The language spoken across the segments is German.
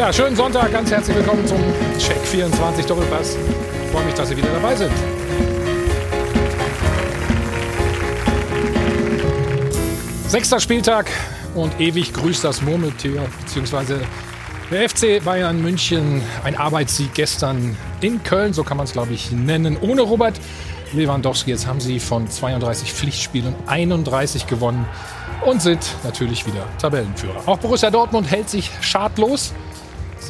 Ja, schönen Sonntag, ganz herzlich willkommen zum Check 24 Doppelpass. Ich freue mich, dass Sie wieder dabei sind. Sechster Spieltag und ewig grüßt das Murmeltier, beziehungsweise der FC Bayern München. Ein Arbeitssieg gestern in Köln, so kann man es glaube ich nennen, ohne Robert Lewandowski. Jetzt haben sie von 32 Pflichtspielen 31 gewonnen und sind natürlich wieder Tabellenführer. Auch Borussia Dortmund hält sich schadlos.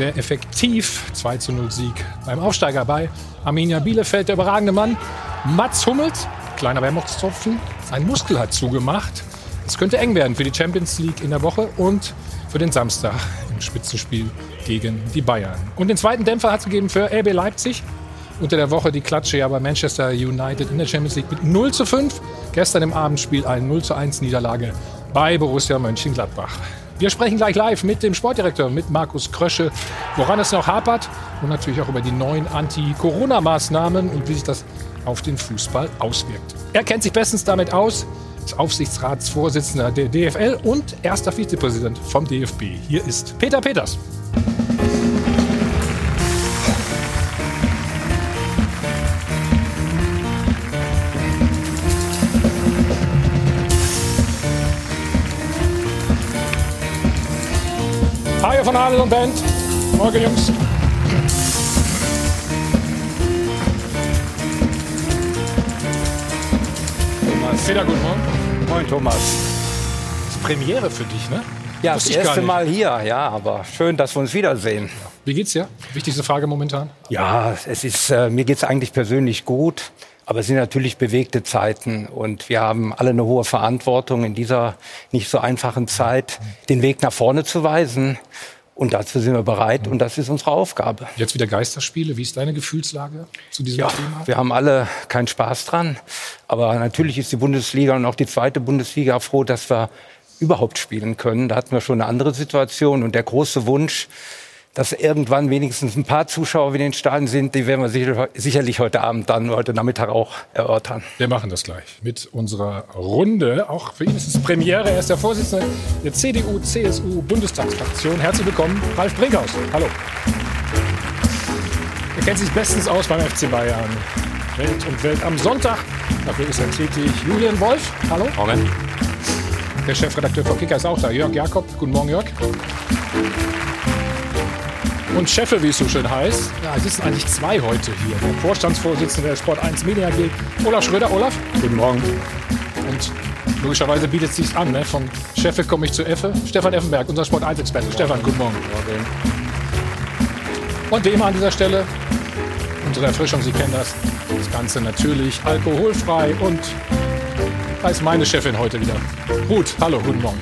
Sehr effektiv. 2 zu 0 Sieg beim Aufsteiger bei Arminia Bielefeld. Der überragende Mann Mats Hummels, kleiner Wermutstropfen, sein Muskel hat zugemacht. Es könnte eng werden für die Champions League in der Woche und für den Samstag im Spitzenspiel gegen die Bayern. Und den zweiten Dämpfer hat es gegeben für RB Leipzig. Unter der Woche die Klatsche ja bei Manchester United in der Champions League mit 0 zu 5. Gestern im Abendspiel eine 0 zu 1 Niederlage bei Borussia Mönchengladbach. Wir sprechen gleich live mit dem Sportdirektor, mit Markus Krösche, woran es noch hapert und natürlich auch über die neuen Anti-Corona-Maßnahmen und wie sich das auf den Fußball auswirkt. Er kennt sich bestens damit aus, ist Aufsichtsratsvorsitzender der DFL und erster Vizepräsident vom DFB. Hier ist Peter Peters. Hi von Adel und Band. Morgen, Jungs. Thomas. Peter, guten Morgen. Moin Thomas. Das ist Premiere für dich, ne? Ja, das erste. Mal hier, ja, aber schön, dass wir uns wiedersehen. Wie geht's dir? Wichtigste Frage momentan. Ja, es ist, äh, mir geht's eigentlich persönlich gut, aber es sind natürlich bewegte Zeiten und wir haben alle eine hohe Verantwortung in dieser nicht so einfachen Zeit, den Weg nach vorne zu weisen. Und dazu sind wir bereit und das ist unsere Aufgabe. Jetzt wieder Geisterspiele. Wie ist deine Gefühlslage zu diesem Ja, Thema? wir haben alle keinen Spaß dran. Aber natürlich ist die Bundesliga und auch die zweite Bundesliga froh, dass wir überhaupt spielen können. Da hatten wir schon eine andere Situation. Und der große Wunsch, dass irgendwann wenigstens ein paar Zuschauer wieder in den Stadien sind, die werden wir sicher, sicherlich heute Abend dann, heute Nachmittag auch erörtern. Wir machen das gleich mit unserer Runde. Auch für ihn ist es Premiere. Er ist der Vorsitzende der CDU-CSU-Bundestagsfraktion. Herzlich willkommen, Ralf Brinkhaus. Hallo. Er kennt sich bestens aus beim FC Bayern. Welt und Welt am Sonntag. Dafür ist er tätig. Julian Wolf. Hallo. Morgen. Der Chefredakteur von Kicker ist auch da. Jörg Jakob. Guten Morgen, Jörg. Und Cheffe, wie es so schön heißt. Ja, es sind eigentlich zwei heute hier. Der Vorstandsvorsitzende der Sport 1 Media AG, Olaf Schröder. Olaf. Guten Morgen. Und logischerweise bietet es sich an. Ne? Von Cheffe komme ich zu Effe. Stefan Effenberg, unser Sport 1-Experte. Stefan, guten Morgen. Und wie immer an dieser Stelle, unsere Erfrischung, Sie kennen das. Das Ganze natürlich alkoholfrei und da ist meine Chefin heute wieder. Ruth, hallo, guten Morgen.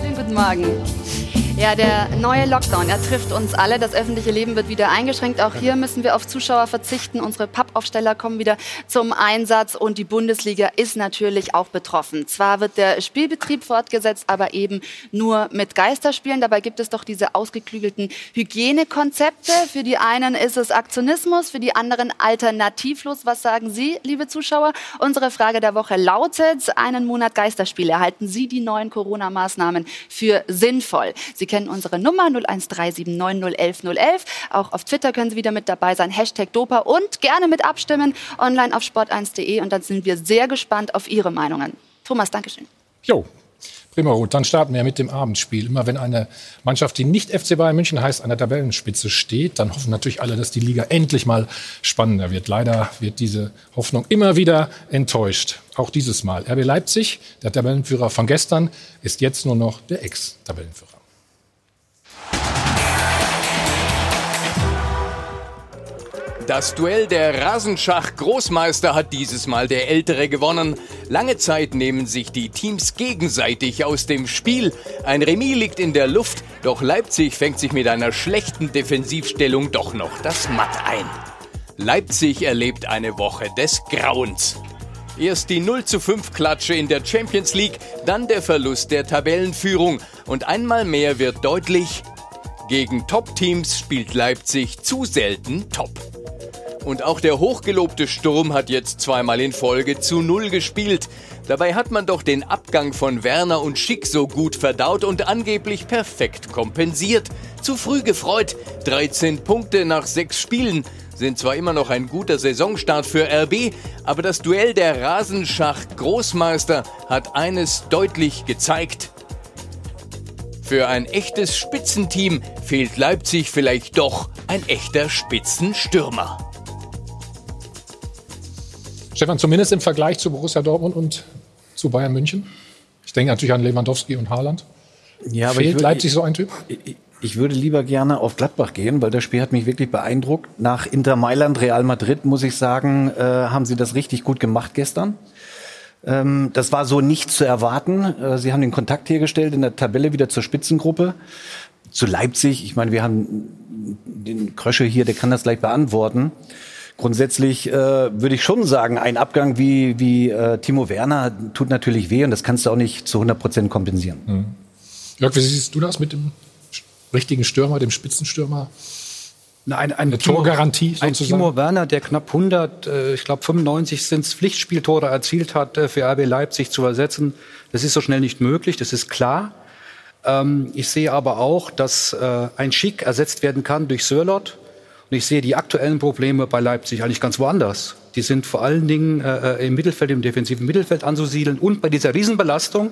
Schönen guten Morgen. Ja, der neue Lockdown, er trifft uns alle. Das öffentliche Leben wird wieder eingeschränkt. Auch hier müssen wir auf Zuschauer verzichten. Unsere Pappaufsteller kommen wieder zum Einsatz und die Bundesliga ist natürlich auch betroffen. Zwar wird der Spielbetrieb fortgesetzt, aber eben nur mit Geisterspielen. Dabei gibt es doch diese ausgeklügelten Hygienekonzepte. Für die einen ist es Aktionismus, für die anderen alternativlos. Was sagen Sie, liebe Zuschauer? Unsere Frage der Woche lautet, einen Monat Geisterspiele. Halten Sie die neuen Corona-Maßnahmen für sinnvoll? Sie kennen unsere Nummer 01379011011. Auch auf Twitter können Sie wieder mit dabei sein. Hashtag Dopa und gerne mit abstimmen online auf sport1.de. Und dann sind wir sehr gespannt auf Ihre Meinungen. Thomas, Dankeschön. Jo, prima Ruth. Dann starten wir mit dem Abendspiel. Immer wenn eine Mannschaft, die nicht FC Bayern München heißt, an der Tabellenspitze steht, dann hoffen natürlich alle, dass die Liga endlich mal spannender wird. Leider wird diese Hoffnung immer wieder enttäuscht. Auch dieses Mal. RB Leipzig, der Tabellenführer von gestern, ist jetzt nur noch der Ex-Tabellenführer. Das Duell der Rasenschach-Großmeister hat dieses Mal der Ältere gewonnen. Lange Zeit nehmen sich die Teams gegenseitig aus dem Spiel. Ein Remis liegt in der Luft, doch Leipzig fängt sich mit einer schlechten Defensivstellung doch noch das Matt ein. Leipzig erlebt eine Woche des Grauens. Erst die 0 zu 5 Klatsche in der Champions League, dann der Verlust der Tabellenführung. Und einmal mehr wird deutlich, gegen Top-Teams spielt Leipzig zu selten top. Und auch der hochgelobte Sturm hat jetzt zweimal in Folge zu Null gespielt. Dabei hat man doch den Abgang von Werner und Schick so gut verdaut und angeblich perfekt kompensiert. Zu früh gefreut. 13 Punkte nach sechs Spielen sind zwar immer noch ein guter Saisonstart für RB, aber das Duell der Rasenschach-Großmeister hat eines deutlich gezeigt. Für ein echtes Spitzenteam fehlt Leipzig vielleicht doch ein echter Spitzenstürmer. Stefan, zumindest im Vergleich zu Borussia Dortmund und zu Bayern München. Ich denke natürlich an Lewandowski und Haaland. Ja, Fehlt ich, Leipzig so ein Typ? Ich, ich würde lieber gerne auf Gladbach gehen, weil das Spiel hat mich wirklich beeindruckt. Nach Inter Mailand, Real Madrid, muss ich sagen, äh, haben sie das richtig gut gemacht gestern. Ähm, das war so nicht zu erwarten. Äh, sie haben den Kontakt hergestellt in der Tabelle wieder zur Spitzengruppe. Zu Leipzig, ich meine, wir haben den Krösche hier, der kann das gleich beantworten. Grundsätzlich äh, würde ich schon sagen, ein Abgang wie, wie äh, Timo Werner tut natürlich weh und das kannst du auch nicht zu 100 Prozent kompensieren. Mhm. Jörg, wie siehst du das mit dem richtigen Stürmer, dem Spitzenstürmer? Nein, eine Torgarantie Ein Timo Werner, der knapp 100, äh, ich glaube 95 sind Pflichtspieltore erzielt hat, äh, für RB Leipzig zu ersetzen. Das ist so schnell nicht möglich, das ist klar. Ähm, ich sehe aber auch, dass äh, ein Schick ersetzt werden kann durch Sörlot. Und ich sehe die aktuellen Probleme bei Leipzig eigentlich ganz woanders. Die sind vor allen Dingen im Mittelfeld, im defensiven Mittelfeld anzusiedeln und bei dieser Riesenbelastung,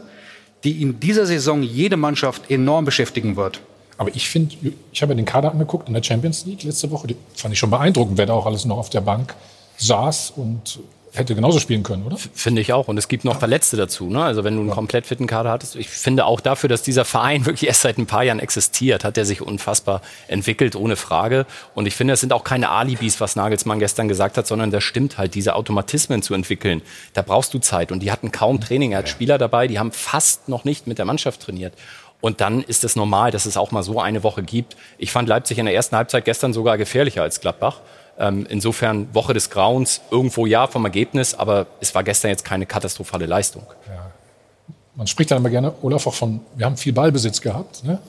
die in dieser Saison jede Mannschaft enorm beschäftigen wird. Aber ich finde, ich habe den Kader angeguckt in der Champions League letzte Woche. Die fand ich schon beeindruckend, wer da auch alles noch auf der Bank saß und hätte genauso spielen können, oder? Finde ich auch. Und es gibt noch Verletzte dazu. Ne? Also wenn du einen komplett fitten Kader hattest. Ich finde auch dafür, dass dieser Verein wirklich erst seit ein paar Jahren existiert, hat er sich unfassbar entwickelt, ohne Frage. Und ich finde, es sind auch keine Alibis, was Nagelsmann gestern gesagt hat, sondern das stimmt halt, diese Automatismen zu entwickeln. Da brauchst du Zeit. Und die hatten kaum Training. Er hat Spieler dabei, die haben fast noch nicht mit der Mannschaft trainiert. Und dann ist es normal, dass es auch mal so eine Woche gibt. Ich fand Leipzig in der ersten Halbzeit gestern sogar gefährlicher als Gladbach. Ähm, insofern Woche des Grauens, irgendwo ja vom Ergebnis, aber es war gestern jetzt keine katastrophale Leistung. Ja. Man spricht dann immer gerne, Olaf, auch von, wir haben viel Ballbesitz gehabt. Ne?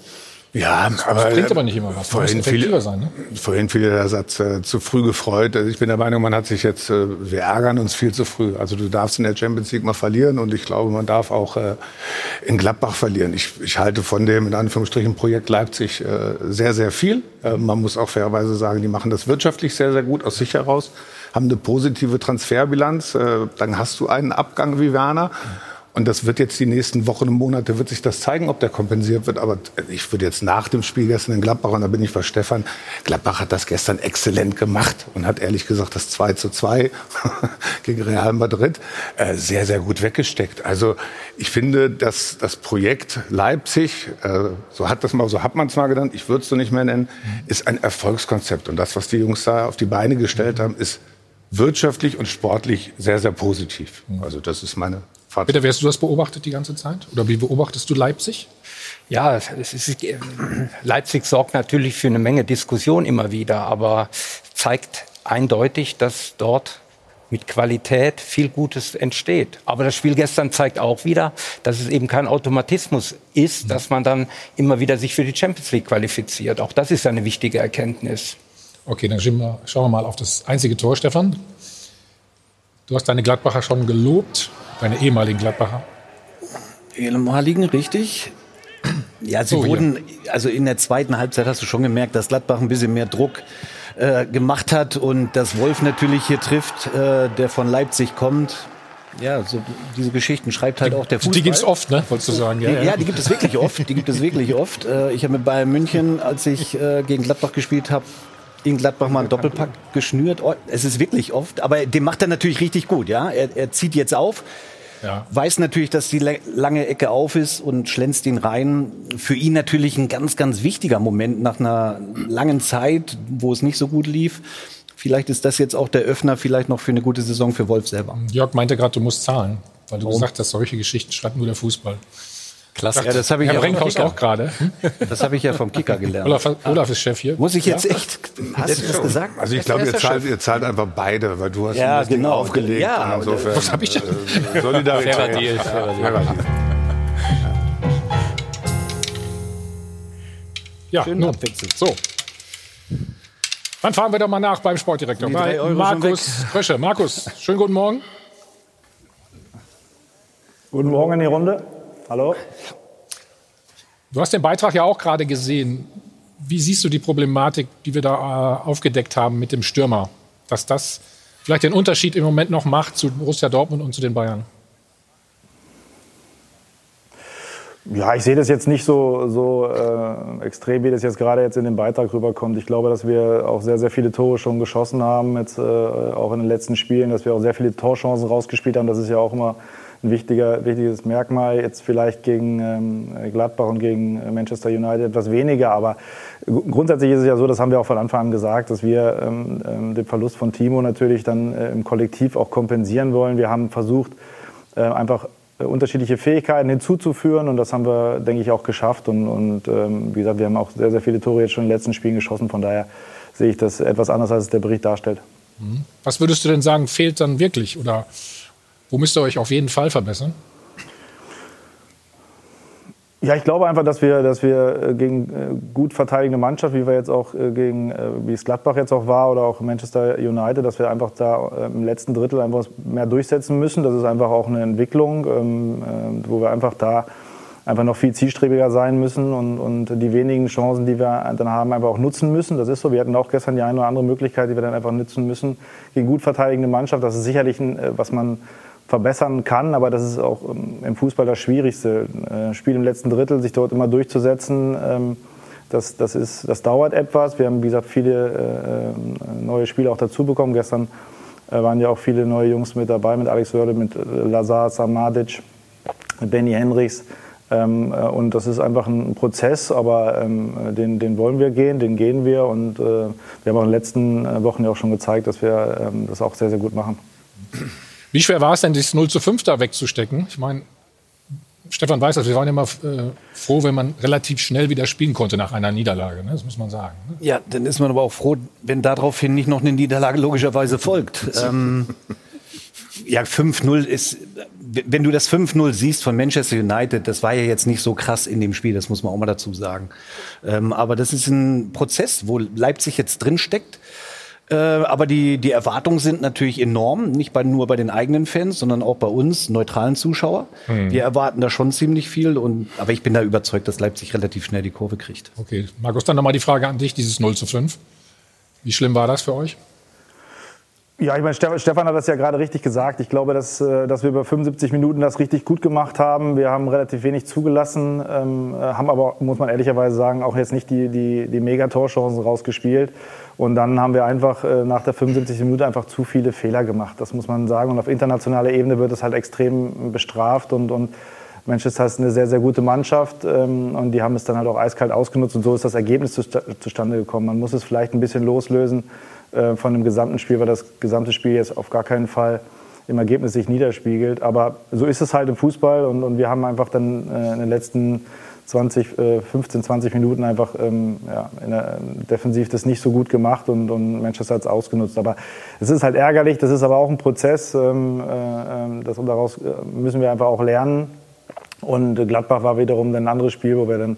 Ja, aber. Das bringt aber nicht immer was. Vorhin fiel, sein, ne? vorhin fiel der Satz äh, zu früh gefreut. Also ich bin der Meinung, man hat sich jetzt, äh, wir ärgern uns viel zu früh. Also du darfst in der Champions League mal verlieren und ich glaube, man darf auch äh, in Gladbach verlieren. Ich, ich halte von dem, in Anführungsstrichen, Projekt Leipzig äh, sehr, sehr viel. Äh, man muss auch fairerweise sagen, die machen das wirtschaftlich sehr, sehr gut aus sich heraus, haben eine positive Transferbilanz. Äh, dann hast du einen Abgang wie Werner. Mhm und das wird jetzt die nächsten Wochen und Monate, wird sich das zeigen, ob der kompensiert wird. Aber ich würde jetzt nach dem Spiel gestern in Gladbach, und da bin ich bei Stefan, Gladbach hat das gestern exzellent gemacht und hat ehrlich gesagt das 2 zu 2 gegen Real Madrid äh, sehr, sehr gut weggesteckt. Also ich finde, dass das Projekt Leipzig, äh, so hat das mal, so hat man es mal genannt, ich würde es so nicht mehr nennen, ist ein Erfolgskonzept. Und das, was die Jungs da auf die Beine gestellt haben, ist wirtschaftlich und sportlich sehr, sehr positiv. Also das ist meine Fazit. Peter, wie hast du das beobachtet die ganze Zeit? Oder wie beobachtest du Leipzig? Ja, ist, Leipzig sorgt natürlich für eine Menge Diskussion immer wieder, aber zeigt eindeutig, dass dort mit Qualität viel Gutes entsteht. Aber das Spiel gestern zeigt auch wieder, dass es eben kein Automatismus ist, dass man dann immer wieder sich für die Champions League qualifiziert. Auch das ist eine wichtige Erkenntnis. Okay, dann schauen wir mal auf das einzige Tor, Stefan. Du hast deine Gladbacher schon gelobt. Deine ehemaligen Gladbacher? Ehemaligen, richtig. Ja, sie so, wurden, ja. also in der zweiten Halbzeit hast du schon gemerkt, dass Gladbach ein bisschen mehr Druck äh, gemacht hat und dass Wolf natürlich hier trifft, äh, der von Leipzig kommt. Ja, so diese Geschichten schreibt halt die, auch der Fußball. Die gibt es oft, ne? Wolltest du sagen? Ja, die, ja, die gibt es wirklich oft. Die gibt es wirklich oft. Äh, ich habe mit Bayern München, als ich äh, gegen Gladbach gespielt habe, in Gladbach mal einen Doppelpack geschnürt. Oh, es ist wirklich oft, aber den macht er natürlich richtig gut, ja. Er, er zieht jetzt auf, ja. weiß natürlich, dass die lange Ecke auf ist und schlänzt ihn rein. Für ihn natürlich ein ganz, ganz wichtiger Moment nach einer langen Zeit, wo es nicht so gut lief. Vielleicht ist das jetzt auch der Öffner, vielleicht noch für eine gute Saison für Wolf selber. Jörg meinte gerade, du musst zahlen, weil du Warum? gesagt hast, solche Geschichten schreibt nur der Fußball. Klasse. Ja, das habe ich Herr ja auch gerade. Das habe ich ja vom Kicker gelernt. Olaf, Olaf ist Chef hier. Muss ich jetzt echt? Hast du das gesagt? Also ich glaube, ihr zahlt, ihr zahlt einfach beide, weil du hast ja, das genau. Ding aufgelegt. Ja, insofern, was habe ich denn? Äh, Solidarität. Fairer Deal. Fairer Deal. Ja, Schön nun, so. Dann fahren wir doch mal nach beim Sportdirektor. Bei Markus Krösche. Markus, schönen guten Morgen. Guten Morgen in die Runde. Hallo. Du hast den Beitrag ja auch gerade gesehen. Wie siehst du die Problematik, die wir da äh, aufgedeckt haben mit dem Stürmer? Dass das vielleicht den Unterschied im Moment noch macht zu Borussia Dortmund und zu den Bayern? Ja, ich sehe das jetzt nicht so, so äh, extrem, wie das jetzt gerade jetzt in dem Beitrag rüberkommt. Ich glaube, dass wir auch sehr, sehr viele Tore schon geschossen haben, jetzt äh, auch in den letzten Spielen, dass wir auch sehr viele Torchancen rausgespielt haben. Das ist ja auch immer ein wichtiger, wichtiges Merkmal. Jetzt vielleicht gegen ähm, Gladbach und gegen Manchester United etwas weniger, aber grundsätzlich ist es ja so, das haben wir auch von Anfang an gesagt, dass wir ähm, ähm den Verlust von Timo natürlich dann äh, im Kollektiv auch kompensieren wollen. Wir haben versucht, äh, einfach äh, unterschiedliche Fähigkeiten hinzuzuführen und das haben wir, denke ich, auch geschafft. Und, und ähm, wie gesagt, wir haben auch sehr, sehr viele Tore jetzt schon in den letzten Spielen geschossen. Von daher sehe ich das etwas anders, als es der Bericht darstellt. Mhm. Was würdest du denn sagen, fehlt dann wirklich oder wo müsst ihr euch auf jeden Fall verbessern? Ja, ich glaube einfach, dass wir, dass wir äh, gegen äh, gut verteidigende Mannschaft, wie wir jetzt auch äh, gegen, wie es Gladbach jetzt auch war oder auch Manchester United, dass wir einfach da im letzten Drittel einfach mehr durchsetzen müssen. Das ist einfach auch eine Entwicklung, ähm, wo wir einfach da einfach noch viel zielstrebiger sein müssen und, und die wenigen Chancen, die wir dann haben, einfach auch nutzen müssen. Das ist so. Wir hatten auch gestern die eine oder andere Möglichkeit, die wir dann einfach nutzen müssen gegen gut verteidigende Mannschaft. Das ist sicherlich, was man verbessern kann. Aber das ist auch ähm, im Fußball das Schwierigste. Äh, Spiel im letzten Drittel, sich dort immer durchzusetzen, ähm, das, das, ist, das dauert etwas. Wir haben, wie gesagt, viele äh, neue Spieler auch dazu bekommen. Gestern äh, waren ja auch viele neue Jungs mit dabei, mit Alex Wörde, mit Lazar Samadic, mit Benny Henrichs. Ähm, und das ist einfach ein Prozess, aber den, den wollen wir gehen, den gehen wir. Und wir haben auch in den letzten Wochen ja auch schon gezeigt, dass wir das auch sehr, sehr gut machen. Wie schwer war es denn, das 0 zu 5 da wegzustecken? Ich meine, Stefan weiß das, wir waren immer äh, froh, wenn man relativ schnell wieder spielen konnte nach einer Niederlage. Ne? Das muss man sagen. Ne? Ja, dann ist man aber auch froh, wenn daraufhin nicht noch eine Niederlage logischerweise folgt. ähm, ja, 5-0 ist, wenn du das 5-0 siehst von Manchester United, das war ja jetzt nicht so krass in dem Spiel, das muss man auch mal dazu sagen. Ähm, aber das ist ein Prozess, wo Leipzig jetzt drin steckt. Äh, aber die, die Erwartungen sind natürlich enorm, nicht bei, nur bei den eigenen Fans, sondern auch bei uns, neutralen Zuschauer. Mhm. Wir erwarten da schon ziemlich viel, und, aber ich bin da überzeugt, dass Leipzig relativ schnell die Kurve kriegt. Okay, Markus, dann nochmal die Frage an dich, dieses 0 zu 5. Wie schlimm war das für euch? Ja, ich meine, Stefan hat das ja gerade richtig gesagt. Ich glaube, dass, äh, dass wir über 75 Minuten das richtig gut gemacht haben. Wir haben relativ wenig zugelassen, ähm, äh, haben aber, muss man ehrlicherweise sagen, auch jetzt nicht die, die, die Megatorchancen rausgespielt. Und dann haben wir einfach äh, nach der 75. Minute einfach zu viele Fehler gemacht. Das muss man sagen. Und auf internationaler Ebene wird das halt extrem bestraft und, und Manchester ist eine sehr, sehr gute Mannschaft ähm, und die haben es dann halt auch eiskalt ausgenutzt und so ist das Ergebnis zustande gekommen. Man muss es vielleicht ein bisschen loslösen äh, von dem gesamten Spiel, weil das gesamte Spiel jetzt auf gar keinen Fall im Ergebnis sich niederspiegelt. Aber so ist es halt im Fußball und, und wir haben einfach dann äh, in den letzten 20, äh, 15, 20 Minuten einfach ähm, ja, der, defensiv das nicht so gut gemacht und, und Manchester hat es ausgenutzt. Aber es ist halt ärgerlich, das ist aber auch ein Prozess. Ähm, äh, ähm, das, daraus äh, müssen wir einfach auch lernen. Und Gladbach war wiederum ein anderes Spiel, wo wir dann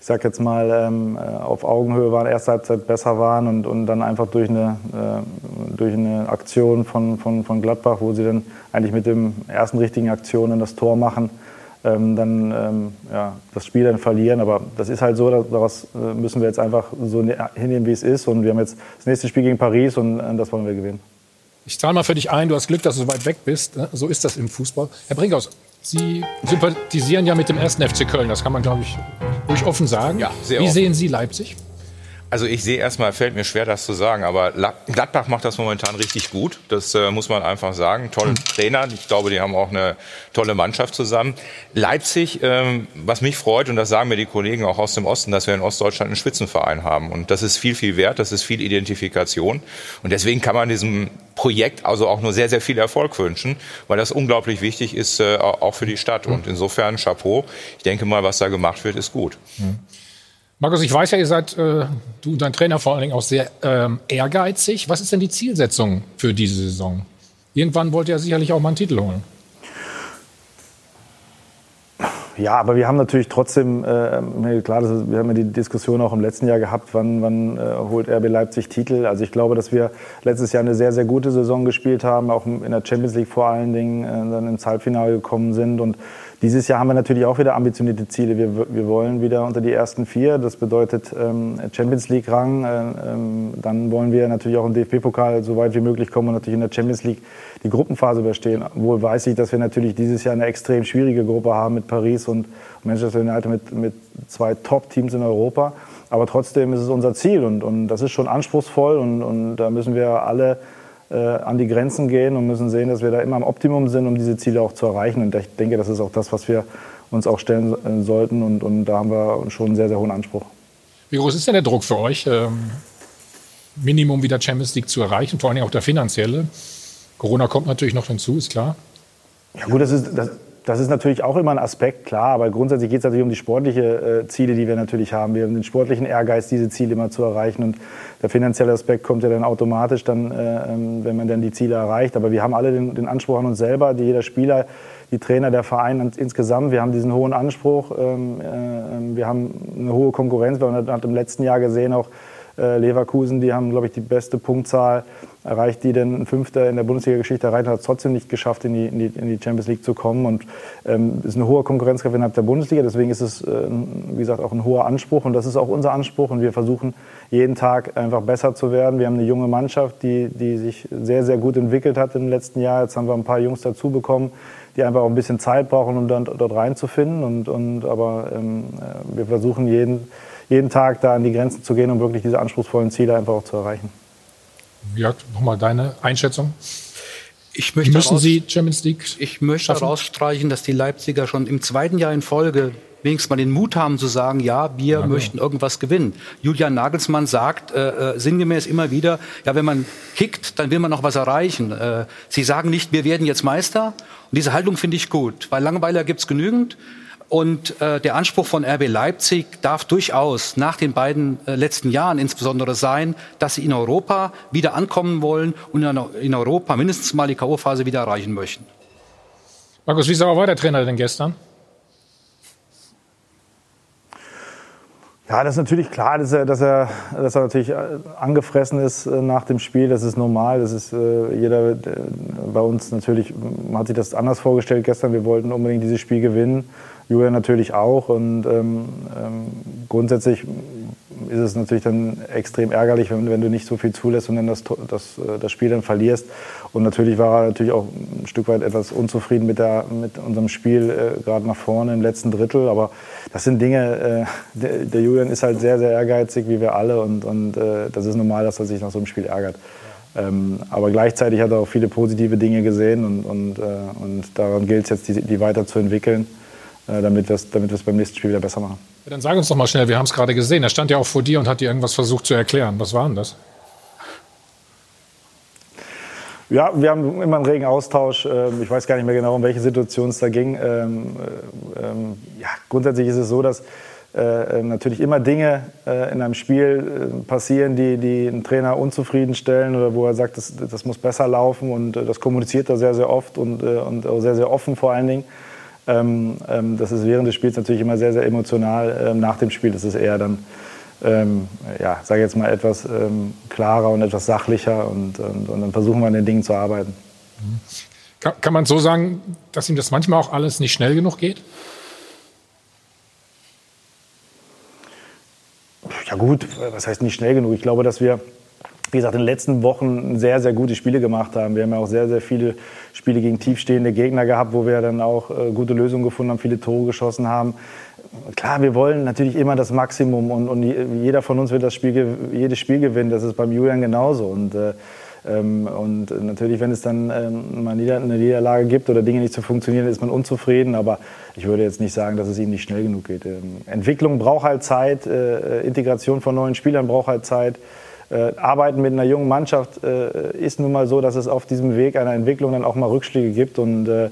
ich sag jetzt mal, ähm, äh, auf Augenhöhe waren, erste Halbzeit besser waren und, und dann einfach durch eine, äh, durch eine Aktion von, von, von Gladbach, wo sie dann eigentlich mit dem ersten richtigen Aktion das Tor machen, ähm, dann ähm, ja, das Spiel dann verlieren. Aber das ist halt so, daraus äh, müssen wir jetzt einfach so ne-, hinnehmen, wie es ist. Und wir haben jetzt das nächste Spiel gegen Paris und äh, das wollen wir gewinnen. Ich zahle mal für dich ein, du hast Glück, dass du so weit weg bist. Ne? So ist das im Fußball. Herr Brinkhaus, Sie sympathisieren ja mit dem ersten FC Köln, das kann man, glaube ich, ruhig offen sagen. Ja, sehr Wie offen. sehen Sie Leipzig? Also ich sehe erstmal, fällt mir schwer, das zu sagen, aber Gladbach macht das momentan richtig gut. Das äh, muss man einfach sagen. Tollen hm. Trainer. Ich glaube, die haben auch eine tolle Mannschaft zusammen. Leipzig, ähm, was mich freut, und das sagen mir die Kollegen auch aus dem Osten, dass wir in Ostdeutschland einen Spitzenverein haben. Und das ist viel, viel wert. Das ist viel Identifikation. Und deswegen kann man diesem Projekt also auch nur sehr, sehr viel Erfolg wünschen, weil das unglaublich wichtig ist, äh, auch für die Stadt. Und insofern Chapeau. Ich denke mal, was da gemacht wird, ist gut. Mhm. Markus, ich weiß ja, ihr seid, äh, du und dein Trainer vor allen Dingen auch sehr ähm, ehrgeizig. Was ist denn die Zielsetzung für diese Saison? Irgendwann wollt ihr ja sicherlich auch mal einen Titel holen. Ja, aber wir haben natürlich trotzdem, äh, klar, ist, wir haben ja die Diskussion auch im letzten Jahr gehabt, wann, wann äh, holt RB Leipzig Titel. Also ich glaube, dass wir letztes Jahr eine sehr, sehr gute Saison gespielt haben, auch in der Champions League vor allen Dingen äh, dann ins Halbfinale gekommen sind und dieses Jahr haben wir natürlich auch wieder ambitionierte Ziele. Wir, wir wollen wieder unter die ersten vier. Das bedeutet ähm, Champions League-Rang. Äh, ähm, dann wollen wir natürlich auch im DFB-Pokal so weit wie möglich kommen und natürlich in der Champions League die Gruppenphase überstehen. Wohl weiß ich, dass wir natürlich dieses Jahr eine extrem schwierige Gruppe haben mit Paris und Manchester United mit, mit zwei Top-Teams in Europa. Aber trotzdem ist es unser Ziel und, und das ist schon anspruchsvoll und, und da müssen wir alle an die Grenzen gehen und müssen sehen, dass wir da immer am Optimum sind, um diese Ziele auch zu erreichen. Und ich denke, das ist auch das, was wir uns auch stellen äh, sollten. Und, und da haben wir schon einen sehr, sehr hohen Anspruch. Wie groß ist denn der Druck für euch, ähm, Minimum wieder Champions League zu erreichen, vor allem auch der finanzielle? Corona kommt natürlich noch hinzu, ist klar. Ja gut, das ist, das, das ist natürlich auch immer ein Aspekt, klar, aber grundsätzlich geht es natürlich um die sportlichen äh, Ziele, die wir natürlich haben. Wir haben den sportlichen Ehrgeiz, diese Ziele immer zu erreichen und der finanzielle Aspekt kommt ja dann automatisch, dann, äh, ähm, wenn man dann die Ziele erreicht. Aber wir haben alle den, den Anspruch an uns selber, jeder Spieler, die Trainer, der Verein insgesamt. Wir haben diesen hohen Anspruch, ähm, äh, ähm, wir haben eine hohe Konkurrenz. Man hat im letzten Jahr gesehen auch äh, Leverkusen, die haben, glaube ich, die beste Punktzahl erreicht, die denn ein Fünfter in der Bundesliga-Geschichte erreicht hat, es trotzdem nicht geschafft, in die, in, die, in die, Champions League zu kommen. Und ähm, ist eine hohe Konkurrenzkraft innerhalb der Bundesliga. Deswegen ist es, äh, wie gesagt, auch ein hoher Anspruch. Und das ist auch unser Anspruch. Und wir versuchen jeden Tag einfach besser zu werden. Wir haben eine junge Mannschaft, die, die sich sehr, sehr gut entwickelt hat im letzten Jahr. Jetzt haben wir ein paar Jungs dazu bekommen, die einfach auch ein bisschen Zeit brauchen, um dann dort reinzufinden. Und, und, aber ähm, äh, wir versuchen jeden jeden Tag da an die Grenzen zu gehen, um wirklich diese anspruchsvollen Ziele einfach auch zu erreichen. Jörg, nochmal deine Einschätzung. Ich möchte müssen Sie Champions League Ich möchte schaffen? herausstreichen, dass die Leipziger schon im zweiten Jahr in Folge wenigstens mal den Mut haben zu sagen, ja, wir ja, möchten ja. irgendwas gewinnen. Julian Nagelsmann sagt äh, äh, sinngemäß immer wieder, ja, wenn man kickt, dann will man noch was erreichen. Äh, Sie sagen nicht, wir werden jetzt Meister. Und diese Haltung finde ich gut, weil Langweiler gibt's genügend. Und äh, der Anspruch von RB Leipzig darf durchaus nach den beiden äh, letzten Jahren insbesondere sein, dass sie in Europa wieder ankommen wollen und in Europa mindestens mal die K.O.-Phase wieder erreichen möchten. Markus, wie sauer war der Trainer denn gestern? Ja, das ist natürlich klar, dass er, dass er, dass er natürlich äh, angefressen ist äh, nach dem Spiel. Das ist normal. Das ist äh, jeder bei uns natürlich hat sich das anders vorgestellt gestern. Wir wollten unbedingt dieses Spiel gewinnen. Julian natürlich auch. Und ähm, ähm, grundsätzlich ist es natürlich dann extrem ärgerlich, wenn, wenn, du nicht so viel zulässt und dann das, das, äh, das Spiel dann verlierst. Und natürlich war er natürlich auch ein Stück weit etwas unzufrieden mit, der, mit unserem Spiel, äh, gerade nach vorne im letzten Drittel. Aber das sind Dinge, äh, der, der, Julian ist halt sehr, sehr ehrgeizig, wie wir alle. Und, und äh, das ist normal, dass er sich nach so einem Spiel ärgert. Ähm, aber gleichzeitig hat er auch viele positive Dinge gesehen und, und, äh, und daran gilt es jetzt, die, die weiterzuentwickeln. Äh, damit wir es damit beim nächsten Spiel wieder besser machen. Ja, dann sag uns doch mal schnell, wir haben es gerade gesehen. Er stand ja auch vor dir und hat dir irgendwas versucht zu erklären. Was war denn das? Ja, wir haben immer einen regen Austausch. Ähm, ich weiß gar nicht mehr genau, um welche Situation es da ging. Ähm, ähm, ja, grundsätzlich ist es so, dass äh, natürlich immer Dinge äh, in einem Spiel passieren, die, die einen Trainer unzufriedenstellen oder wo er sagt, das, das muss besser laufen und das kommuniziert er sehr, sehr oft und, und sehr, sehr offen vor allen Dingen. Ähm, ähm, das ist während des Spiels natürlich immer sehr, sehr emotional. Ähm, nach dem Spiel ist es eher dann, ähm, ja, sage jetzt mal etwas ähm, klarer und etwas sachlicher und, und, und, dann versuchen wir an den Dingen zu arbeiten. Kann, kann man so sagen, dass ihm das manchmal auch alles nicht schnell genug geht? Ja gut, was heißt nicht schnell genug? Ich glaube, dass wir wie gesagt, in den letzten Wochen sehr, sehr gute Spiele gemacht haben. Wir haben ja auch sehr, sehr viele Spiele gegen tiefstehende Gegner gehabt, wo wir dann auch äh, gute Lösungen gefunden haben, viele Tore geschossen haben. Klar, wir wollen natürlich immer das Maximum und, und jeder von uns wird das Spiel, jedes Spiel gewinnen. Das ist beim Julian genauso. Und, äh, ähm, und natürlich, wenn es dann ähm, mal eine Niederlage gibt oder Dinge nicht zu funktionieren, ist man unzufrieden. Aber ich würde jetzt nicht sagen, dass es ihm nicht schnell genug geht. Ähm, Entwicklung braucht halt Zeit, äh, Integration von neuen Spielern braucht halt Zeit. Äh, Arbeiten mit einer jungen Mannschaft äh, ist nun mal so, dass es auf diesem Weg einer Entwicklung dann auch mal Rückschläge gibt und äh,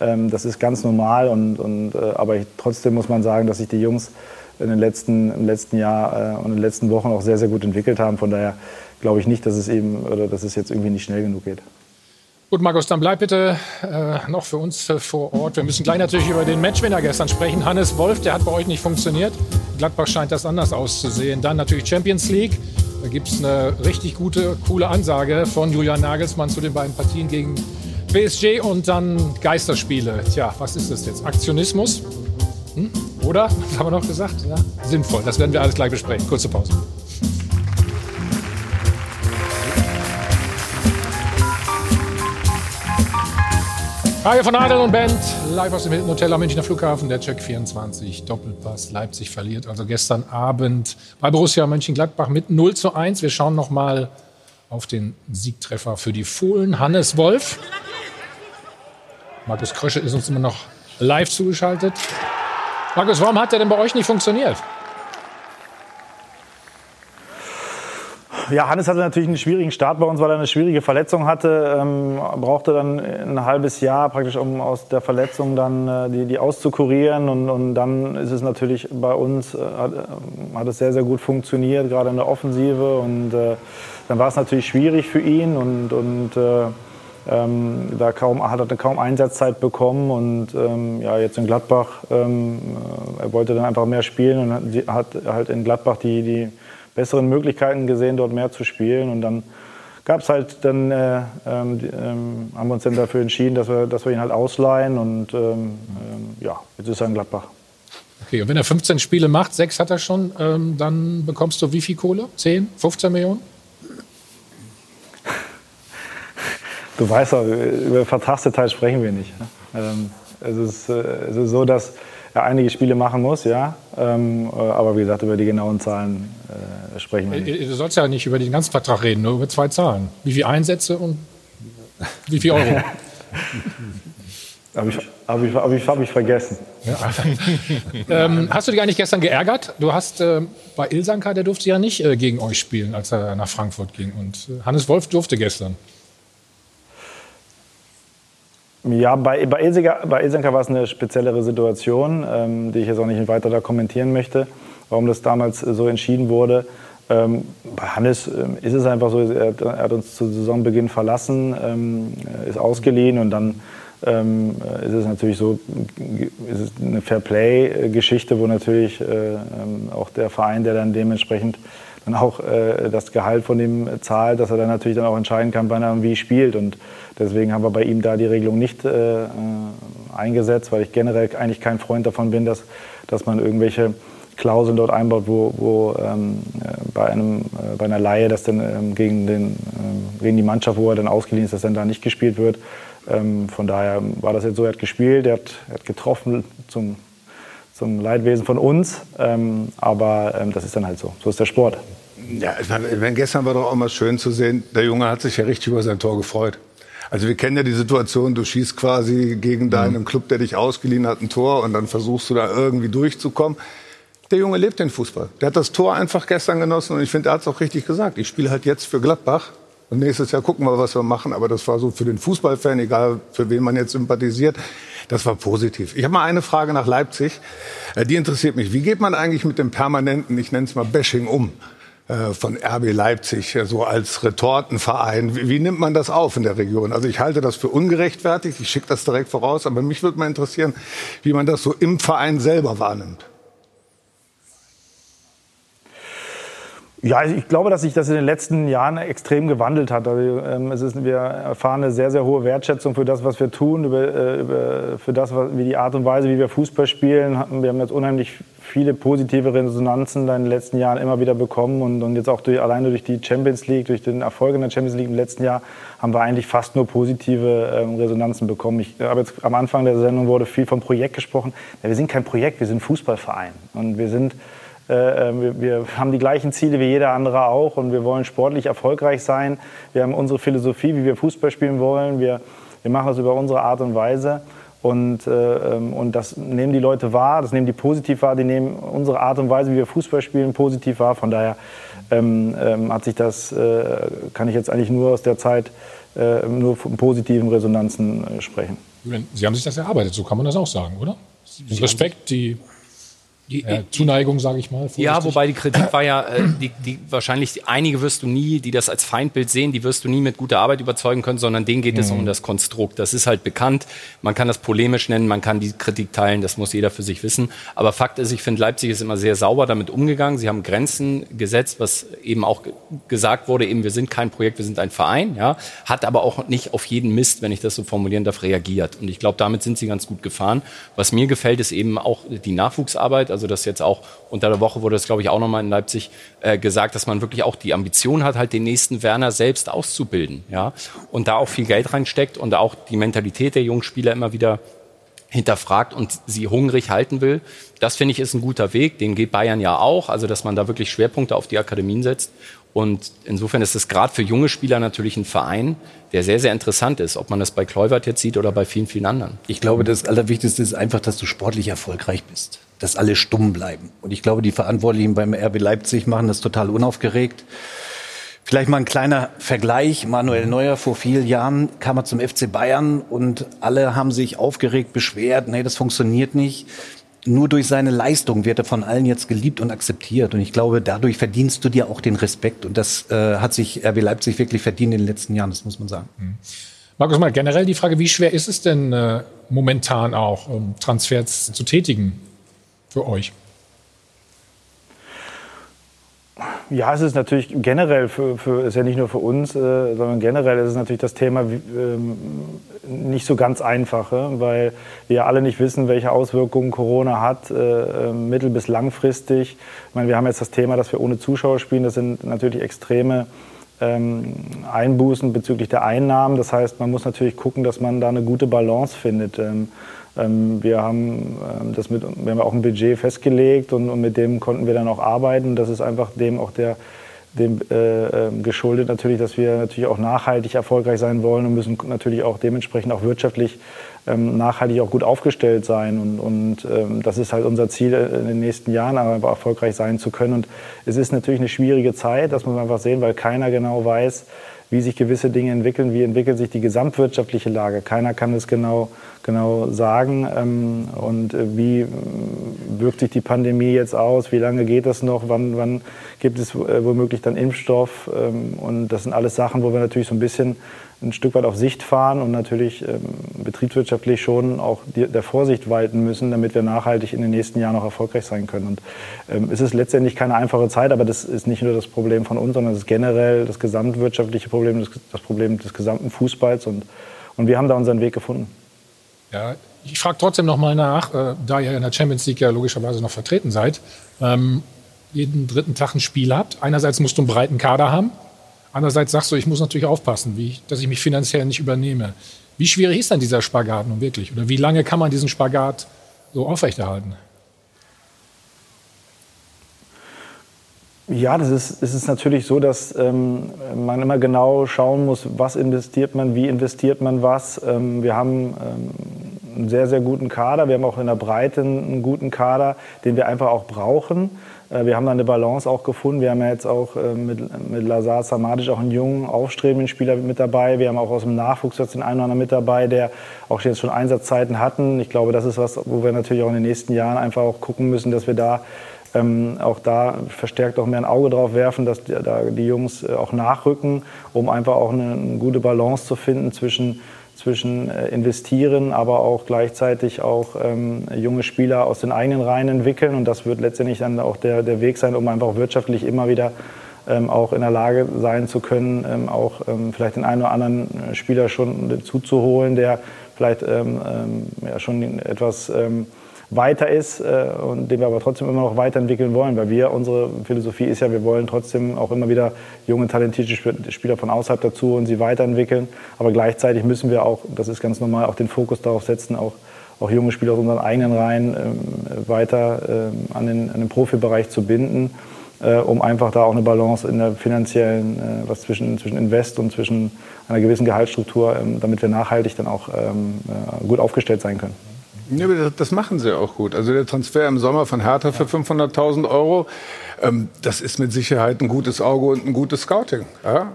ähm, das ist ganz normal. Und, und, äh, aber ich, trotzdem muss man sagen, dass sich die Jungs in den letzten, im letzten Jahr äh, und in den letzten Wochen auch sehr, sehr gut entwickelt haben. Von daher glaube ich nicht, dass es eben oder dass es jetzt irgendwie nicht schnell genug geht. Gut, Markus, dann bleib bitte äh, noch für uns äh, vor Ort. Wir müssen gleich natürlich über den Matchwinner gestern sprechen. Hannes Wolf, der hat bei euch nicht funktioniert. Gladbach scheint das anders auszusehen. Dann natürlich Champions League. Da gibt es eine richtig gute, coole Ansage von Julian Nagelsmann zu den beiden Partien gegen PSG und dann Geisterspiele. Tja, was ist das jetzt? Aktionismus? Hm? Oder? Was haben wir noch gesagt? Ja, sinnvoll. Das werden wir alles gleich besprechen. Kurze Pause. Hi von Adel und Band, live aus dem Hilton Hotel am Münchner Flughafen, der Check 24, Doppelpass, Leipzig verliert. Also gestern Abend bei Borussia Mönchengladbach mit 0 zu 1. Wir schauen noch mal auf den Siegtreffer für die Fohlen. Hannes Wolf. Markus Krösche ist uns immer noch live zugeschaltet. Markus, warum hat der denn bei euch nicht funktioniert? Ja, Hannes hatte natürlich einen schwierigen Start bei uns, weil er eine schwierige Verletzung hatte. Ähm, brauchte dann ein halbes Jahr praktisch, um aus der Verletzung dann äh, die, die auszukurieren. Und, und dann ist es natürlich bei uns, äh, hat, äh, hat es sehr, sehr gut funktioniert, gerade in der Offensive. Und äh, dann war es natürlich schwierig für ihn und, und äh, ähm, da kaum, hat er kaum Einsatzzeit bekommen und ähm, ja, jetzt in Gladbach, ähm, äh, er wollte dann einfach mehr spielen und hat halt in Gladbach die, die besseren Möglichkeiten gesehen, dort mehr zu spielen. Und dann gab es halt, dann äh, ähm, haben wir uns dann dafür entschieden, dass wir, dass wir ihn halt ausleihen. Und ähm, ähm ja, jetzt ist er in Gladbach. Okay, und wenn er 15 Spiele macht, sechs hat er schon, ähm, dann bekommst du wie viel Kohle? 10, 15 Millionen? Du weißt doch, über Vertragsdetails sprechen wir nicht. Ne? Ähm, es, ist, äh, es ist so, dass er einige Spiele machen muss, ja. Ähm, äh, aber wie gesagt, über die genauen Zahlen äh, sprechen wir nicht. Du sollst ja nicht über den ganzen Vertrag reden, nur über zwei Zahlen. Wie viele Einsätze und wie viel Euro? Habe ich, hab ich, hab ich, hab ich vergessen. Ja. ähm, hast du dich eigentlich gestern geärgert? Du hast äh, bei Ilsanka, der durfte ja nicht äh, gegen euch spielen, als er nach Frankfurt ging. Und äh, Hannes Wolf durfte gestern. Ja, bei, bei, Ilsenka, bei Ilsenka war es eine speziellere Situation, ähm, die ich jetzt auch nicht weiter da kommentieren möchte, warum das damals so entschieden wurde. Ähm, bei Hannes ähm, ist es einfach so, er, er, hat uns zu Saisonbeginn verlassen, ähm, ist ausgeliehen und dann ähm, ist es natürlich so, ist es eine Fairplay-Geschichte, wo natürlich äh, ähm, auch der Verein, der dann dementsprechend dann auch äh, das Gehalt von ihm zahlt, dass er dann natürlich dann auch entscheiden kann, wann er wie spielt. Und deswegen haben wir bei ihm da die Regelung nicht äh, eingesetzt, weil ich generell eigentlich kein Freund davon bin, dass, dass man irgendwelche Klauseln dort einbaut, wo, wo ähm, bei, einem, äh, bei einer Laie, dass dann ähm, gegen, den, ähm, gegen die Mannschaft, wo er dann ausgeliehen ist, dass dann da nicht gespielt wird. Ähm, von daher war das jetzt so, er hat gespielt, er hat, er hat getroffen zum, zum Leidwesen von uns, ähm, aber ähm, das ist dann halt so. So ist der Sport. Ja, wenn gestern war doch auch mal schön zu sehen, der Junge hat sich ja richtig über sein Tor gefreut. Also wir kennen ja die Situation, du schießt quasi gegen deinen mhm. Club, der dich ausgeliehen hat, ein Tor und dann versuchst du da irgendwie durchzukommen. Der Junge lebt den Fußball. Der hat das Tor einfach gestern genossen und ich finde, er hat es auch richtig gesagt. Ich spiele halt jetzt für Gladbach und nächstes Jahr gucken wir, was wir machen. Aber das war so für den Fußballfan, egal für wen man jetzt sympathisiert, das war positiv. Ich habe mal eine Frage nach Leipzig. Äh, die interessiert mich. Wie geht man eigentlich mit dem permanenten, ich nenne es mal Bashing um? Äh, von RB Leipzig, so als Retortenverein. Wie, wie, nimmt man das auf in der Region? Also ich halte das für ungerechtfertigt, ich schicke das direkt voraus, aber mich würde mal interessieren, wie man das so im Verein selber wahrnimmt. Ja, ich glaube, dass sich das in den letzten Jahren extrem gewandelt hat. Also, ähm, es ist, wir erfahren eine sehr, sehr hohe Wertschätzung für das, was wir tun, über, äh, über, für das, was, wie die Art und Weise, wie wir Fußball spielen. Wir haben jetzt unheimlich viele positive Resonanzen in den letzten Jahren immer wieder bekommen und, und jetzt auch durch, alleine durch die Champions League, durch den Erfolg in der Champions League im letzten Jahr haben wir eigentlich fast nur positive ähm, Resonanzen bekommen. Ich habe jetzt am Anfang der Sendung wurde viel vom Projekt gesprochen. Ja, wir sind kein Projekt, wir sind Fußballverein und wir sind äh, äh, wir, wir, haben die gleichen Ziele wie jeder andere auch und wir wollen sportlich erfolgreich sein. Wir haben unsere Philosophie, wie wir Fußball spielen wollen. Wir, wir machen das über unsere Art und Weise. Und, äh, ähm, und das nehmen die Leute wahr, das nehmen die positiv wahr, die nehmen unsere Art und Weise, wie wir Fußball spielen, positiv wahr. Von daher ähm, ähm, hat sich das, äh, kann ich jetzt eigentlich nur aus der Zeit äh, nur von positiven Resonanzen äh, sprechen. Sie haben sich das erarbeitet, so kann man das auch sagen, oder? Respekt, die äh, Zuneigung, sage ich mal. Ja, vorsichtig. wobei die Kritik war ja, äh, die, die wahrscheinlich einige wirst du nie, die das als Feindbild sehen, die wirst du nie mit guter Arbeit überzeugen können, sondern denen geht es Mhm. um das Konstrukt. Das ist halt bekannt. Man kann das polemisch nennen, man kann die Kritik teilen, das muss jeder für sich wissen. Aber Fakt ist, ich finde, Leipzig ist immer sehr sauber damit umgegangen. Sie haben Grenzen gesetzt, was eben auch ge- gesagt wurde, eben wir sind kein Projekt, wir sind ein Verein, ja, hat aber auch nicht auf jeden Mist, wenn ich das so formulieren darf, reagiert. Und ich glaube, damit sind sie ganz gut gefahren. Was mir gefällt, ist eben auch die Nachwuchsarbeit, also das jetzt auch unter der Woche wurde das, glaube ich, auch nochmal in Leipzig äh, gesagt, dass man wirklich auch die Ambition hat, halt den nächsten Werner selbst auszubilden, ja, und da auch viel Geld reinsteckt und auch die Mentalität der jungen Spieler immer wieder hinterfragt und sie hungrig halten will. Das finde ich ist ein guter Weg. Den geht Bayern ja auch. Also, dass man da wirklich Schwerpunkte auf die Akademien setzt. Und insofern ist es gerade für junge Spieler natürlich ein Verein, der sehr, sehr interessant ist. Ob man das bei Kluivert jetzt sieht oder bei vielen, vielen anderen. Ich glaube, das Allerwichtigste ist einfach, dass du sportlich erfolgreich bist. Dass alle stumm bleiben. Und ich glaube, die Verantwortlichen beim RB Leipzig machen das total unaufgeregt. Vielleicht mal ein kleiner Vergleich. Manuel Neuer vor vielen Jahren kam er zum FC Bayern und alle haben sich aufgeregt, beschwert. Nee, das funktioniert nicht. Nur durch seine Leistung wird er von allen jetzt geliebt und akzeptiert. Und ich glaube, dadurch verdienst du dir auch den Respekt. Und das äh, hat sich RB Leipzig wirklich verdient in den letzten Jahren, das muss man sagen. Markus, mal generell die Frage, wie schwer ist es denn äh, momentan auch, ähm, Transfers zu tätigen für euch? Ja, es ist natürlich generell für, für ist ja nicht nur für uns, äh, sondern generell ist es natürlich das Thema ähm, nicht so ganz einfach, äh, weil wir alle nicht wissen, welche Auswirkungen Corona hat, äh, äh, mittel- bis langfristig. Ich meine, wir haben jetzt das Thema, dass wir ohne Zuschauer spielen. Das sind natürlich extreme ähm, Einbußen bezüglich der Einnahmen. Das heißt, man muss natürlich gucken, dass man da eine gute Balance findet. Ähm, ähm, wir haben ähm, das mit, wir haben auch ein Budget festgelegt und, und mit dem konnten wir dann auch arbeiten. Das ist einfach dem auch der dem äh, ähm, geschuldet natürlich, dass wir natürlich auch nachhaltig erfolgreich sein wollen und müssen natürlich auch dementsprechend auch wirtschaftlich ähm, nachhaltig auch gut aufgestellt sein. Und, und ähm, das ist halt unser Ziel äh, in den nächsten Jahren, aber erfolgreich sein zu können. Und es ist natürlich eine schwierige Zeit, das muss man einfach sehen, weil keiner genau weiß, wie sich gewisse Dinge entwickeln, wie entwickelt sich die gesamtwirtschaftliche Lage. Keiner kann es genau, genau sagen. Ähm, und äh, wie äh, wirkt sich die Pandemie jetzt aus? Wie lange geht das noch? Wann, wann gibt es womöglich dann Impfstoff? Ähm, und das sind alles Sachen, wo wir natürlich so ein bisschen ein Stück weit auf Sicht fahren und natürlich ähm, betriebswirtschaftlich schon auch die, der Vorsicht walten müssen, damit wir nachhaltig in den nächsten Jahren auch erfolgreich sein können. Und ähm, es ist letztendlich keine einfache Zeit, aber das ist nicht nur das Problem von uns, sondern es ist generell das gesamtwirtschaftliche Problem, das, das Problem des gesamten Fußballs. Und, und wir haben da unseren Weg gefunden. Ja, ich frage trotzdem noch mal nach, äh, da ihr in der Champions League ja logischerweise noch vertreten seid, ähm, jeden dritten Tag ein Spiel habt. Einerseits musst du einen breiten Kader haben, andererseits sagst du, ich muss natürlich aufpassen, ich, dass ich mich finanziell nicht übernehme. Wie schwierig ist dann dieser Spagat nun wirklich? Oder wie lange kann man diesen Spagat so aufrechterhalten? Ja, das ist, es ist natürlich so, dass ähm, man immer genau schauen muss, was investiert man, wie investiert man was. Ähm, wir haben ähm, einen sehr, sehr guten Kader. Wir haben auch in der Breite einen guten Kader, den wir einfach auch brauchen. Äh, wir haben da eine Balance auch gefunden. Wir haben ja jetzt auch äh, mit, mit Lazar Samadic auch einen jungen, aufstrebenden Spieler mit dabei. Wir haben auch aus dem Nachwuchs jetzt den einen oder anderen mit dabei, der auch jetzt schon Einsatzzeiten hatten. Ich glaube, das ist was, wo wir natürlich auch in den nächsten Jahren einfach auch gucken müssen, dass wir da ähm, auch da verstärkt auch mehr ein Auge drauf werfen, dass da die Jungs äh, auch nachrücken, um einfach auch eine, eine gute Balance zu finden zwischen, zwischen äh, investieren, aber auch gleichzeitig auch ähm, junge Spieler aus den eigenen Reihen entwickeln. Und das wird letztendlich dann auch der, der Weg sein, um einfach wirtschaftlich immer wieder ähm, auch in der Lage sein zu können, ähm, auch ähm, vielleicht den einen oder anderen äh, Spieler schon zuzuholen, der vielleicht ähm, ähm, ja, schon etwas weiter ist äh, und den wir aber trotzdem immer noch weiterentwickeln wollen, weil wir, unsere Philosophie ist ja, wir wollen trotzdem auch immer wieder junge, talentierte Sp- Spieler von außerhalb dazu und sie weiterentwickeln, aber gleichzeitig müssen wir auch, das ist ganz normal, auch den Fokus darauf setzen, auch, auch junge Spieler aus unseren eigenen Reihen ähm, weiter ähm, an, den, an den Profibereich zu binden, äh, um einfach da auch eine Balance in der finanziellen, äh, was zwischen, zwischen Invest und zwischen einer gewissen Gehaltsstruktur, ähm, damit wir nachhaltig dann auch ähm, äh, gut aufgestellt sein können. Ja, das machen sie auch gut. Also der Transfer im Sommer von Hertha für 500.000 Euro, ähm, das ist mit Sicherheit ein gutes Auge und ein gutes Scouting. Ja?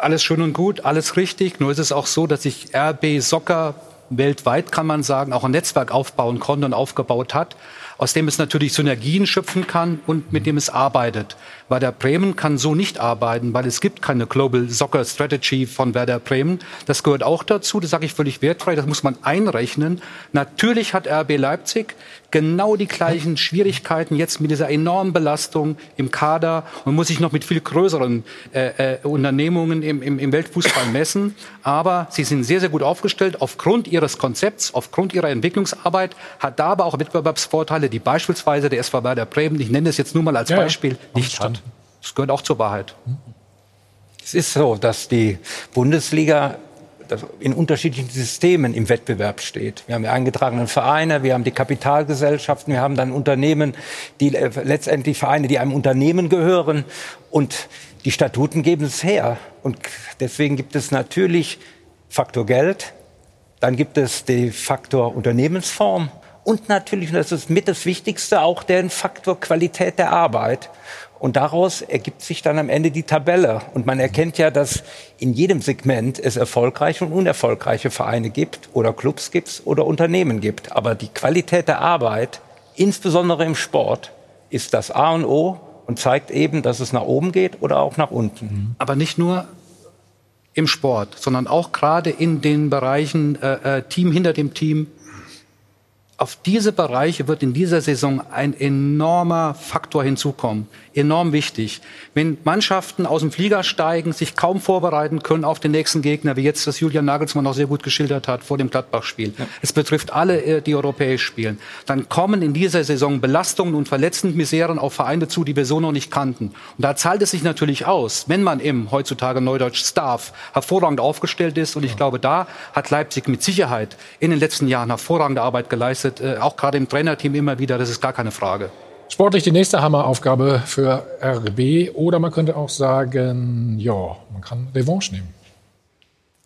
alles schön und gut, alles richtig. Nur ist es auch so, dass sich RB Soccer weltweit, kann man sagen, auch ein Netzwerk aufbauen konnte und aufgebaut hat. Aus dem es natürlich Synergien schöpfen kann und mit dem es arbeitet. Werder Bremen kann so nicht arbeiten, weil es gibt keine Global Soccer Strategy von Werder Bremen. Das gehört auch dazu, das sage ich völlig wertfrei, das muss man einrechnen. Natürlich hat RB Leipzig genau die gleichen Schwierigkeiten jetzt mit dieser enormen Belastung im Kader und muss sich noch mit viel größeren äh, äh, Unternehmungen im, im, im Weltfußball messen. Aber sie sind sehr, sehr gut aufgestellt aufgrund ihres Konzepts, aufgrund ihrer Entwicklungsarbeit, hat da aber auch Wettbewerbsvorteile, die beispielsweise der SV Werder Bremen, ich nenne es jetzt nur mal als Ja, ja. Beispiel, nicht hat. Das gehört auch zur Wahrheit. Es ist so, dass die Bundesliga in unterschiedlichen Systemen im Wettbewerb steht. Wir haben die eingetragenen Vereine, wir haben die Kapitalgesellschaften, wir haben dann Unternehmen, die äh, letztendlich Vereine, die einem Unternehmen gehören und die Statuten geben es her. Und deswegen gibt es natürlich Faktor Geld, dann gibt es den Faktor Unternehmensform und natürlich, und das ist mit das Wichtigste, auch den Faktor Qualität der Arbeit. Und daraus ergibt sich dann am Ende die Tabelle. Und man erkennt ja, dass in jedem Segment es erfolgreiche und unerfolgreiche Vereine gibt oder Clubs gibt oder Unternehmen gibt. Aber die Qualität der Arbeit, insbesondere im Sport, ist das A und O und zeigt eben, dass es nach oben geht oder auch nach unten. Aber nicht nur im Sport, sondern auch gerade in den Bereichen äh, äh, Team hinter dem Team. Auf diese Bereiche wird in dieser Saison ein enormer Faktor hinzukommen. Enorm wichtig. Wenn Mannschaften aus dem Flieger steigen, sich kaum vorbereiten können auf den nächsten Gegner, wie jetzt das Julian Nagelsmann auch sehr gut geschildert hat vor dem Gladbach-Spiel. Es betrifft alle, äh, die europäisch spielen. Dann kommen in dieser Saison Belastungen und Verletztenmiseren auf Vereine zu, die wir so noch nicht kannten. Und da zahlt es sich natürlich aus, wenn man im heutzutage Neudeutsch Staff hervorragend aufgestellt ist. Und ich glaube, da hat Leipzig mit Sicherheit in den letzten Jahren hervorragende Arbeit geleistet. Äh, auch gerade im Trainerteam immer wieder. Das ist gar keine Frage. Sportlich die nächste Hammeraufgabe für RB. Oder man könnte auch sagen, ja, man kann Revanche nehmen.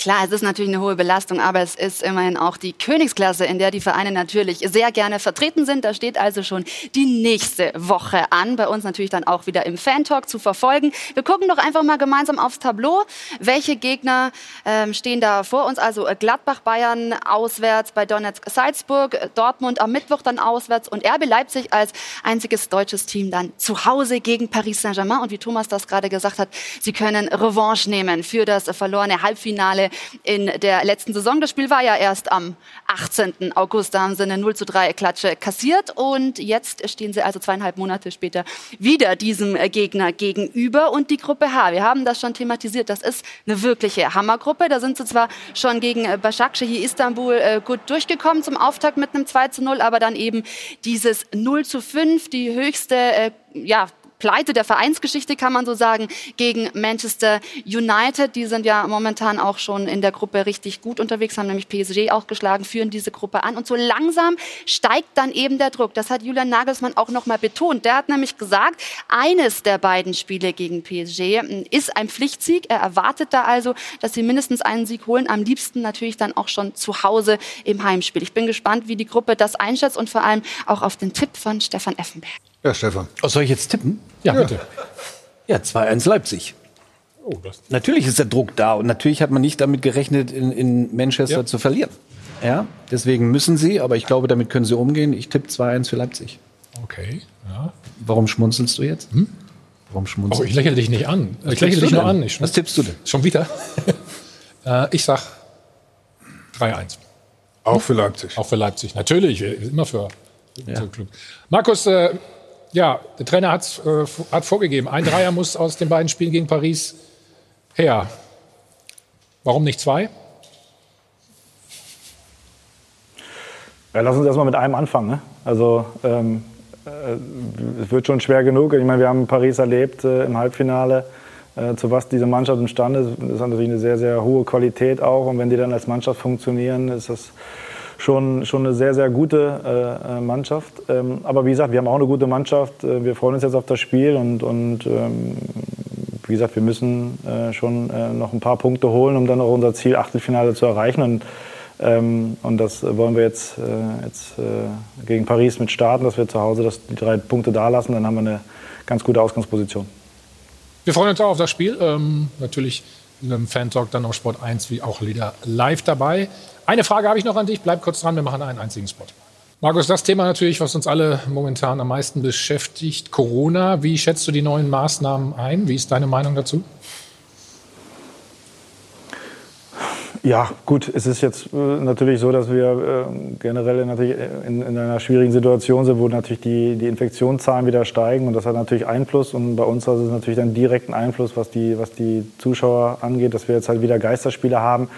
Klar, es ist natürlich eine hohe Belastung, aber es ist immerhin auch die Königsklasse, in der die Vereine natürlich sehr gerne vertreten sind. Da steht also schon die nächste Woche an. Bei uns natürlich dann auch wieder im Fan-Talk zu verfolgen. Wir gucken doch einfach mal gemeinsam aufs Tableau. Welche Gegner ähm, stehen da vor uns? Also äh, Gladbach, Bayern auswärts, bei Donetsk, Salzburg, äh, Dortmund am Mittwoch dann auswärts und RB Leipzig als einziges deutsches Team dann zu Hause gegen Paris Saint-Germain. Und wie Thomas das gerade gesagt hat, sie können Revanche nehmen für das verlorene Halbfinale in der letzten Saison. Das Spiel war ja erst am 18. August. Da haben sie eine 0 zu 3 Klatsche kassiert. Und jetzt stehen sie also zweieinhalb Monate später wieder diesem Gegner gegenüber. Und die Gruppe H, wir haben das schon thematisiert, das ist eine wirkliche Hammergruppe. Da sind sie zwar schon gegen äh, Başakşehir Istanbul äh, gut durchgekommen zum Auftakt mit einem 2 zu 0, aber dann eben dieses 0 zu 5, die höchste, äh, ja, Pleite der Vereinsgeschichte, kann man so sagen, gegen Manchester United. Die sind ja momentan auch schon in der Gruppe richtig gut unterwegs, haben nämlich PSG auch geschlagen, führen diese Gruppe an. Und so langsam steigt dann eben der Druck. Das hat Julian Nagelsmann auch nochmal betont. Der hat nämlich gesagt, eines der beiden Spiele gegen PSG ist ein Pflichtsieg. Er erwartet da also, dass sie mindestens einen Sieg holen. Am liebsten natürlich dann auch schon zu Hause im Heimspiel. Ich bin gespannt, wie die Gruppe das einschätzt und vor allem auch auf den Tipp von Stefan Effenberg. Ja, Stefan. Oh, soll ich jetzt tippen? Ja, bitte. Ja, 2-1 Leipzig. Oh, das Natürlich ist der Druck da und natürlich hat man nicht damit gerechnet, in, in Manchester Ja. zu verlieren. Ja, deswegen müssen sie, aber ich glaube, damit können sie umgehen. Ich tippe 2-1 für Leipzig. okay. Ja. Warum schmunzelst du jetzt? Warum Oh, schmunzelst ich lächle dich nicht an. Ich tippst lächle dich nur an. Ich Was tippst du denn? Schon wieder? äh, ich sag 3-1. Auch für Leipzig. Auch für Leipzig. Natürlich, immer für für Club. Markus, äh, ja, der Trainer hat's, äh, hat vorgegeben, ein Dreier muss aus den beiden Spielen gegen Paris her. Warum nicht zwei? Ja, lass uns erstmal mit einem anfangen. Ne? Also ähm, äh, es wird schon schwer genug. Ich meine, wir haben Paris erlebt äh, im Halbfinale, äh, zu was diese Mannschaft imstande ist. Das ist natürlich eine sehr, sehr hohe Qualität auch. Und wenn die dann als Mannschaft funktionieren, ist das schon, schon eine sehr, sehr gute äh, äh, Mannschaft. Ähm, aber wie gesagt, wir haben auch eine gute Mannschaft. Äh, Wir freuen uns jetzt auf das Spiel und, und ähm, wie gesagt, wir müssen äh, schon äh, noch ein paar Punkte holen, um dann auch unser Ziel Achtelfinale zu erreichen. Und, ähm, und das wollen wir jetzt, jetzt gegen Paris mit starten, dass wir zu Hause das, die drei Punkte da lassen. Dann haben wir eine ganz gute Ausgangsposition. Wir freuen uns auch auf das Spiel. Ähm, natürlich im Fan-Talk dann auf Sport 1 wie auch wieder live dabei. Eine Frage habe ich noch an dich. Bleib kurz dran, wir machen einen einzigen Spot. Markus, das Thema natürlich, was uns alle momentan am meisten beschäftigt, Corona. Wie schätzt du die neuen Maßnahmen ein? Wie ist deine Meinung dazu? Ja, gut, es ist jetzt äh, natürlich so, dass wir äh, generell natürlich in, in, einer schwierigen Situation sind, wo natürlich die, die Infektionszahlen wieder steigen und das hat natürlich Einfluss und bei uns hat es natürlich einen direkten Einfluss, was die, was die Zuschauer angeht, dass wir jetzt halt wieder Geisterspiele haben.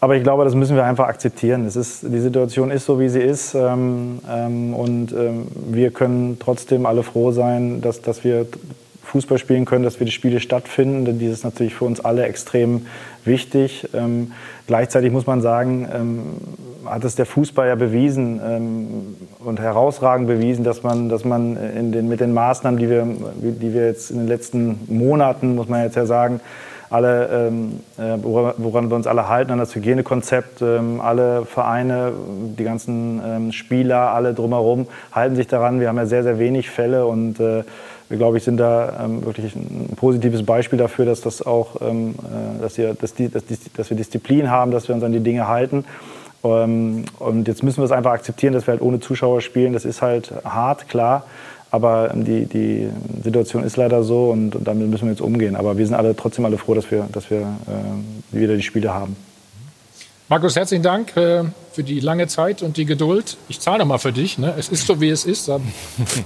Aber ich glaube, das müssen wir einfach akzeptieren. Es ist, die Situation ist so, wie sie ist. Ähm, ähm, und ähm, wir können trotzdem alle froh sein, dass, dass wir Fußball spielen können, dass wir die Spiele stattfinden. Denn dies ist natürlich für uns alle extrem wichtig. Ähm, gleichzeitig muss man sagen, ähm, hat es der Fußball ja bewiesen ähm, und herausragend bewiesen, dass man, dass man den, mit den Maßnahmen, die wir, die wir jetzt in den letzten Monaten, muss man jetzt ja sagen, alle, ähm, äh, woran wir uns alle halten, an das Hygienekonzept, ähm, alle Vereine, die ganzen ähm, Spieler, alle drumherum halten sich daran. Wir haben ja sehr, sehr wenig Fälle und äh, wir, glaube ich, sind da ähm, wirklich ein positives Beispiel dafür, dass, das auch, ähm, äh, dass, wir, dass, die, dass, dass wir Disziplin haben, dass wir uns an die Dinge halten. Ähm, und jetzt müssen wir es einfach akzeptieren, dass wir halt ohne Zuschauer spielen. Das ist halt hart, klar. Aber die, die Situation ist leider so und, und damit müssen wir jetzt umgehen. Aber wir sind alle trotzdem alle froh, dass wir, dass wir äh, wieder die Spiele haben. Markus, herzlichen Dank äh, für die lange Zeit und die Geduld. Ich zahle mal für dich. Ne? Es ist so, wie es ist. Da,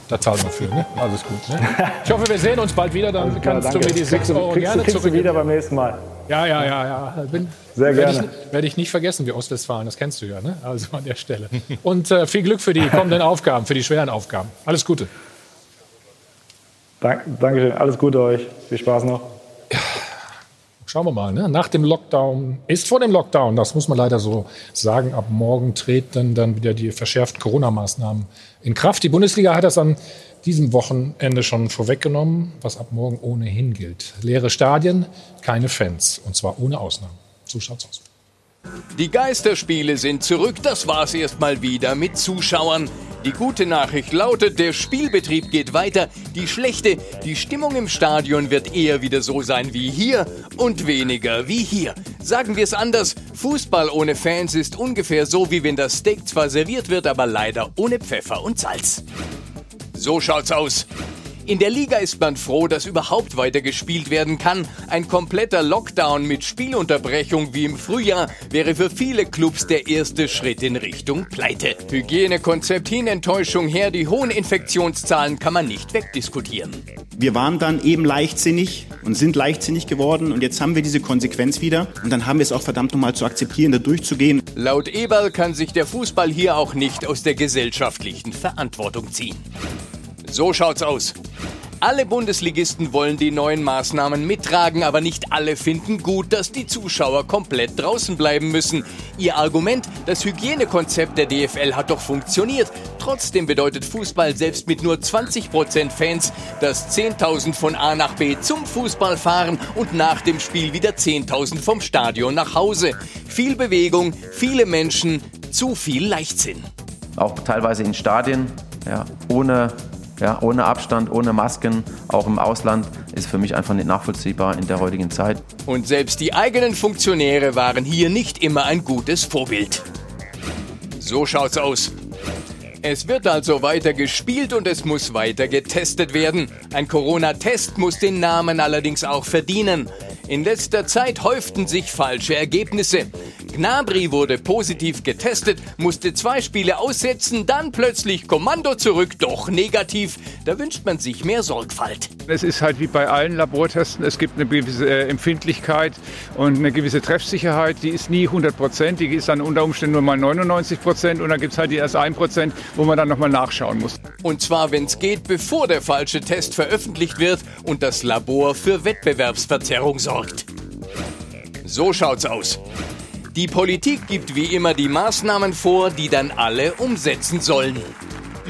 da zahlen wir für. Ne? Alles gut. Ne? Ich hoffe, wir sehen uns bald wieder. Dann Alles kannst klar, du mir die 6 Euro kriegst, gerne kriegst zurück. du wieder beim nächsten Mal. Ja, ja, ja, ja. Bin, Sehr werde gerne. Ich, werde ich nicht vergessen, wie Ostwestfalen. Das kennst du ja. Ne? Also an der Stelle. Und äh, viel Glück für die kommenden Aufgaben, für die schweren Aufgaben. Alles Gute. Dank, Dankeschön. Alles Gute euch. Viel Spaß noch. Schauen wir mal, ne? nach dem Lockdown, ist vor dem Lockdown, das muss man leider so sagen, ab morgen treten dann wieder die verschärften Corona-Maßnahmen in Kraft. Die Bundesliga hat das an diesem Wochenende schon vorweggenommen, was ab morgen ohnehin gilt. Leere Stadien, keine Fans und zwar ohne Ausnahmen. So schaut's aus. Die Geisterspiele sind zurück, das war's erstmal wieder mit Zuschauern. Die gute Nachricht lautet, der Spielbetrieb geht weiter. Die schlechte, die Stimmung im Stadion wird eher wieder so sein wie hier und weniger wie hier. Sagen wir es anders, Fußball ohne Fans ist ungefähr so, wie wenn das Steak zwar serviert wird, aber leider ohne Pfeffer und Salz. So schaut's aus. In der Liga ist man froh, dass überhaupt weiter gespielt werden kann. Ein kompletter Lockdown mit Spielunterbrechung wie im Frühjahr wäre für viele Clubs der erste Schritt in Richtung Pleite. Hygienekonzept hin, Enttäuschung her, die hohen Infektionszahlen kann man nicht wegdiskutieren. Wir waren dann eben leichtsinnig und sind leichtsinnig geworden und jetzt haben wir diese Konsequenz wieder und dann haben wir es auch verdammt nochmal zu akzeptieren, da durchzugehen. Laut Eberl kann sich der Fußball hier auch nicht aus der gesellschaftlichen Verantwortung ziehen. So schaut's aus. Alle Bundesligisten wollen die neuen Maßnahmen mittragen, aber nicht alle finden gut, dass die Zuschauer komplett draußen bleiben müssen. Ihr Argument, das Hygienekonzept der DFL hat doch funktioniert. Trotzdem bedeutet Fußball selbst mit nur 20% Fans, dass 10.000 von A nach B zum Fußball fahren und nach dem Spiel wieder 10.000 vom Stadion nach Hause. Viel Bewegung, viele Menschen, zu viel Leichtsinn. Auch teilweise in Stadien, ja, ohne ja, ohne Abstand, ohne Masken, auch im Ausland, ist für mich einfach nicht nachvollziehbar in der heutigen Zeit. Und selbst die eigenen Funktionäre waren hier nicht immer ein gutes Vorbild. So schaut's aus. Es wird also weiter gespielt und es muss weiter getestet werden. Ein Corona-Test muss den Namen allerdings auch verdienen. In letzter Zeit häuften sich falsche Ergebnisse. Gnabry wurde positiv getestet, musste zwei Spiele aussetzen, dann plötzlich Kommando zurück, doch negativ. Da wünscht man sich mehr Sorgfalt. Es ist halt wie bei allen Labortesten, es gibt eine gewisse äh, Empfindlichkeit und eine gewisse Treffsicherheit, die ist nie 100 Prozent, die ist dann unter Umständen nur mal 99 Prozent und dann gibt es halt die erst 1 Prozent, wo man dann nochmal nachschauen muss. Und zwar, wenn es geht, bevor der falsche Test veröffentlicht wird und das Labor für Wettbewerbsverzerrung sorgt. So schaut's aus. Die Politik gibt wie immer die Maßnahmen vor, die dann alle umsetzen sollen.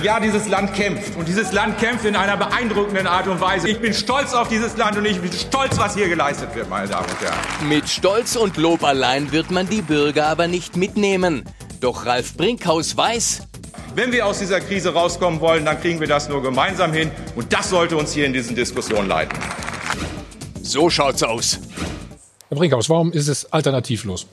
Ja, dieses Land kämpft. Und dieses Land kämpft in einer beeindruckenden Art und Weise. Ich bin stolz auf dieses Land und ich bin stolz, was hier geleistet wird, meine Damen und Herren. Mit Stolz und Lob allein wird man die Bürger aber nicht mitnehmen. Doch Ralf Brinkhaus weiß, wenn wir aus dieser Krise rauskommen wollen, dann kriegen wir das nur gemeinsam hin. Und das sollte uns hier in diesen Diskussionen leiten. So schaut's aus. Herr Brinkhaus, warum ist es alternativlos?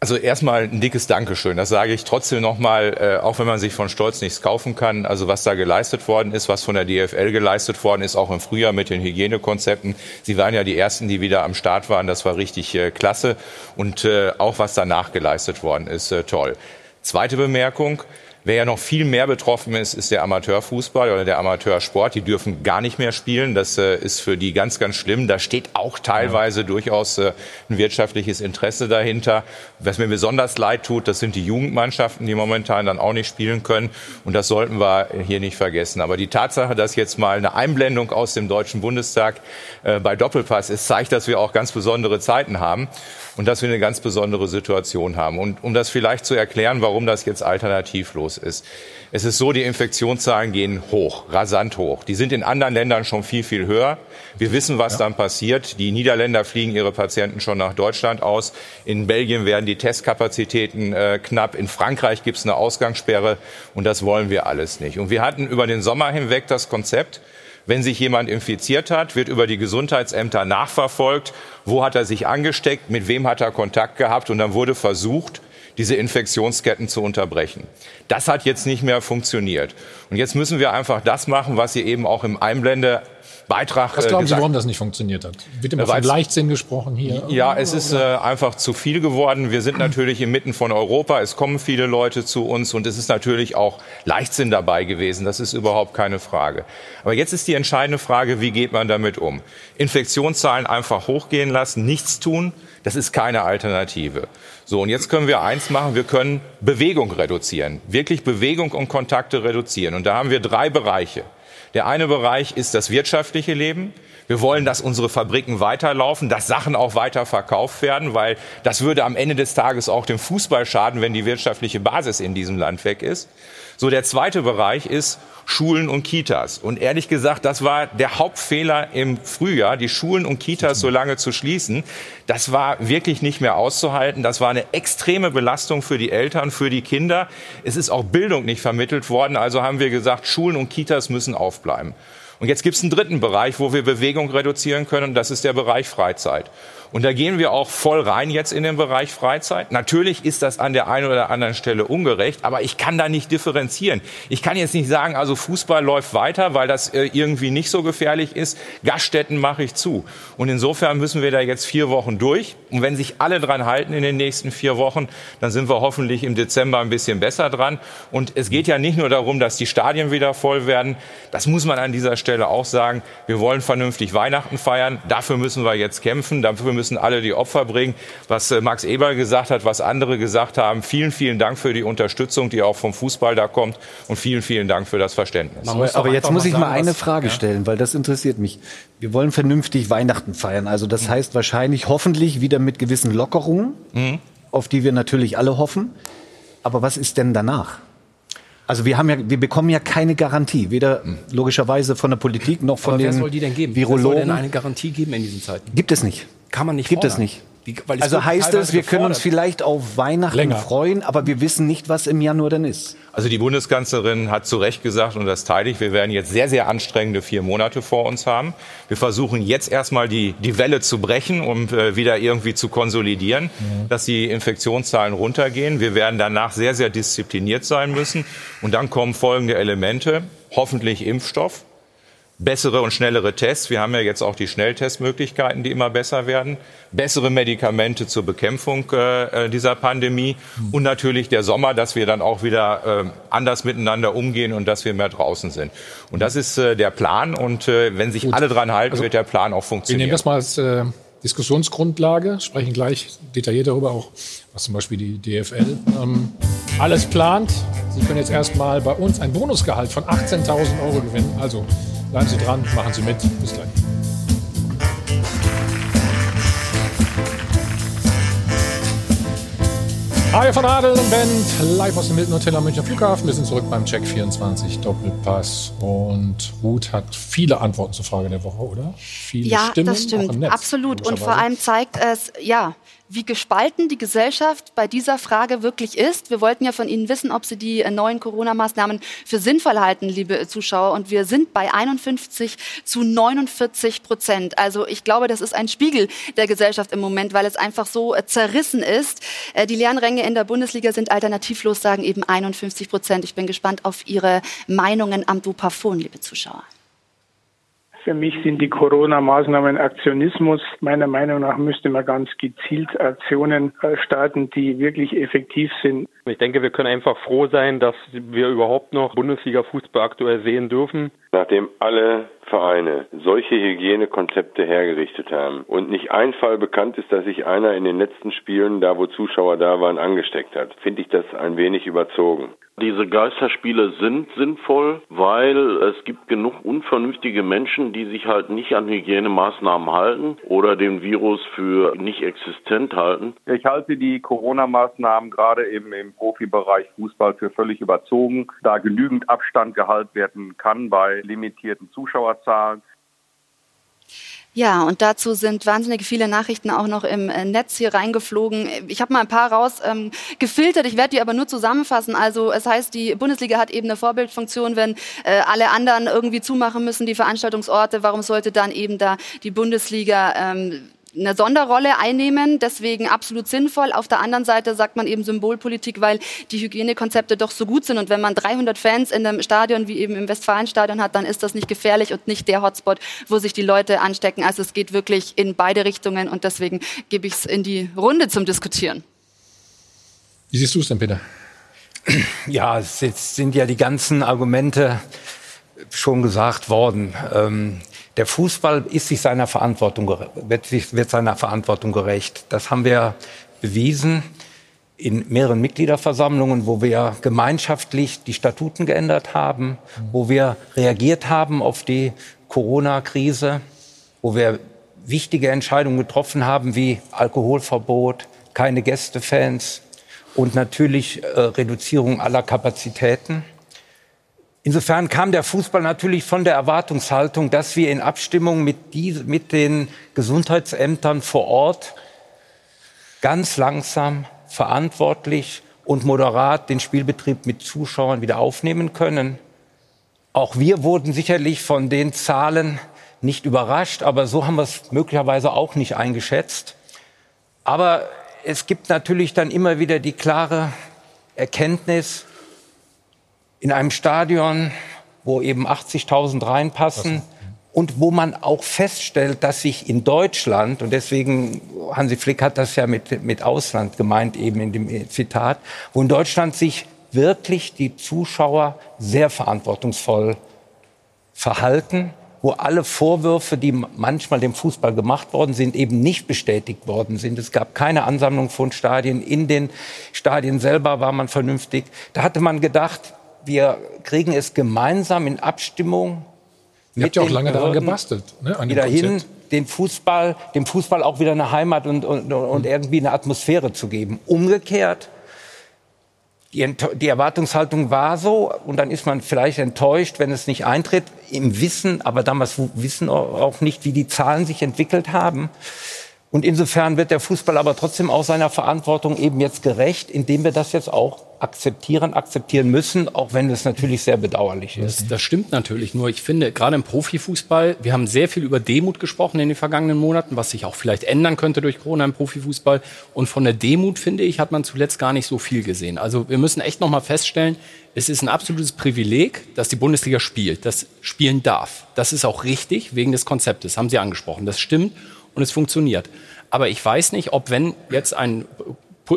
Also erstmal ein dickes Dankeschön. Das sage ich trotzdem nochmal, äh, auch wenn man sich von Stolz nichts kaufen kann. Also was da geleistet worden ist, was von der DFL geleistet worden ist, auch im Frühjahr mit den Hygienekonzepten. Sie waren ja die Ersten, die wieder am Start waren. Das war richtig äh, klasse. Und äh, auch was danach geleistet worden ist, äh, toll. Zweite Bemerkung. Wer ja noch viel mehr betroffen ist, ist der Amateurfußball oder der Amateursport. Die dürfen gar nicht mehr spielen. Das äh, ist für die ganz, ganz schlimm. Da steht auch teilweise ja. durchaus äh, ein wirtschaftliches Interesse dahinter. Was mir besonders leid tut, das sind die Jugendmannschaften, die momentan dann auch nicht spielen können. Und das sollten wir hier nicht vergessen. Aber die Tatsache, dass jetzt mal eine Einblendung aus dem Deutschen Bundestag äh, bei Doppelpass ist, zeigt, dass wir auch ganz besondere Zeiten haben und dass wir eine ganz besondere Situation haben. Und um das vielleicht zu erklären, warum das jetzt alternativlos ist. Es ist so, die Infektionszahlen gehen hoch, rasant hoch. Die sind in anderen Ländern schon viel, viel höher. Wir wissen, was ja. dann passiert. Die Niederländer fliegen ihre Patienten schon nach Deutschland aus. In Belgien werden die Testkapazitäten äh, knapp. In Frankreich gibt es eine Ausgangssperre. Und das wollen wir alles nicht. Und wir hatten über den Sommer hinweg das Konzept, wenn sich jemand infiziert hat, wird über die Gesundheitsämter nachverfolgt, wo hat er sich angesteckt, mit wem hat er Kontakt gehabt und dann wurde versucht, diese Infektionsketten zu unterbrechen. Das hat jetzt nicht mehr funktioniert. Und jetzt müssen wir einfach das machen, was Sie eben auch im Einblende Beitrag. Was glauben Sie, warum das nicht funktioniert hat? Wird immer von Leichtsinn gesprochen hier? Ja, es ist äh, einfach zu viel geworden. Wir sind natürlich inmitten von Europa. Es kommen viele Leute zu uns und es ist natürlich auch Leichtsinn dabei gewesen. Das ist überhaupt keine Frage. Aber jetzt ist die entscheidende Frage, wie geht man damit um? Infektionszahlen einfach hochgehen lassen, nichts tun, das ist keine Alternative. So, und jetzt können wir eins machen, wir können Bewegung reduzieren, wirklich Bewegung und Kontakte reduzieren. Und da haben wir drei Bereiche. Der eine Bereich ist das wirtschaftliche Leben. Wir wollen, dass unsere Fabriken weiterlaufen, dass Sachen auch weiter verkauft werden, weil das würde am Ende des Tages auch dem Fußball schaden, wenn die wirtschaftliche Basis in diesem Land weg ist. So, der zweite Bereich ist Schulen und Kitas. Und ehrlich gesagt, das war der Hauptfehler im Frühjahr, die Schulen und Kitas so lange zu schließen. Das war wirklich nicht mehr auszuhalten. Das war eine extreme Belastung für die Eltern, für die Kinder. Es ist auch Bildung nicht vermittelt worden. Also haben wir gesagt, Schulen und Kitas müssen aufbleiben. Und jetzt gibt es einen dritten Bereich, wo wir Bewegung reduzieren können, und das ist der Bereich Freizeit. Und da gehen wir auch voll rein jetzt in den Bereich Freizeit. Natürlich ist das an der einen oder anderen Stelle ungerecht, aber ich kann da nicht differenzieren. Ich kann jetzt nicht sagen, also Fußball läuft weiter, weil das äh, irgendwie nicht so gefährlich ist. Gaststätten mache ich zu. Und insofern müssen wir da jetzt vier Wochen durch. Und wenn sich alle dran halten in den nächsten vier Wochen, dann sind wir hoffentlich im Dezember ein bisschen besser dran. Und es geht ja nicht nur darum, dass die Stadien wieder voll werden. Das muss man an dieser Stelle auch sagen. Wir wollen vernünftig Weihnachten feiern. Dafür müssen wir jetzt kämpfen. Dafür müssen alle die Opfer bringen. Was äh, Max Eber gesagt hat, was andere gesagt haben. Vielen, vielen Dank für die Unterstützung, die auch vom Fußball da kommt. Und vielen, vielen Dank für das Verständnis. Aber, jetzt muss ich mal eine Frage stellen, weil das interessiert mich. Wir wollen vernünftig Weihnachten feiern. Also das mhm. heißt wahrscheinlich, hoffentlich wieder mit gewissen Lockerungen, mhm. auf die wir natürlich alle hoffen. Aber was ist denn danach? Also wir haben ja, wir bekommen ja keine Garantie, weder logischerweise von der Politik noch von Aber den wer soll die denn geben? Virologen. Wer soll denn eine Garantie geben in diesen Zeiten? Gibt es nicht. Kann man nicht. Gibt fordern. es nicht. Wie, also heißt es, wir können uns vielleicht auf Weihnachten Länger. freuen, aber wir wissen nicht, was im Januar denn ist. Also die Bundeskanzlerin hat zu Recht gesagt, und das teile ich, wir werden jetzt sehr, sehr anstrengende vier Monate vor uns haben. Wir versuchen jetzt erstmal die, die Welle zu brechen, um äh, wieder irgendwie zu konsolidieren, mhm. dass die Infektionszahlen runtergehen. Wir werden danach sehr, sehr diszipliniert sein müssen. Und dann kommen folgende Elemente. Hoffentlich Impfstoff bessere und schnellere Tests. Wir haben ja jetzt auch die Schnelltestmöglichkeiten, die immer besser werden. Bessere Medikamente zur Bekämpfung äh, dieser Pandemie. Und natürlich der Sommer, dass wir dann auch wieder äh, anders miteinander umgehen und dass wir mehr draußen sind. Und das ist äh, der Plan. Und äh, wenn sich Gut. alle dran halten, also, wird der Plan auch funktionieren. Wir nehmen das mal als äh, Diskussionsgrundlage, sprechen gleich detailliert darüber, auch was zum Beispiel die DFL ähm, alles plant. Sie können jetzt erstmal bei uns ein Bonusgehalt von 18.000 Euro gewinnen. Also Bleiben Sie dran, machen Sie mit. Bis gleich. Hi von Adel und Band, live aus dem Hilton Hotel am Münchner Flughafen. Wir sind zurück beim Check 24 Doppelpass. Und Ruth hat viele Antworten zur Frage der Woche, oder? Viele ja, Stimmen, das auch im stimmt. Netz, Absolut. Und vor allem zeigt es, ja, wie gespalten die Gesellschaft bei dieser Frage wirklich ist. Wir wollten ja von Ihnen wissen, ob Sie die äh, neuen Corona-Maßnahmen für sinnvoll halten, liebe Zuschauer. Und wir sind bei 51 zu 49 Prozent. Also ich glaube, das ist ein Spiegel der Gesellschaft im Moment, weil es einfach so äh, zerrissen ist. Äh, Die leeren Ränge in der Bundesliga sind alternativlos, sagen eben 51 Prozent. Ich bin gespannt auf Ihre Meinungen am Dopafon, liebe Zuschauer. Für mich sind die Corona-Maßnahmen Aktionismus. Meiner Meinung nach müsste man ganz gezielt Aktionen äh, starten, die wirklich effektiv sind. Ich denke, wir können einfach froh sein, dass wir überhaupt noch Bundesliga-Fußball aktuell sehen dürfen. Nachdem alle Vereine solche Hygienekonzepte hergerichtet haben und nicht ein Fall bekannt ist, dass sich einer in den letzten Spielen, da wo Zuschauer da waren, angesteckt hat, finde ich das ein wenig überzogen. Diese Geisterspiele sind sinnvoll, weil es gibt genug unvernünftige Menschen, die sich halt nicht an Hygienemaßnahmen halten oder den Virus für nicht existent halten. Ich halte die Corona-Maßnahmen gerade eben im Profibereich Fußball für völlig überzogen, da genügend Abstand gehalten werden kann bei limitierten Zuschauerzahlen. Ja, und dazu sind wahnsinnig viele Nachrichten auch noch im äh, Netz hier reingeflogen. Ich habe mal ein paar raus ähm, gefiltert, ich werde die aber nur zusammenfassen. Also es heißt, die Bundesliga hat eben eine Vorbildfunktion, wenn äh, alle anderen irgendwie zumachen müssen, die Veranstaltungsorte. Warum sollte dann eben da die Bundesliga ähm, eine Sonderrolle einnehmen, deswegen absolut sinnvoll. Auf der anderen Seite sagt man eben Symbolpolitik, weil die Hygienekonzepte doch so gut sind. Und wenn man 300 Fans in einem Stadion wie eben im Westfalenstadion hat, dann ist das nicht gefährlich und nicht der Hotspot, wo sich die Leute anstecken. Also es geht wirklich in beide Richtungen und deswegen gebe ich es in die Runde zum Diskutieren. Wie siehst du es denn, Peter? Ja, es jetzt sind ja die ganzen Argumente schon gesagt worden. Ähm, der Fußball ist sich seiner Verantwortung, wird, sich, wird seiner Verantwortung gerecht. Das haben wir bewiesen in mehreren Mitgliederversammlungen, wo wir gemeinschaftlich die Statuten geändert haben, wo wir reagiert haben auf die Corona-Krise, wo wir wichtige Entscheidungen getroffen haben, wie Alkoholverbot, keine Gästefans und natürlich äh, Reduzierung aller Kapazitäten. Insofern kam der Fußball natürlich von der Erwartungshaltung, dass wir in Abstimmung mit, diese, mit den Gesundheitsämtern vor Ort ganz langsam, verantwortlich und moderat den Spielbetrieb mit Zuschauern wieder aufnehmen können. Auch wir wurden sicherlich von den Zahlen nicht überrascht, aber so haben wir es möglicherweise auch nicht eingeschätzt. Aber es gibt natürlich dann immer wieder die klare Erkenntnis, in einem Stadion, wo eben 80.000 reinpassen und wo man auch feststellt, dass sich in Deutschland, und deswegen, Hansi Flick hat das ja mit, mit Ausland gemeint, eben in dem Zitat, wo in Deutschland sich wirklich die Zuschauer sehr verantwortungsvoll verhalten, wo alle Vorwürfe, die manchmal dem Fußball gemacht worden sind, eben nicht bestätigt worden sind. Es gab keine Ansammlung von Stadien. In den Stadien selber war man vernünftig. Da hatte man gedacht, wir kriegen es gemeinsam in Abstimmung Ihr habt ja auch lange daran gebastelt, ne, an dem wieder hin, Konzept. den Fußball, dem Fußball auch wieder eine Heimat und, und, und irgendwie eine Atmosphäre zu geben. Umgekehrt, die, die Erwartungshaltung war so und dann ist man vielleicht enttäuscht, wenn es nicht eintritt, im Wissen, aber damals wissen auch nicht, wie die Zahlen sich entwickelt haben. Und insofern wird der Fußball aber trotzdem auch seiner Verantwortung eben jetzt gerecht, indem wir das jetzt auch akzeptieren, akzeptieren müssen, auch wenn es natürlich sehr bedauerlich ist. Das, das stimmt natürlich. Nur ich finde, gerade im Profifußball, wir haben sehr viel über Demut gesprochen in den vergangenen Monaten, was sich auch vielleicht ändern könnte durch Corona im Profifußball. Und von der Demut, finde ich, hat man zuletzt gar nicht so viel gesehen. Also wir müssen echt nochmal feststellen, es ist ein absolutes Privileg, dass die Bundesliga spielt, das spielen darf. Das ist auch richtig wegen des Konzeptes, haben Sie angesprochen. Das stimmt und es funktioniert. Aber ich weiß nicht, ob wenn jetzt ein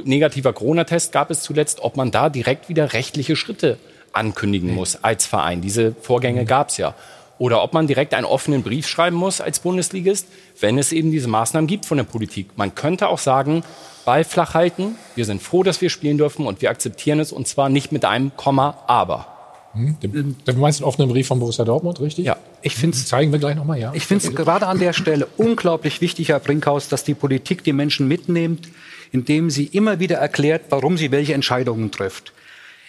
negativer Corona-Test gab es zuletzt, ob man da direkt wieder rechtliche Schritte ankündigen muss als Verein. Diese Vorgänge gab es ja. Oder ob man direkt einen offenen Brief schreiben muss als Bundesligist, wenn es eben diese Maßnahmen gibt von der Politik. Man könnte auch sagen, Ball flach halten, wir sind froh, dass wir spielen dürfen und wir akzeptieren es und zwar nicht mit einem Komma, aber. Hm? Du du meinst einen offenen Brief von Borussia Dortmund, richtig? Ja, ich finde es. Zeigen wir gleich nochmal, ja. Ich finde es gerade an der Stelle unglaublich wichtig, Herr Brinkhaus, dass die Politik die Menschen mitnimmt indem sie immer wieder erklärt, warum sie welche Entscheidungen trifft.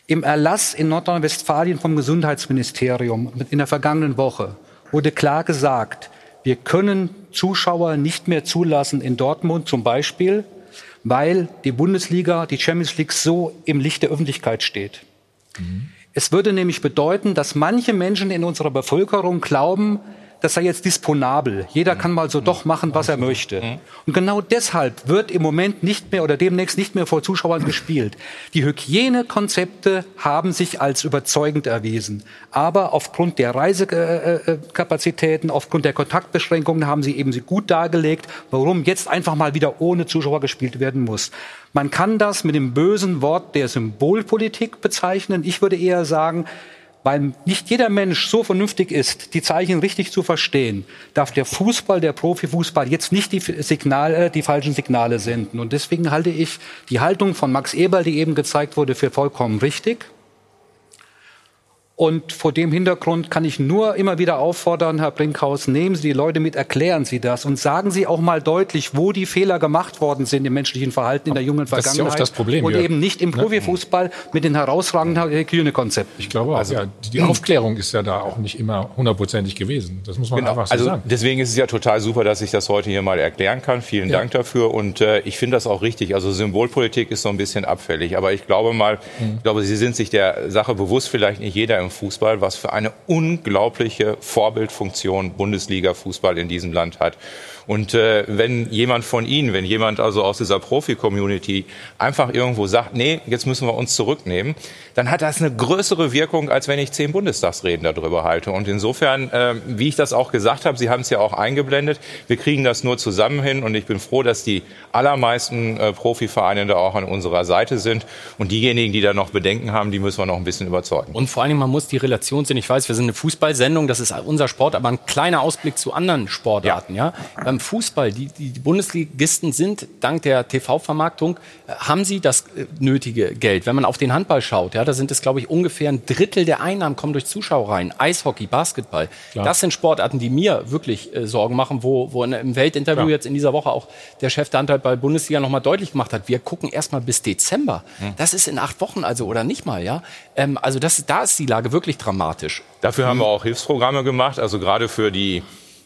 Im Erlass in Nordrhein-Westfalen vom Gesundheitsministerium in der vergangenen Woche wurde klar gesagt, wir können Zuschauer nicht mehr zulassen in Dortmund zum Beispiel, weil die Bundesliga, die Champions League so im Licht der Öffentlichkeit steht. Mhm. Es würde nämlich bedeuten, dass manche Menschen in unserer Bevölkerung glauben, das sei jetzt disponabel. Jeder kann mal so doch machen, was er möchte. Und genau deshalb wird im Moment nicht mehr oder demnächst nicht mehr vor Zuschauern gespielt. Die Hygienekonzepte haben sich als überzeugend erwiesen. Aber aufgrund der Reisekapazitäten, aufgrund der Kontaktbeschränkungen haben sie eben gut dargelegt, warum jetzt einfach mal wieder ohne Zuschauer gespielt werden muss. Man kann das mit dem bösen Wort der Symbolpolitik bezeichnen. Ich würde eher sagen, weil nicht jeder Mensch so vernünftig ist, die Zeichen richtig zu verstehen, darf der Fußball, der Profifußball jetzt nicht die, Signale, die falschen Signale senden. Und deswegen halte ich die Haltung von Max Eberl, die eben gezeigt wurde, für vollkommen richtig. Und vor dem Hintergrund kann ich nur immer wieder auffordern, Herr Brinkhaus, nehmen Sie die Leute mit, erklären Sie das und sagen Sie auch mal deutlich, wo die Fehler gemacht worden sind im menschlichen Verhalten in der jungen Vergangenheit. Das ist ja oft das Problem. Und ja. eben nicht im Profifußball mit den herausragenden Hygienekonzepten. Ich glaube auch. Also, ja, die Aufklärung ist ja da auch nicht immer hundertprozentig gewesen. Das muss man genau. einfach so also sagen. Deswegen ist es ja total super, dass ich das heute hier mal erklären kann. Vielen ja. Dank dafür. Und äh, ich finde das auch richtig. Also Symbolpolitik ist so ein bisschen abfällig. Aber ich glaube mal, mhm. ich glaube, Sie sind sich der Sache bewusst, vielleicht nicht jeder im Fußball, was für eine unglaubliche Vorbildfunktion Bundesliga-Fußball in diesem Land hat. Und äh, wenn jemand von Ihnen, wenn jemand also aus dieser Profi-Community einfach irgendwo sagt, nee, jetzt müssen wir uns zurücknehmen, dann hat das eine größere Wirkung, als wenn ich zehn Bundestagsreden darüber halte. Und insofern, äh, wie ich das auch gesagt habe, Sie haben es ja auch eingeblendet, wir kriegen das nur zusammen hin. Und ich bin froh, dass die allermeisten äh, Profivereine da auch an unserer Seite sind. Und diejenigen, die da noch Bedenken haben, die müssen wir noch ein bisschen überzeugen. Und vor allen Dingen, man muss die Relation sehen. Ich weiß, wir sind eine Fußballsendung, das ist unser Sport, aber ein kleiner Ausblick zu anderen Sportarten. Ja. ja? Beim Fußball, die, die Bundesligisten sind dank der TV-Vermarktung, äh, haben sie das äh, nötige Geld. Wenn man auf den Handball schaut, ja, da sind es, glaube ich, ungefähr ein Drittel der Einnahmen kommen durch Zuschauer rein. Eishockey, Basketball. Klar. Das sind Sportarten, die mir wirklich äh, Sorgen machen, wo, wo in, im Weltinterview Klar. jetzt in dieser Woche auch der Chef der Handball-Bundesliga nochmal deutlich gemacht hat, wir gucken erstmal bis Dezember. Hm. Das ist in acht Wochen also oder nicht mal, ja. Ähm, also das, da ist die Lage wirklich dramatisch. Dafür haben wir auch Hilfsprogramme gemacht, also gerade für die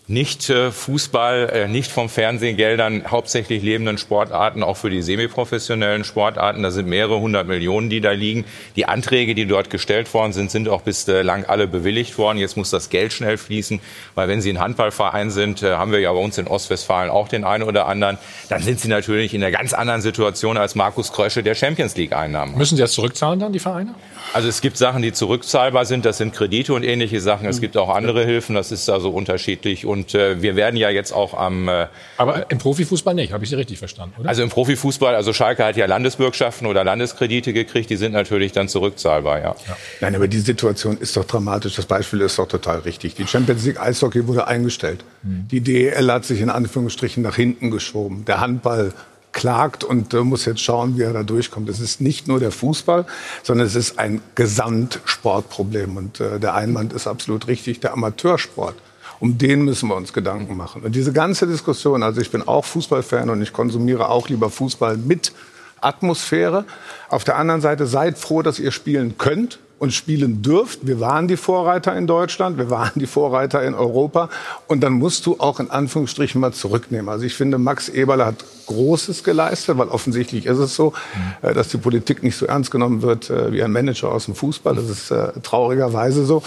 nicht äh, Fußball, äh, nicht vom Fernsehgeldern hauptsächlich lebenden Sportarten, auch für die semiprofessionellen Sportarten. Da sind mehrere hundert Millionen, die da liegen. Die Anträge, die dort gestellt worden sind, sind auch bislang alle bewilligt worden. Jetzt muss das Geld schnell fließen, weil wenn Sie ein Handballverein sind, äh, haben wir ja bei uns in Ostwestfalen auch den einen oder anderen, dann sind Sie natürlich in einer ganz anderen Situation als Markus Krösche, der Champions League Einnahmen. Müssen Sie das zurückzahlen dann, die Vereine? Also es gibt Sachen, die zurückzahlbar sind. Das sind Kredite und ähnliche Sachen. Es gibt auch andere Hilfen. Das ist also unterschiedlich. Und äh, wir werden ja jetzt auch am. Äh, Aber im Profifußball nicht, habe ich Sie richtig verstanden, oder? Also im Profifußball, also Schalke hat ja Landesbürgschaften oder Landeskredite gekriegt, die sind natürlich dann zurückzahlbar, ja. ja. Nein, aber die Situation ist doch dramatisch. Das Beispiel ist doch total richtig. Die Champions League Eishockey wurde eingestellt. Mhm. Die DEL hat sich in Anführungsstrichen nach hinten geschoben. Der Handball klagt und äh, muss jetzt schauen, wie er da durchkommt. Es ist nicht nur der Fußball, sondern es ist ein Gesamtsportproblem. Und äh, der Einwand ist absolut richtig, der Amateursport. Um den müssen wir uns Gedanken machen. Und diese ganze Diskussion, also ich bin auch Fußballfan und ich konsumiere auch lieber Fußball mit Atmosphäre. Auf der anderen Seite seid froh, dass ihr spielen könnt und spielen dürft. Wir waren die Vorreiter in Deutschland, wir waren die Vorreiter in Europa. Und dann musst du auch in Anführungsstrichen mal zurücknehmen. Also ich finde, Max Eberle hat Großes geleistet, weil offensichtlich ist es so, mhm. dass die Politik nicht so ernst genommen wird äh, wie ein Manager aus dem Fußball. Das ist äh, traurigerweise so.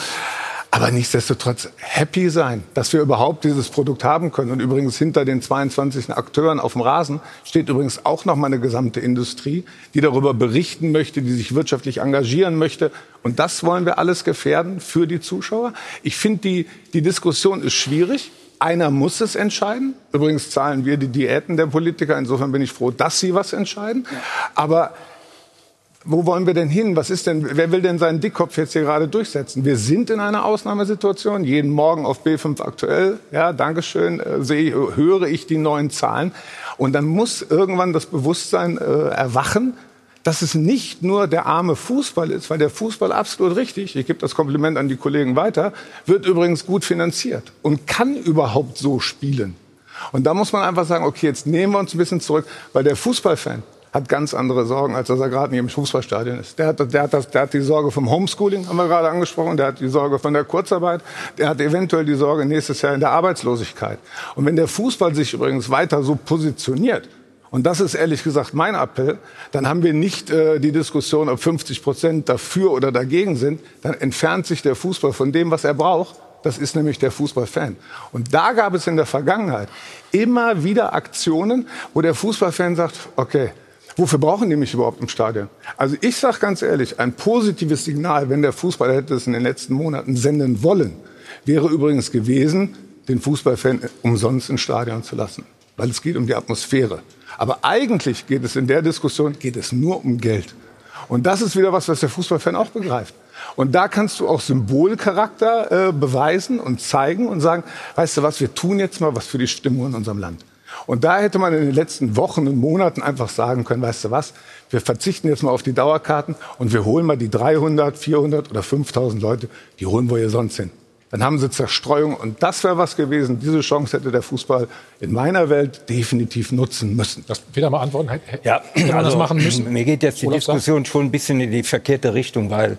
Aber nichtsdestotrotz happy sein, dass wir überhaupt dieses Produkt haben können. Und übrigens hinter den 22 Akteuren auf dem Rasen steht übrigens auch noch mal eine gesamte Industrie, die darüber berichten möchte, die sich wirtschaftlich engagieren möchte. Und das wollen wir alles gefährden für die Zuschauer. Ich finde, die, die Diskussion ist schwierig. Einer muss es entscheiden. Übrigens zahlen wir die Diäten der Politiker. Insofern bin ich froh, dass sie was entscheiden. Aber wo wollen wir denn hin? Was ist denn, wer will denn seinen Dickkopf jetzt hier gerade durchsetzen? Wir sind in einer Ausnahmesituation. Jeden Morgen auf B5 aktuell, ja, Dankeschön, äh, sehe, höre ich die neuen Zahlen. Und dann muss irgendwann das Bewusstsein äh, erwachen, dass es nicht nur der arme Fußball ist, weil der Fußball absolut richtig, ich gebe das Kompliment an die Kollegen weiter, wird übrigens gut finanziert und kann überhaupt so spielen. Und da muss man einfach sagen, okay, jetzt nehmen wir uns ein bisschen zurück, weil der Fußballfan, hat ganz andere Sorgen, als dass er gerade nicht im Fußballstadion ist. Der hat, der, hat das, der hat die Sorge vom Homeschooling, haben wir gerade angesprochen, der hat die Sorge von der Kurzarbeit, der hat eventuell die Sorge nächstes Jahr in der Arbeitslosigkeit. Und wenn der Fußball sich übrigens weiter so positioniert, und das ist ehrlich gesagt mein Appell. Dann haben wir nicht äh, die Diskussion, ob 50 Prozent dafür oder dagegen sind. Dann entfernt sich der Fußball von dem, was er braucht. Das ist nämlich der Fußballfan. Und da gab es in der Vergangenheit immer wieder Aktionen, wo der Fußballfan sagt, okay, Wofür brauchen die mich überhaupt im Stadion? Also ich sage ganz ehrlich, ein positives Signal, wenn der Fußball hätte es in den letzten Monaten senden wollen, wäre übrigens gewesen, den Fußballfan umsonst ins Stadion zu lassen. Weil es geht um die Atmosphäre. Aber eigentlich geht es in der Diskussion geht es nur um Geld. Und das ist wieder was, was der Fußballfan auch begreift. Und da kannst du auch Symbolcharakter äh, beweisen und zeigen und sagen, weißt du was, wir tun jetzt mal was für die Stimmung in unserem Land. Und da hätte man in den letzten Wochen und Monaten einfach sagen können, weißt du was, wir verzichten jetzt mal auf die Dauerkarten und wir holen mal die 300, 400 oder 5000 Leute, die holen wir hier sonst hin. Dann haben sie Zerstreuung und das wäre was gewesen. Diese Chance hätte der Fußball in meiner Welt definitiv nutzen müssen. Das wieder mal antworten. Ja, Hätte man also, das machen müssen? Mir geht jetzt die Olaf sagt- Diskussion schon ein bisschen in die verkehrte Richtung, weil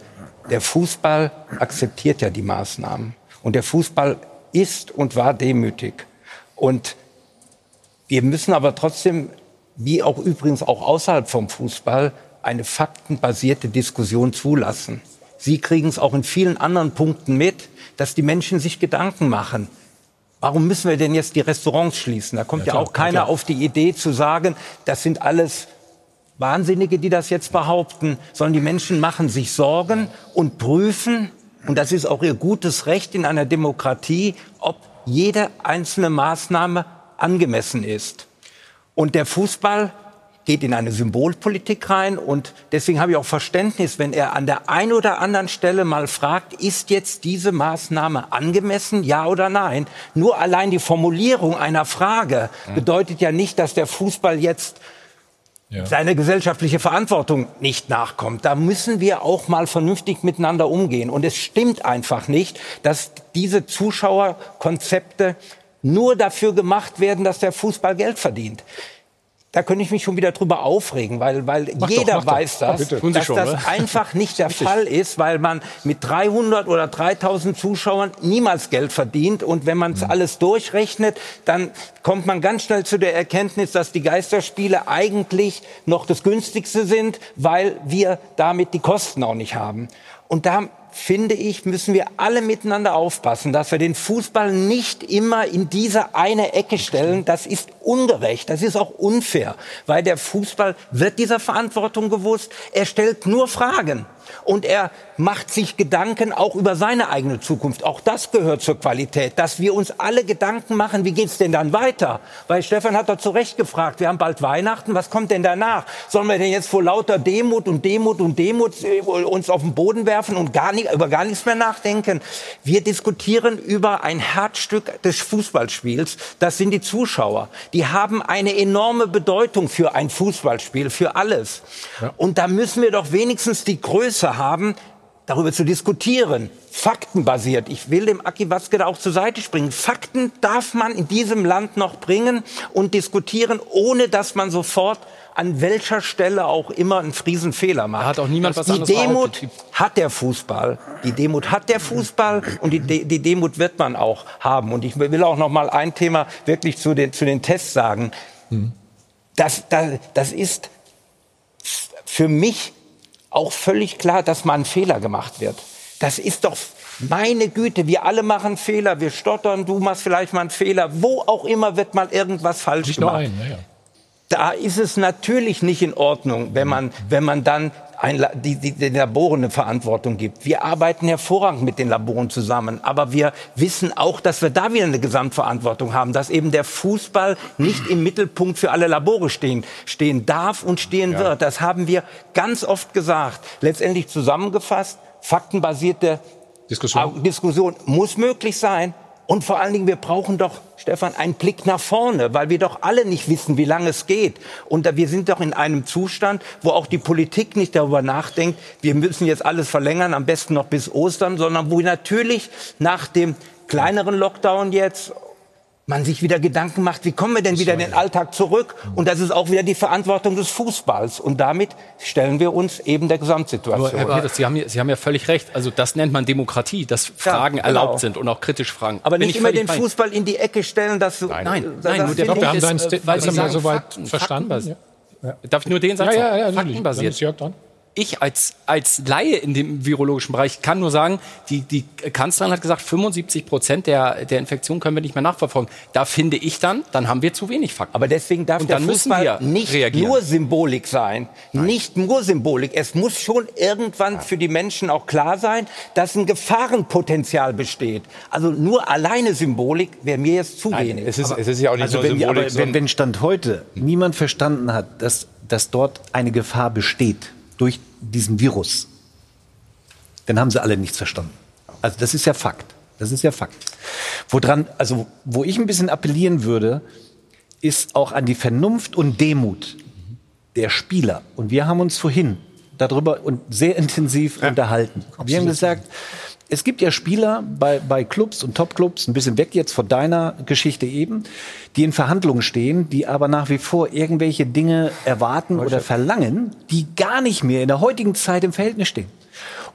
der Fußball akzeptiert ja die Maßnahmen. Und der Fußball ist und war demütig. Und wir müssen aber trotzdem, wie auch übrigens auch außerhalb vom Fußball, eine faktenbasierte Diskussion zulassen. Sie kriegen es auch in vielen anderen Punkten mit, dass die Menschen sich Gedanken machen. Warum müssen wir denn jetzt die Restaurants schließen? Da kommt Ja, ja, klar, auch keiner auf die Idee zu sagen, das sind alles Wahnsinnige, die das jetzt behaupten, sondern die Menschen machen sich Sorgen und prüfen, und das ist auch ihr gutes Recht in einer Demokratie, ob jede einzelne Maßnahme angemessen ist. Und der Fußball geht in eine Symbolpolitik rein und deswegen habe ich auch Verständnis, wenn er an der einen oder anderen Stelle mal fragt, ist jetzt diese Maßnahme angemessen, ja oder nein? Nur allein die Formulierung einer Frage bedeutet ja nicht, dass der Fußball jetzt seine gesellschaftliche Verantwortung nicht nachkommt. Da müssen wir auch mal vernünftig miteinander umgehen. Und es stimmt einfach nicht, dass diese Zuschauerkonzepte nur dafür gemacht werden, dass der Fußball Geld verdient. Da könnte ich mich schon wieder drüber aufregen, weil, weil Mach doch, jeder doch. weiß Ja, das, Sie dass schon, das oder? einfach nicht der Fall ist, weil man mit 300 oder 3000 Zuschauern niemals Geld verdient. Und wenn man es Mhm. alles durchrechnet, dann kommt man ganz schnell zu der Erkenntnis, dass die Geisterspiele eigentlich noch das günstigste sind, weil wir damit die Kosten auch nicht haben. Und da finde ich, müssen wir alle miteinander aufpassen, dass wir den Fußball nicht immer in diese eine Ecke stellen. Das ist ungerecht, das ist auch unfair, weil der Fußball wird dieser Verantwortung gewusst. Er stellt nur Fragen und er macht sich Gedanken auch über seine eigene Zukunft. Auch das gehört zur Qualität, dass wir uns alle Gedanken machen, wie geht's denn dann weiter? Weil Stefan hat da zu Recht gefragt, wir haben bald Weihnachten, was kommt denn danach? Sollen wir denn jetzt vor lauter Demut und Demut und Demut äh, uns auf den Boden werfen und gar nicht, über gar nichts mehr nachdenken? Wir diskutieren über ein Herzstück des Fußballspiels, das sind die Zuschauer. Die haben eine enorme Bedeutung für ein Fußballspiel, für alles. Und da müssen wir doch wenigstens die Größe haben, darüber zu diskutieren. Faktenbasiert. Ich will dem Aki Watzke da auch zur Seite springen. Fakten darf man in diesem Land noch bringen und diskutieren, ohne dass man sofort an welcher Stelle auch immer einen Friesenfehler macht. hat auch niemand was Die Demut behauptet. hat der Fußball. Die Demut hat der Fußball und die, De die Demut wird man auch haben. Und ich will auch noch mal ein Thema wirklich zu den, zu den Tests sagen. Das, das, das ist für mich auch völlig klar, dass mal ein Fehler gemacht wird. Das ist doch meine Güte, wir alle machen Fehler, wir stottern, du machst vielleicht mal einen Fehler, wo auch immer wird mal irgendwas falsch Nicht nur gemacht. ja, ja. Da ist es natürlich nicht in Ordnung, wenn man, wenn man dann ein, die, die, den Laboren eine Verantwortung gibt. Wir arbeiten hervorragend mit den Laboren zusammen, aber wir wissen auch, dass wir da wieder eine Gesamtverantwortung haben, dass eben der Fußball nicht im Mittelpunkt für alle Labore stehen, stehen darf und stehen wird. Das haben wir ganz oft gesagt. Letztendlich zusammengefasst, faktenbasierte Diskussion, Diskussion muss möglich sein. Und vor allen Dingen, wir brauchen doch, Stefan, einen Blick nach vorne, weil wir doch alle nicht wissen, wie lange es geht. Und wir sind doch in einem Zustand, wo auch die Politik nicht darüber nachdenkt, wir müssen jetzt alles verlängern, am besten noch bis Ostern, sondern wo natürlich nach dem kleineren Lockdown jetzt man sich wieder Gedanken macht, wie kommen wir denn wieder in den Alltag zurück? Und das ist auch wieder die Verantwortung des Fußballs. Und damit stellen wir uns eben der Gesamtsituation. Nur, Herr Peters, Sie haben, ja- Sie haben ja völlig recht. Also das nennt man Demokratie, dass Fragen genau. erlaubt sind und auch kritisch Fragen. Aber Bin nicht ich immer den Ihnen. Fußball in die Ecke stellen, dass du, Nein, nein, nein, das nur der Punkt ist, äh, weil Sie sagen, Fakten, faktenbasiert. Darf ich nur den Satz Ja, ja, ja, natürlich. Faktenbasiert. Dann ist Jörg dran. Ich als, als Laie in dem virologischen Bereich kann nur sagen, die, die Kanzlerin hat gesagt, 75 Prozent der, der Infektionen können wir nicht mehr nachverfolgen. Da finde ich dann, dann haben wir zu wenig Fakten. Aber deswegen darf Und der dann müssen Fußball wir nicht reagieren. nur Symbolik sein. Nicht nur Symbolik. Es muss schon irgendwann für die Menschen auch klar sein, dass ein Gefahrenpotenzial besteht. Also nur alleine Symbolik wäre mir jetzt zu wenig. also wenn, aber wenn, wenn Stand heute niemand verstanden hat, dass, dass dort eine Gefahr besteht durch diesen Virus, dann haben sie alle nichts verstanden. Also das ist ja Fakt. Das ist ja Fakt. Woran, also wo ich ein bisschen appellieren würde, ist auch an die Vernunft und Demut der Spieler. Und wir haben uns vorhin darüber und sehr intensiv unterhalten. Wir haben gesagt, es gibt ja Spieler bei, bei Clubs und Topclubs, ein bisschen weg jetzt von deiner Geschichte eben, die in Verhandlungen stehen, die aber nach wie vor irgendwelche Dinge erwarten oder verlangen, die gar nicht mehr in der heutigen Zeit im Verhältnis stehen.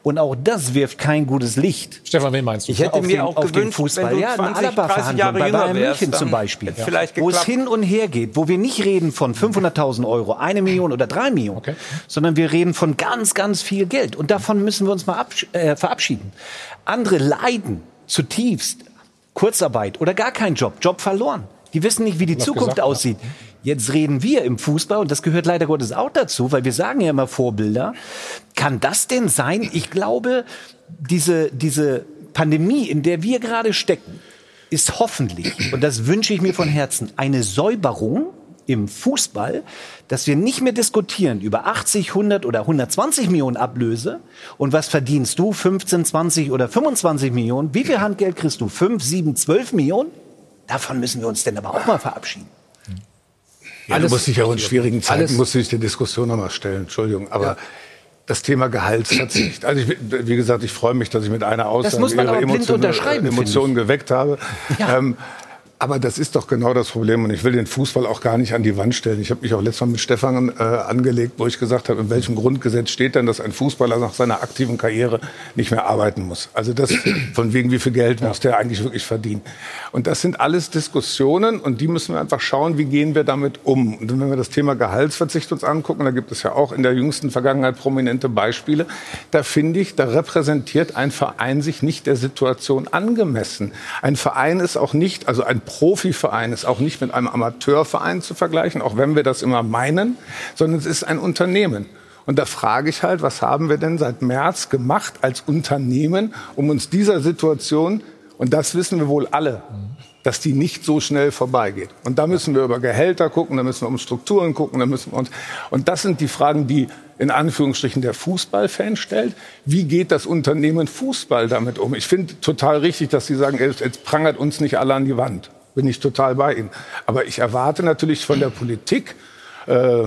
Und auch das wirft kein gutes Licht. Stefan, wen meinst du? Ich hätte Auf mir den- auch auf den gewünscht, Fußball, wenn du ja, 20, eine 30 Jahre bei Bayern wärst, München zum Beispiel, hätte vielleicht wo es hin und her geht, wo wir nicht reden von 500.000 Euro, eine Million oder drei Millionen, sondern wir reden von ganz, ganz viel Geld. Und davon müssen wir uns mal äh, verabschieden. Andere leiden zutiefst. Kurzarbeit oder gar kein Job, Job verloren. Die wissen nicht, wie die Zukunft gesagt, ja. Jetzt reden wir im Fußball, und das gehört leider Gottes auch dazu, weil wir sagen ja immer Vorbilder. Kann das denn sein? Ich glaube, diese, diese Pandemie, in der wir gerade stecken, ist hoffentlich, und das wünsche ich mir von Herzen, eine Säuberung im Fußball, dass wir nicht mehr diskutieren über 80, 100 oder 120 Millionen Ablöse und was verdienst du, 15, 20 oder 25 Millionen, wie viel Handgeld kriegst du, 5, 7, 12 Millionen? Davon müssen wir uns denn aber auch mal verabschieden. Ja, du musst dich ja auch in schwierigen Zeiten alles- musst du dich der Diskussion nochmal stellen. Entschuldigung, aber das Thema Gehaltsverzicht. Also ich, wie gesagt, ich freue mich, dass ich mit einer Aussage ihre Emotionen, Emotionen geweckt habe. Ähm, aber das ist doch genau das Problem. Und ich will den Fußball auch gar nicht an die Wand stellen. Ich habe mich auch letztes Mal mit Stefan äh, angelegt, wo ich gesagt habe, in welchem Grundgesetz steht denn, dass ein Fußballer nach seiner aktiven Karriere nicht mehr arbeiten muss. Also das von wegen, wie viel Geld muss der eigentlich wirklich verdienen. Und das sind alles Diskussionen und die müssen wir einfach schauen, wie gehen wir damit um. Und wenn wir das Thema Gehaltsverzicht uns angucken, da gibt es ja auch in der jüngsten Vergangenheit prominente Beispiele, da finde ich, da repräsentiert ein Verein sich nicht der Situation angemessen. Ein Verein ist auch nicht, also ein Profiverein ist auch nicht mit einem Amateurverein zu vergleichen, auch wenn wir das immer meinen, sondern es ist ein Unternehmen. Und da frage ich halt, was haben wir denn seit März gemacht als Unternehmen, um uns dieser Situation, und das wissen wir wohl alle, dass die nicht so schnell vorbeigeht. Und da müssen wir über Gehälter gucken, da müssen wir um Strukturen gucken, da müssen wir uns, und das sind die Fragen, die in Anführungsstrichen der Fußballfan stellt. Wie geht das Unternehmen Fußball damit um? Ich finde total richtig, dass Sie sagen, jetzt, prangert uns nicht alle an die Wand. Bin ich total bei Ihnen. Aber ich erwarte natürlich von der Politik, äh,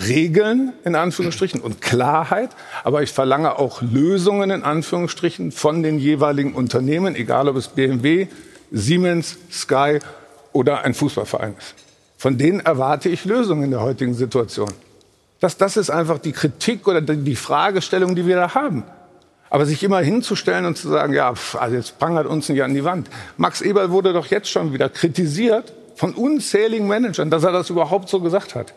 Regeln in Anführungsstrichen und Klarheit, aber ich verlange auch Lösungen in Anführungsstrichen von den jeweiligen Unternehmen, egal ob es BMW, Siemens, Sky oder ein Fußballverein ist. Von denen erwarte ich Lösungen in der heutigen Situation. Das, das ist einfach die Kritik oder die die Fragestellung, die wir da haben. Aber sich immer hinzustellen und zu sagen, ja, pf, also jetzt prangert uns nicht an die Wand. Max Eberl wurde doch jetzt schon wieder kritisiert von unzähligen Managern, dass er das überhaupt so gesagt hat.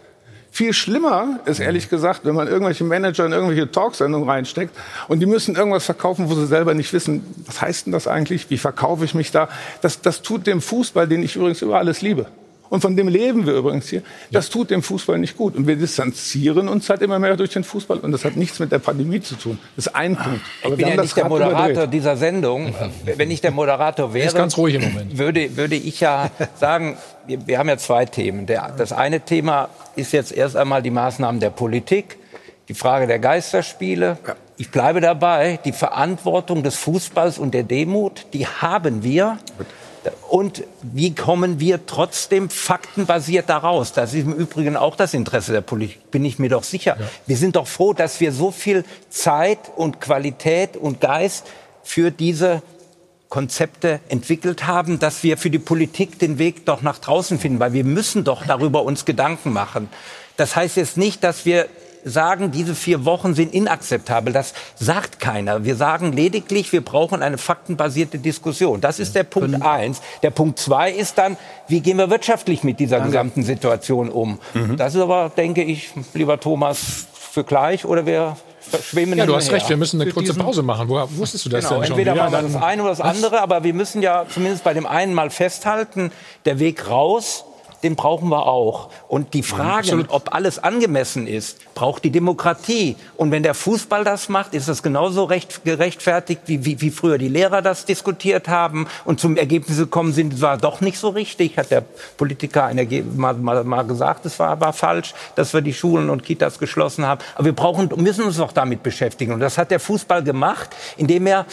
Viel schlimmer ist ehrlich gesagt, wenn man irgendwelche Manager in irgendwelche Talksendungen reinsteckt und die müssen irgendwas verkaufen, wo sie selber nicht wissen, was heißt denn das eigentlich, wie verkaufe ich mich da. Das, das tut dem Fußball, den ich übrigens über alles liebe. Und von dem leben wir übrigens hier. Das tut dem Fußball nicht gut. Und wir distanzieren uns halt immer mehr durch den Fußball. Und das hat nichts mit der Pandemie zu tun. Das ist ein Punkt. Ich bin wir ja nicht der Moderator überdreht. dieser Sendung. Wenn ich der Moderator wäre, ganz ruhig im Moment. Würde, würde ich ja sagen, wir, wir haben ja zwei Themen. Der, das eine Thema ist jetzt erst einmal die Maßnahmen der Politik, die Frage der Geisterspiele. Ich bleibe dabei, die Verantwortung des Fußballs und der Demut, die haben wir. Und wie kommen wir trotzdem faktenbasiert daraus? Das ist im Übrigen auch das Interesse der Politik, bin ich mir doch sicher. Wir sind doch froh, dass wir so viel Zeit und Qualität und Geist für diese Konzepte entwickelt haben, dass wir für die Politik den Weg doch nach draußen finden, weil wir müssen doch darüber uns Gedanken machen. Das heißt jetzt nicht, dass wir sagen, diese vier Wochen sind inakzeptabel. Das sagt keiner. Wir sagen lediglich, wir brauchen eine faktenbasierte Diskussion. Das ist der Punkt eins. Der Punkt zwei ist dann, wie gehen wir wirtschaftlich mit dieser Danke. gesamten Situation um? Das ist aber, denke ich, lieber Thomas, für gleich oder wir schwimmen Ja, du hast recht, wir müssen eine Für kurze Pause machen. Woher wusstest du das Genau, denn schon? entweder wir das eine oder das andere, aber wir müssen ja zumindest bei dem einen mal festhalten, der Weg raus, den brauchen wir auch. Und die Frage, absolut. ob alles angemessen ist, braucht die Demokratie. Und wenn der Fußball das macht, ist das genauso recht, gerechtfertigt, wie, wie, wie früher die Lehrer das diskutiert haben und zum Ergebnis gekommen sind, war doch nicht so richtig, hat der Politiker ein mal, mal, mal gesagt, es war, war falsch, dass wir die Schulen und Kitas geschlossen haben. Aber wir brauchen, müssen uns doch damit beschäftigen. Und das hat der Fußball gemacht, indem er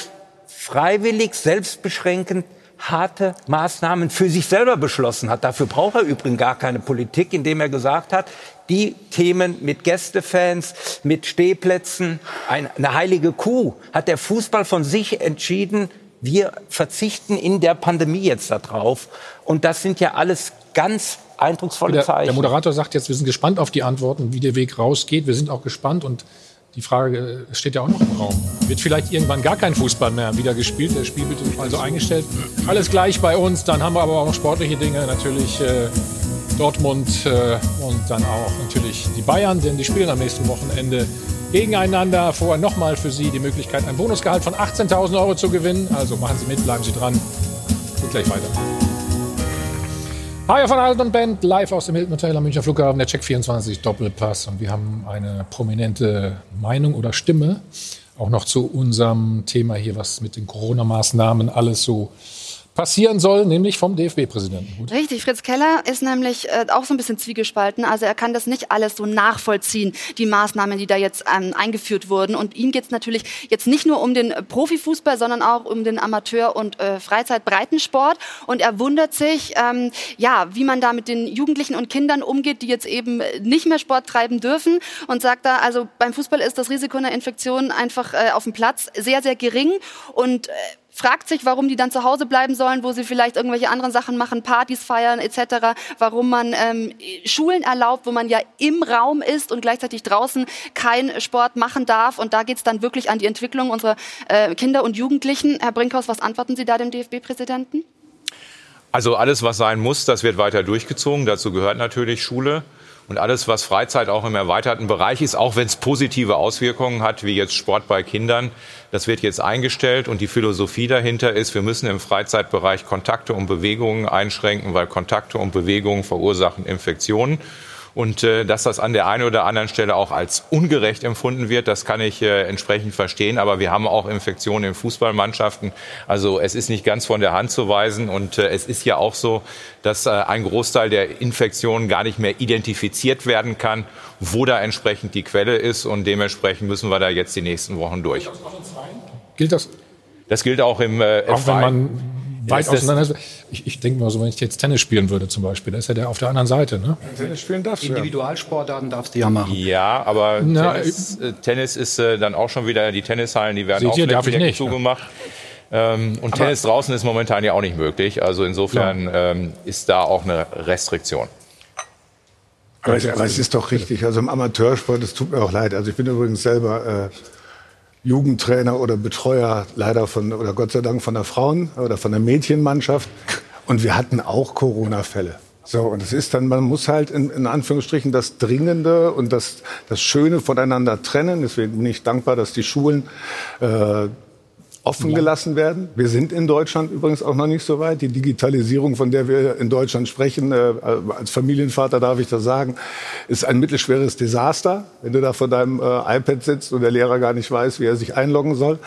freiwillig, selbstbeschränkend harte Maßnahmen für sich selber beschlossen hat. Dafür braucht er übrigens gar keine Politik, indem er gesagt hat, die Themen mit Gästefans, mit Stehplätzen, ein, eine heilige Kuh, hat der Fußball von sich entschieden, wir verzichten in der Pandemie jetzt darauf. Und das sind ja alles ganz eindrucksvolle Der, Zeichen. der Moderator sagt jetzt, wir sind gespannt auf die Antworten, wie der Weg rausgeht. Wir sind auch gespannt und die Frage äh, steht ja auch noch im Raum. Wird vielleicht irgendwann gar kein Fußball mehr wieder gespielt? Der Spielbild ist also eingestellt. Alles gleich bei uns. Dann haben wir aber auch noch sportliche Dinge. Natürlich äh, Dortmund äh, und dann auch natürlich die Bayern, denn die spielen am nächsten Wochenende gegeneinander. Vorher nochmal für Sie die Möglichkeit, ein Bonusgehalt von 18.000 Euro zu gewinnen. Also machen Sie mit, bleiben Sie dran. Geht gleich weiter. Hi von Alt und Band, live aus dem Hilton Hotel am Münchner Flughafen, der Check 24 Doppelpass. Und wir haben eine prominente Meinung oder Stimme auch noch zu unserem Thema hier, was mit den Corona-Maßnahmen alles so passieren soll, nämlich vom DFB-Präsidenten. Richtig, Fritz Keller ist nämlich äh, auch so ein bisschen zwiegespalten. Also er kann das nicht alles so nachvollziehen, die Maßnahmen, die da jetzt ähm, eingeführt wurden. Und ihm geht es natürlich jetzt nicht nur um den Profifußball, sondern auch um den Amateur- und äh, Freizeitbreitensport. Und er wundert sich, ähm, ja, wie man da mit den Jugendlichen und Kindern umgeht, die jetzt eben nicht mehr Sport treiben dürfen. Und sagt da, also beim Fußball ist das Risiko einer Infektion einfach äh, auf dem Platz sehr, sehr gering. Und äh, fragt sich, warum die dann zu Hause bleiben sollen, wo sie vielleicht irgendwelche anderen Sachen machen, Partys feiern etc., warum man ähm, Schulen erlaubt, wo man ja im Raum ist und gleichzeitig draußen keinen Sport machen darf. Und da geht es dann wirklich an die Entwicklung unserer äh, Kinder und Jugendlichen. Herr Brinkhaus, was antworten Sie da dem DFB-Präsidenten? Also alles, was sein muss, das wird weiter durchgezogen. Dazu gehört natürlich Schule. Und alles, was Freizeit auch im erweiterten Bereich ist, auch wenn es positive Auswirkungen hat, wie jetzt Sport bei Kindern, das wird jetzt eingestellt. Und die Philosophie dahinter ist, wir müssen im Freizeitbereich Kontakte und Bewegungen einschränken, weil Kontakte und Bewegungen verursachen Infektionen. Und äh, dass das an der einen oder anderen Stelle auch als ungerecht empfunden wird, das kann ich äh, entsprechend verstehen. Aber wir haben auch Infektionen in Fußballmannschaften. Also es ist nicht ganz von der Hand zu weisen. Und äh, es ist ja auch so, dass äh, ein Großteil der Infektionen gar nicht mehr identifiziert werden kann, wo da entsprechend die Quelle ist. Und dementsprechend müssen wir da jetzt die nächsten Wochen durch. Gilt das? Das gilt auch im äh, Auch wenn man weit das- auseinander. Ich, ich denke mal so, wenn ich jetzt Tennis spielen würde zum Beispiel, da ist ja der auf der anderen Seite. Ne? Tennis spielen darfst du ja. Individualsportarten darfst du ja machen. Ja, aber Na, Tennis, äh, Tennis ist äh, dann auch schon wieder, die Tennishallen, die werden auch ihr, darf ich flächendeckend nicht, ne? zugemacht. Ähm, und Tennis draußen ist momentan ja auch nicht möglich. Also insofern ähm, ist da auch eine Restriktion. Aber es, aber es ist doch richtig. Also im Amateursport, es tut mir auch leid. Also ich bin übrigens selber äh, Jugendtrainer oder Betreuer, leider von, oder Gott sei Dank von der Frauen- oder von der Mädchenmannschaft. Und wir hatten auch Corona-Fälle. So, und es ist dann, man muss halt in, in Anführungsstrichen das Dringende und das, das Schöne voneinander trennen. Deswegen bin ich dankbar, dass die Schulen äh, offen gelassen werden. Wir sind in Deutschland übrigens auch noch nicht so weit. Die Digitalisierung, von der wir in Deutschland sprechen, äh, als Familienvater darf ich das sagen, ist ein mittelschweres Desaster, wenn du da vor deinem äh, iPad sitzt und der Lehrer gar nicht weiß, wie er sich einloggen soll.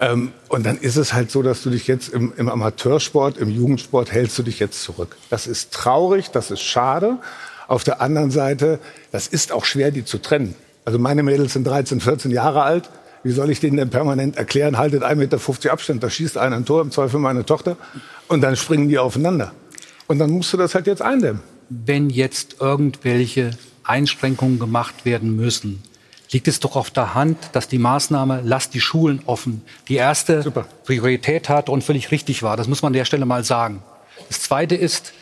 Ähm, und dann ist es halt so, dass du dich jetzt im, im Amateursport, im Jugendsport hältst du dich jetzt zurück. Das ist traurig, das ist schade. Auf der anderen Seite, das ist auch schwer, die zu trennen. Also meine Mädels sind 13, 14 Jahre alt. Wie soll ich denen denn permanent erklären, haltet 1,50 Meter Abstand, da schießt einer ein Tor, im Zweifel meine Tochter, und dann springen die aufeinander. Und dann musst du das halt jetzt eindämmen. Wenn jetzt irgendwelche Einschränkungen gemacht werden müssen, liegt es doch auf der Hand, dass die Maßnahme Lass die Schulen offen die erste Super. Priorität hat und völlig richtig war. Das muss man an der Stelle mal sagen. Das Zweite ist,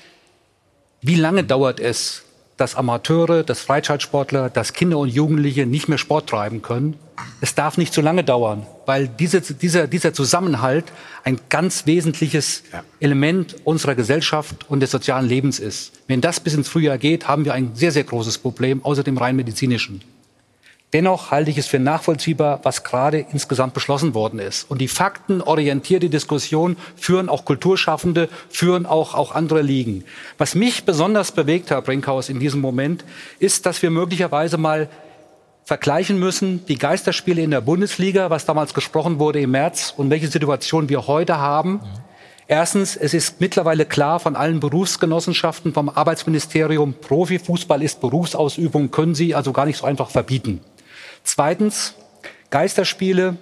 wie lange dauert es, dass Amateure, dass Freizeitsportler, dass Kinder und Jugendliche nicht mehr Sport treiben können? Es darf nicht so lange dauern, weil diese, dieser, dieser Zusammenhalt ein ganz wesentliches ja. Element unserer Gesellschaft und des sozialen Lebens ist. Wenn das bis ins Frühjahr geht, haben wir ein sehr, sehr großes Problem, außer dem rein medizinischen. Dennoch halte ich es für nachvollziehbar, was gerade insgesamt beschlossen worden ist. Und die faktenorientierte Diskussion führen auch Kulturschaffende, führen auch, auch andere Ligen. Was mich besonders bewegt, Herr Brinkhaus, in diesem Moment, ist, dass wir möglicherweise mal vergleichen müssen, die Geisterspiele in der Bundesliga, was damals gesprochen wurde im März und welche Situation wir heute haben. Erstens, es ist mittlerweile klar von allen Berufsgenossenschaften, vom Arbeitsministerium, Profifußball ist Berufsausübung, können Sie also gar nicht so einfach verbieten. Zweitens, Geisterspiele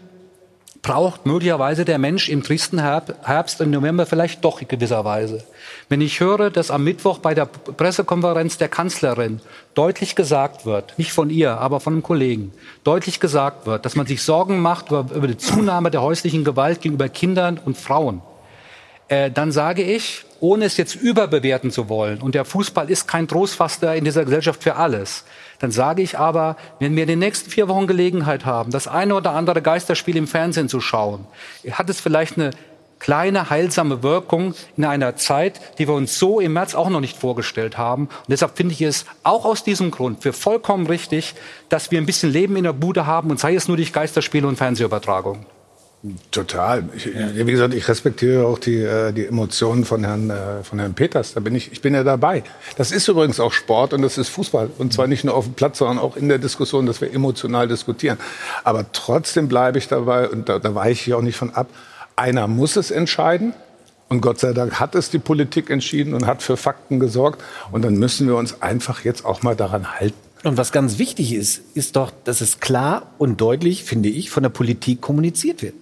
braucht möglicherweise der Mensch im tristen Herbst im November vielleicht doch in gewisser Weise. Wenn ich höre, dass am Mittwoch bei der Pressekonferenz der Kanzlerin deutlich gesagt wird, nicht von ihr, aber von einem Kollegen, deutlich gesagt wird, dass man sich Sorgen macht über, über die Zunahme der häuslichen Gewalt gegenüber Kindern und Frauen, äh, dann sage ich, ohne es jetzt überbewerten zu wollen, und der Fußball ist kein Trostfaster in dieser Gesellschaft für alles, dann sage ich aber, wenn wir in den nächsten vier Wochen Gelegenheit haben, das eine oder andere Geisterspiel im Fernsehen zu schauen, hat es vielleicht eine kleine heilsame Wirkung in einer Zeit, die wir uns so im März auch noch nicht vorgestellt haben. Und deshalb finde ich es auch aus diesem Grund für vollkommen richtig, dass wir ein bisschen Leben in der Bude haben und sei es nur durch Geisterspiele und Fernsehübertragung. Total. Ich, ja. Wie gesagt, ich respektiere auch die, äh, die Emotionen von Herrn, äh, von Herrn Peters. Da bin ich, ich bin ja dabei. Das ist übrigens auch Sport und das ist Fußball. Und zwar nicht nur auf dem Platz, sondern auch in der Diskussion, dass wir emotional diskutieren. Aber trotzdem bleibe ich dabei und da, da weiche ich auch nicht von ab. Einer muss es entscheiden. Und Gott sei Dank hat es die Politik entschieden und hat für Fakten gesorgt. Und dann müssen wir uns einfach jetzt auch mal daran halten. Und was ganz wichtig ist, ist doch, dass es klar und deutlich, finde ich, von der Politik kommuniziert wird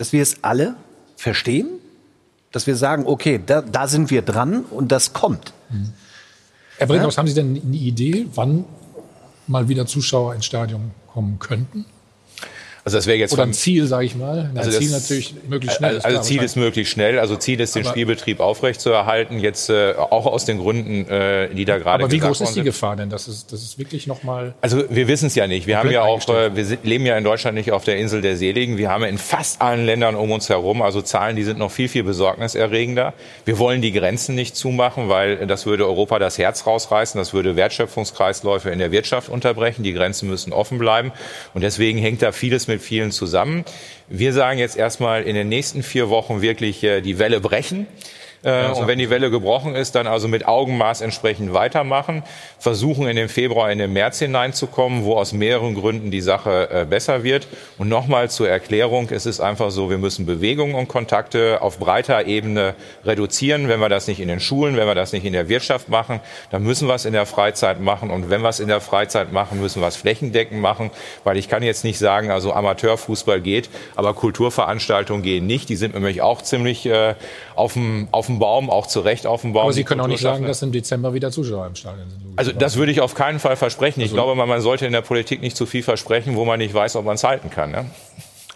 dass wir es alle verstehen, dass wir sagen, okay, da, da sind wir dran und das kommt. Mhm. Herr Brinkhaus, ja? haben Sie denn eine Idee, wann mal wieder Zuschauer ins Stadion kommen könnten? Also das wäre jetzt oder ein Ziel, sage ich mal. Also Ziel natürlich möglichst schnell. Also, also Ziel ist möglichst schnell. Also Ziel ist, den aber Spielbetrieb aufrechtzuerhalten. Jetzt äh, auch aus den Gründen, äh, die da gerade. Aber wie groß ist die Gefahr denn? Das ist, das ist wirklich noch mal. Also wir wissen es ja nicht. Wir haben ja auch, äh, wir leben ja in Deutschland nicht auf der Insel der Seligen. Wir haben in fast allen Ländern um uns herum also Zahlen, die sind noch viel viel besorgniserregender. Wir wollen die Grenzen nicht zumachen, weil das würde Europa das Herz rausreißen. Das würde Wertschöpfungskreisläufe in der Wirtschaft unterbrechen. Die Grenzen müssen offen bleiben. Und deswegen hängt da vieles mit vielen zusammen. Wir sagen jetzt erstmal in den nächsten vier Wochen wirklich äh, die Welle brechen. Äh, und wenn die Welle gebrochen ist, dann also mit Augenmaß entsprechend weitermachen, versuchen in den Februar, in den März hineinzukommen, wo aus mehreren Gründen die Sache äh, besser wird. Und nochmal zur Erklärung, es ist einfach so, wir müssen Bewegungen und Kontakte auf breiter Ebene reduzieren. Wenn wir das nicht in den Schulen, wenn wir das nicht in der Wirtschaft machen, dann müssen wir es in der Freizeit machen. Und wenn wir es in der Freizeit machen, müssen wir es flächendeckend machen, weil ich kann jetzt nicht sagen, also Amateurfußball geht, aber Kulturveranstaltungen gehen nicht. Die sind nämlich auch ziemlich äh, auf dem, auf dem Baum, auch zu Recht auf dem Baum. Aber Sie können auch nicht sagen, dass im Dezember wieder Zuschauer im Stadion sind. Also das würde ich auf keinen Fall versprechen. Ich also, glaube, man sollte in der Politik nicht zu viel versprechen, wo man nicht weiß, ob man es halten kann. Ne?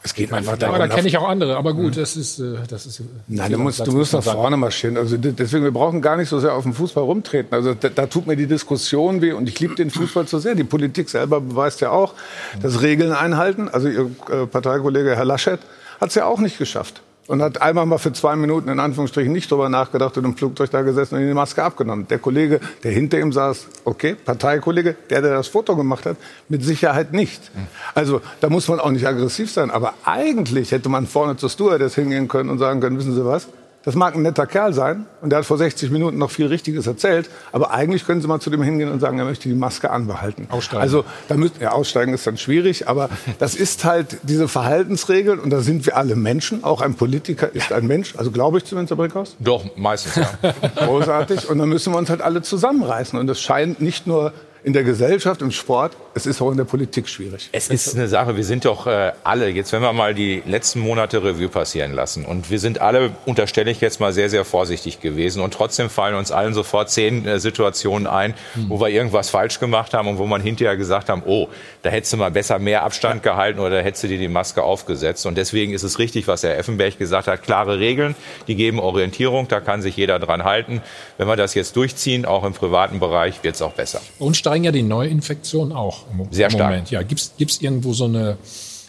Es geht einfach darum. Aber da kenne ich auch andere. Aber gut, das ist, äh, das ist. Nein, du musst, du musst nach vorne marschieren. Also deswegen, wir brauchen gar nicht so sehr auf den Fußball rumtreten. Also da, da tut mir die Diskussion weh und ich liebe den Fußball zu sehr. Die Politik selber beweist ja auch, dass Regeln einhalten. Also Ihr äh, Parteikollege Herr Laschet hat es ja auch nicht geschafft und hat einmal mal für zwei Minuten in Anführungsstrichen nicht drüber nachgedacht und im Flugzeug da gesessen und die Maske abgenommen. Der Kollege, der hinter ihm saß, okay, Parteikollege, der, der das Foto gemacht hat, mit Sicherheit nicht. Also da muss man auch nicht aggressiv sein. Aber eigentlich hätte man vorne zur Stewardess hingehen können und sagen können, wissen Sie was, das mag ein netter Kerl sein und der hat vor 60 Minuten noch viel Richtiges erzählt, aber eigentlich können Sie mal zu dem hingehen und sagen, er möchte die Maske anbehalten. Aussteigen. Also da müssen, ja, aussteigen ist dann schwierig, aber das ist halt diese Verhaltensregeln und da sind wir alle Menschen. Auch ein Politiker ist ein Mensch, also glaube ich zumindest, Herr Brinkhaus. Doch, meistens, ja. Großartig. Und dann müssen wir uns halt alle zusammenreißen und es scheint nicht nur in der Gesellschaft, im Sport, es ist auch in der Politik schwierig. Es ist eine Sache, wir sind doch äh, alle, jetzt wenn wir mal die letzten Monate Revue passieren lassen und wir sind alle, unterstelle ich jetzt mal, sehr, sehr vorsichtig gewesen und trotzdem fallen uns allen sofort zehn äh, Situationen ein, Hm. wo wir irgendwas falsch gemacht haben und wo man hinterher gesagt haben, oh, da hättest du mal besser mehr Abstand gehalten oder hättest du dir die Maske aufgesetzt und deswegen ist es richtig, was Herr Effenberg gesagt hat, klare Regeln, die geben Orientierung, da kann sich jeder dran halten. Wenn wir das jetzt durchziehen, auch im privaten Bereich, wird es auch besser. Uns steigen ja die Neuinfektionen auch im, Sehr im stark. Moment. Ja, gibt es irgendwo so eine,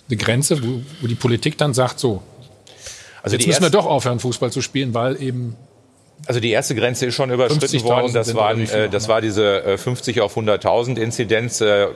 eine Grenze, wo, wo die Politik dann sagt, so, Also jetzt müssen wir doch aufhören, Fußball zu spielen, weil eben Also die erste Grenze ist schon überschritten 50.000 worden. Das, waren, äh, das war diese äh, 50 auf 100.000 Inzidenz äh,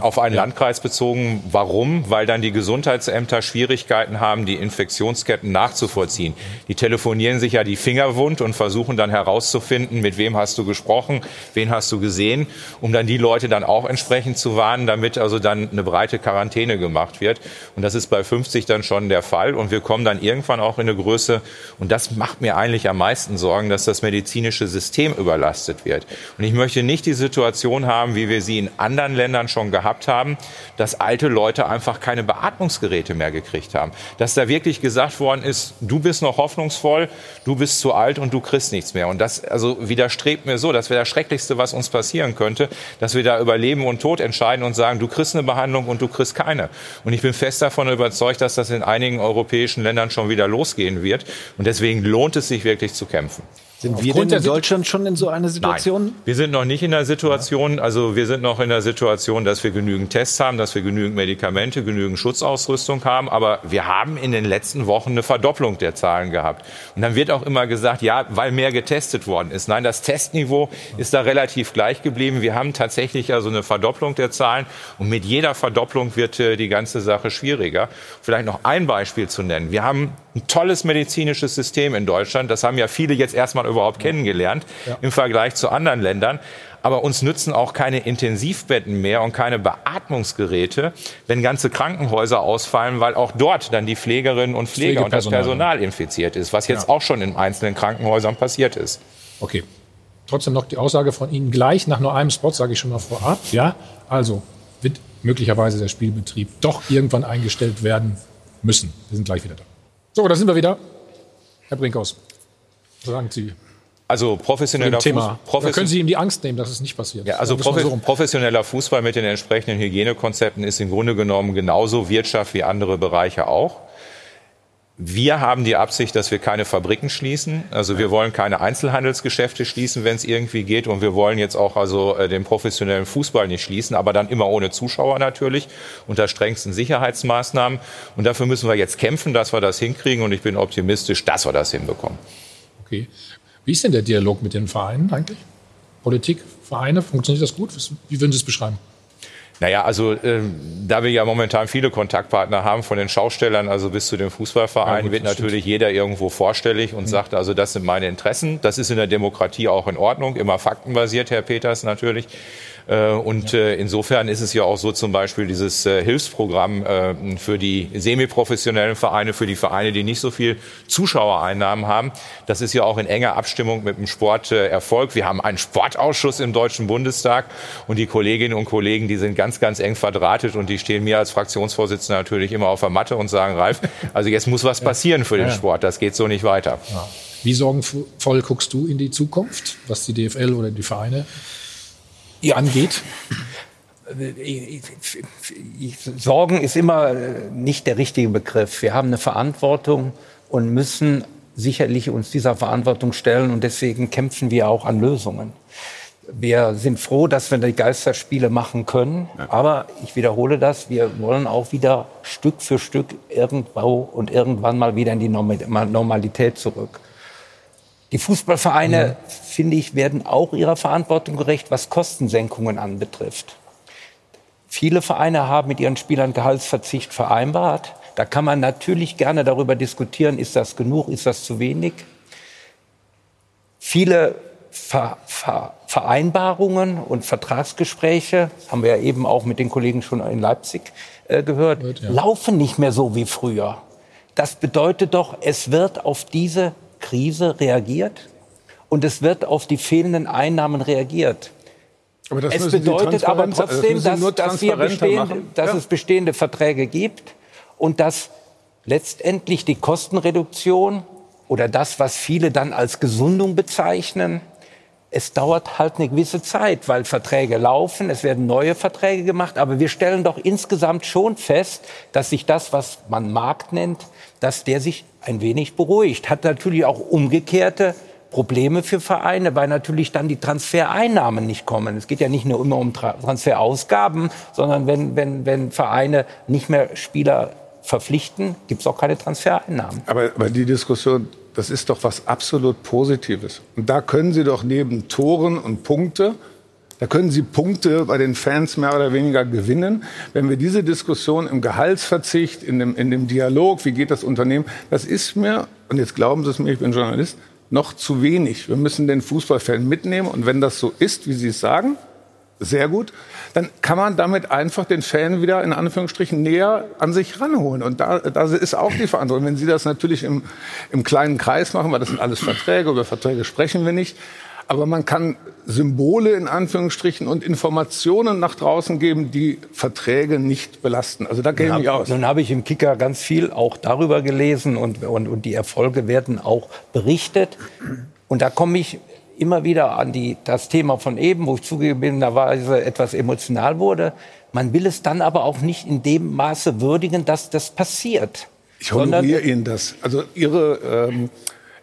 auf einen Landkreis bezogen. Warum? Weil dann die Gesundheitsämter Schwierigkeiten haben, die Infektionsketten nachzuvollziehen. Die telefonieren sich ja die Finger wund und versuchen dann herauszufinden, mit wem hast du gesprochen, wen hast du gesehen, um dann die Leute dann auch entsprechend zu warnen, damit also dann eine breite Quarantäne gemacht wird. Und das ist bei 50 dann schon der Fall. Und wir kommen dann irgendwann auch in eine Größe, und das macht mir eigentlich am meisten Sorgen, dass das medizinische System überlastet wird. Und ich möchte nicht die Situation haben, wie wir sie in anderen Ländern schon gehabt haben, dass alte Leute einfach keine Beatmungsgeräte mehr gekriegt haben. Dass da wirklich gesagt worden ist, du bist noch hoffnungsvoll, du bist zu alt und du kriegst nichts mehr. Und das also widerstrebt mir so, das wäre das Schrecklichste, was uns passieren könnte, dass wir da über Leben und Tod entscheiden und sagen, du kriegst eine Behandlung und du kriegst keine. Und ich bin fest davon überzeugt, dass das in einigen europäischen Ländern schon wieder losgehen wird. Und deswegen lohnt es sich wirklich zu kämpfen. Sind wir denn in Deutschland schon in so einer Situation? Nein, wir sind noch nicht in der Situation, also wir sind noch in der Situation, dass wir genügend Tests haben, dass wir genügend Medikamente, genügend Schutzausrüstung haben, aber wir haben in den letzten Wochen eine Verdopplung der Zahlen gehabt. Und dann wird auch immer gesagt, ja, weil mehr getestet worden ist. Nein, das Testniveau ist da relativ gleich geblieben. Wir haben tatsächlich also eine Verdopplung der Zahlen und mit jeder Verdopplung wird äh, die ganze Sache schwieriger. Vielleicht noch ein Beispiel zu nennen. Wir haben ein tolles medizinisches System in Deutschland. Das haben ja viele jetzt erstmal überhaupt kennengelernt Ja. im Vergleich zu anderen Ländern. Aber uns nützen auch keine Intensivbetten mehr und keine Beatmungsgeräte, wenn ganze Krankenhäuser ausfallen, weil auch dort dann die Pflegerinnen und Pfleger und das. Personal infiziert ist, was jetzt Ja. auch schon in einzelnen Krankenhäusern passiert ist. Okay. Trotzdem noch die Aussage von Ihnen gleich nach nur einem Spot, sage ich schon mal vorab. Ja, also wird möglicherweise der Spielbetrieb doch irgendwann eingestellt werden müssen. Wir sind gleich wieder da. So, da sind wir wieder. Herr Brinkhaus, was sagen Sie Also professioneller Thema? Fuß- Da können Sie ihm die Angst nehmen, dass es nicht passiert. Ja, also profe so professioneller Fußball mit den entsprechenden Hygienekonzepten ist im Grunde genommen genauso Wirtschaft wie andere Bereiche auch. Wir haben die Absicht, dass wir keine Fabriken schließen. Also wir wollen keine Einzelhandelsgeschäfte schließen, wenn es irgendwie geht. Und wir wollen jetzt auch also äh, den professionellen Fußball nicht schließen, aber dann immer ohne Zuschauer natürlich, unter strengsten Sicherheitsmaßnahmen. Und dafür müssen wir jetzt kämpfen, dass wir das hinkriegen. Und ich bin optimistisch, dass wir das hinbekommen. Okay. Wie ist denn der Dialog mit den Vereinen eigentlich? Politik, Vereine, funktioniert das gut? Wie würden Sie es beschreiben? Naja, also ähm, da wir ja momentan viele Kontaktpartner haben, von den Schaustellern also bis zu den Fußballvereinen, Ja, gut, wird natürlich jeder irgendwo vorstellig und sagt, also das sind meine Interessen. Das ist in der Demokratie auch in Ordnung, immer faktenbasiert, Herr Peters natürlich. Äh, Und äh, insofern ist es ja auch so zum Beispiel dieses äh, Hilfsprogramm für die semiprofessionellen Vereine, für die Vereine, die nicht so viel Zuschauereinnahmen haben. Das ist ja auch in enger Abstimmung mit dem Sport Erfolg. Wir haben einen Sportausschuss im Deutschen Bundestag und die Kolleginnen und Kollegen, die sind ganz, ganz eng verdrahtet und die stehen mir als Fraktionsvorsitzender natürlich immer auf der Matte und sagen, Ralf, also jetzt muss was passieren für den. Sport. Das geht so nicht weiter. Wie sorgenvoll guckst du in die Zukunft, was die DFL oder die Vereine angeht? Sorgen ist immer äh, nicht der richtige Begriff. Wir haben eine Verantwortung und müssen sicherlich uns dieser Verantwortung stellen und deswegen kämpfen wir auch an Lösungen. Wir sind froh, dass wir die Geisterspiele machen können, aber ich wiederhole das, wir wollen auch wieder Stück für Stück irgendwo und irgendwann mal wieder in die Norma- Normalität zurück. Die Fußballvereine, finde ich, werden auch ihrer Verantwortung gerecht, was Kostensenkungen anbetrifft. Viele Vereine haben mit ihren Spielern Gehaltsverzicht vereinbart. Da kann man natürlich gerne darüber diskutieren, ist das genug, ist das zu wenig. Viele Ver Ver Vereinbarungen und Vertragsgespräche, haben wir ja eben auch mit den Kollegen schon in Leipzig äh, gehört, ja. laufen nicht mehr so wie früher. Das bedeutet doch, es wird auf diese Krise reagiert und es wird auf die fehlenden Einnahmen reagiert. Aber das es bedeutet aber das trotzdem, Sie dass, dass, wir bestehende, dass Ja. es bestehende Verträge gibt und dass letztendlich die Kostenreduktion oder das, was viele dann als Gesundung bezeichnen, es dauert halt eine gewisse Zeit, weil Verträge laufen, es werden neue Verträge gemacht, aber wir stellen doch insgesamt schon fest, dass sich das, was man Markt nennt, dass der sich ein wenig beruhigt. Hat natürlich auch umgekehrte Probleme für Vereine, weil natürlich dann die Transfereinnahmen nicht kommen. Es geht ja nicht nur immer um Tra Transferausgaben, sondern wenn, wenn, wenn Vereine nicht mehr Spieler verpflichten, gibt es auch keine Transfereinnahmen. Aber, aber die Diskussion, das ist doch was absolut Positives. Und da können Sie doch neben Toren und Punkte, da können Sie Punkte bei den Fans mehr oder weniger gewinnen. Wenn wir diese Diskussion im Gehaltsverzicht, in dem, in dem Dialog, wie geht das Unternehmen, das ist mir, und jetzt glauben Sie es mir, ich bin Journalist, noch zu wenig. Wir müssen den Fußballfan mitnehmen. Und wenn das so ist, wie Sie es sagen, sehr gut, dann kann man damit einfach den Fan wieder in Anführungsstrichen näher an sich ranholen. Und da, da ist auch die Verantwortung. Wenn Sie das natürlich im, im kleinen Kreis machen, weil das sind alles Verträge, über Verträge sprechen wir nicht. Aber man kann Symbole in Anführungsstrichen und Informationen nach draußen geben, die Verträge nicht belasten. Also da kenne ich aus. Nun habe ich im Kicker ganz viel auch darüber gelesen und, und, und die Erfolge werden auch berichtet. Und da komme ich immer wieder an die, das Thema von eben, wo ich zugegebenerweise etwas emotional wurde. Man will es dann aber auch nicht in dem Maße würdigen, dass das passiert. Ich honoriere Ihnen das. Also Ihre ähm,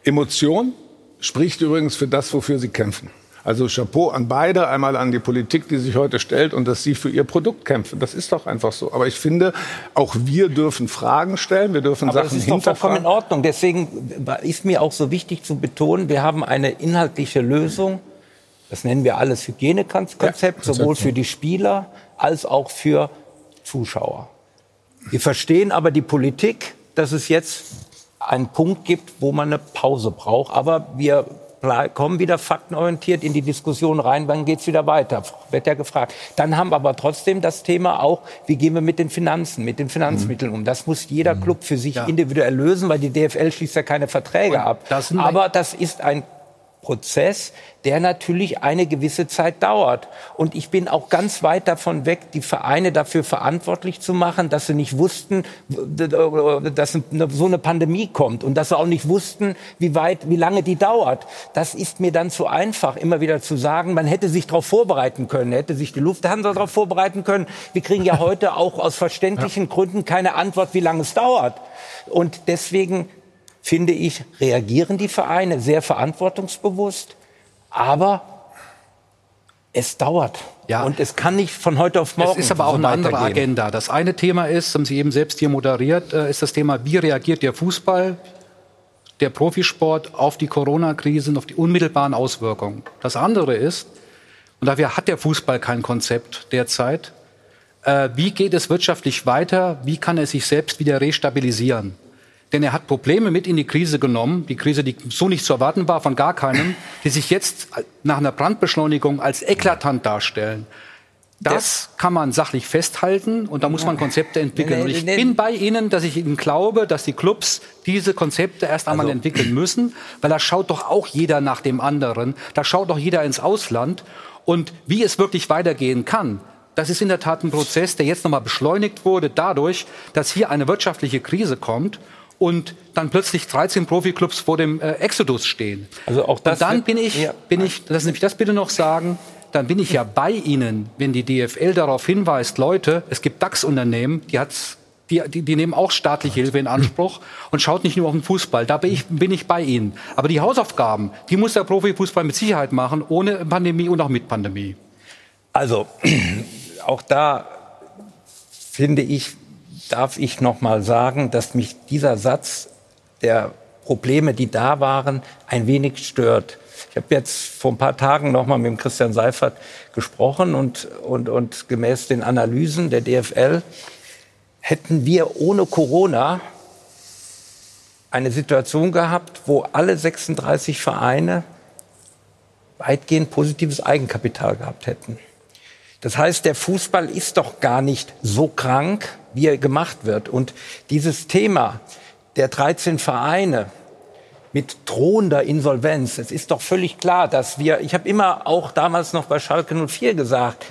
Emotion spricht übrigens für das, wofür Sie kämpfen. Also Chapeau an beide, einmal an die Politik, die sich heute stellt und dass sie für ihr Produkt kämpfen. Das ist doch einfach so. Aber ich finde, auch wir dürfen Fragen stellen, wir dürfen Aber das Sachen ist doch vollkommen in hinterfragen. Ordnung. Deswegen ist mir auch so wichtig zu betonen, wir haben eine inhaltliche Lösung. Das nennen wir alles Hygienekonzept, sowohl für die Spieler als auch für Zuschauer. Wir verstehen aber die Politik, dass es jetzt einen Punkt gibt, wo man eine Pause braucht. Aber wir kommen wieder faktenorientiert in die Diskussion rein, wann geht's wieder weiter, wird ja gefragt. Dann haben wir aber trotzdem das Thema auch, wie gehen wir mit den Finanzen, mit den Finanzmitteln um. Das muss jeder Club für sich individuell lösen, weil die DFL schließt ja keine Verträge ab. sind wir- aber das ist ein Prozess, der natürlich eine gewisse Zeit dauert. Und ich bin auch ganz weit davon weg, die Vereine dafür verantwortlich zu machen, dass sie nicht wussten, dass so eine Pandemie kommt und dass sie auch nicht wussten, wie weit, wie lange die dauert. Das ist mir dann zu einfach, immer wieder zu sagen, man hätte sich darauf vorbereiten können, hätte sich die Lufthansa darauf vorbereiten können. Wir kriegen ja heute auch aus verständlichen Gründen keine Antwort, wie lange es dauert. Und deswegen finde ich, reagieren die Vereine sehr verantwortungsbewusst, aber es dauert. Und es kann nicht von heute auf morgen Es ist aber auch so eine andere. Agenda. Das eine Thema ist, haben Sie eben selbst hier moderiert, äh, ist das Thema, wie reagiert der Fußball, der Profisport auf die Corona-Krise und auf die unmittelbaren Auswirkungen. Das andere ist, und dafür hat der Fußball kein Konzept derzeit, äh, wie geht es wirtschaftlich weiter, wie kann er sich selbst wieder restabilisieren. Denn er hat Probleme mit in die Krise genommen, die Krise, die so nicht zu erwarten war von gar keinem, die sich jetzt nach einer Brandbeschleunigung als eklatant darstellen. Das kann man sachlich festhalten und da muss man Konzepte entwickeln. Und ich bin bei Ihnen, dass ich Ihnen glaube, dass die Clubs diese Konzepte erst einmal entwickeln müssen, weil da schaut doch auch jeder nach dem anderen, da schaut doch jeder ins Ausland und wie es wirklich weitergehen kann. Das ist in der Tat ein Prozess, der jetzt nochmal beschleunigt wurde dadurch, dass hier eine wirtschaftliche Krise kommt und dann plötzlich 13 Profiklubs vor dem äh, Exodus stehen. Also auch das und dann bin ich, bin ich, lassen Sie mich das bitte noch sagen, dann bin ich ja bei Ihnen, wenn die DFL darauf hinweist, Leute, es gibt DAX-Unternehmen, die hat's die, die, die nehmen auch staatliche Hilfe in Anspruch und schaut nicht nur auf den Fußball. Da bin ich, bin ich bei Ihnen. Aber die Hausaufgaben, die muss der Profifußball mit Sicherheit machen, ohne Pandemie und auch mit Pandemie. Also auch da finde ich, darf ich noch mal sagen, dass mich dieser Satz der Probleme, die da waren, ein wenig stört. Ich habe jetzt vor ein paar Tagen noch mal mit dem Christian Seifert gesprochen und, und, und gemäß den Analysen der DFL hätten wir ohne Corona eine Situation gehabt, wo alle 36 Vereine weitgehend positives Eigenkapital gehabt hätten. Das heißt, der Fußball ist doch gar nicht so krank, wie er gemacht wird. Und dieses Thema der 13 Vereine, mit drohender Insolvenz. Es ist doch völlig klar, dass wir, ich habe immer auch damals noch bei Schalke 04 gesagt,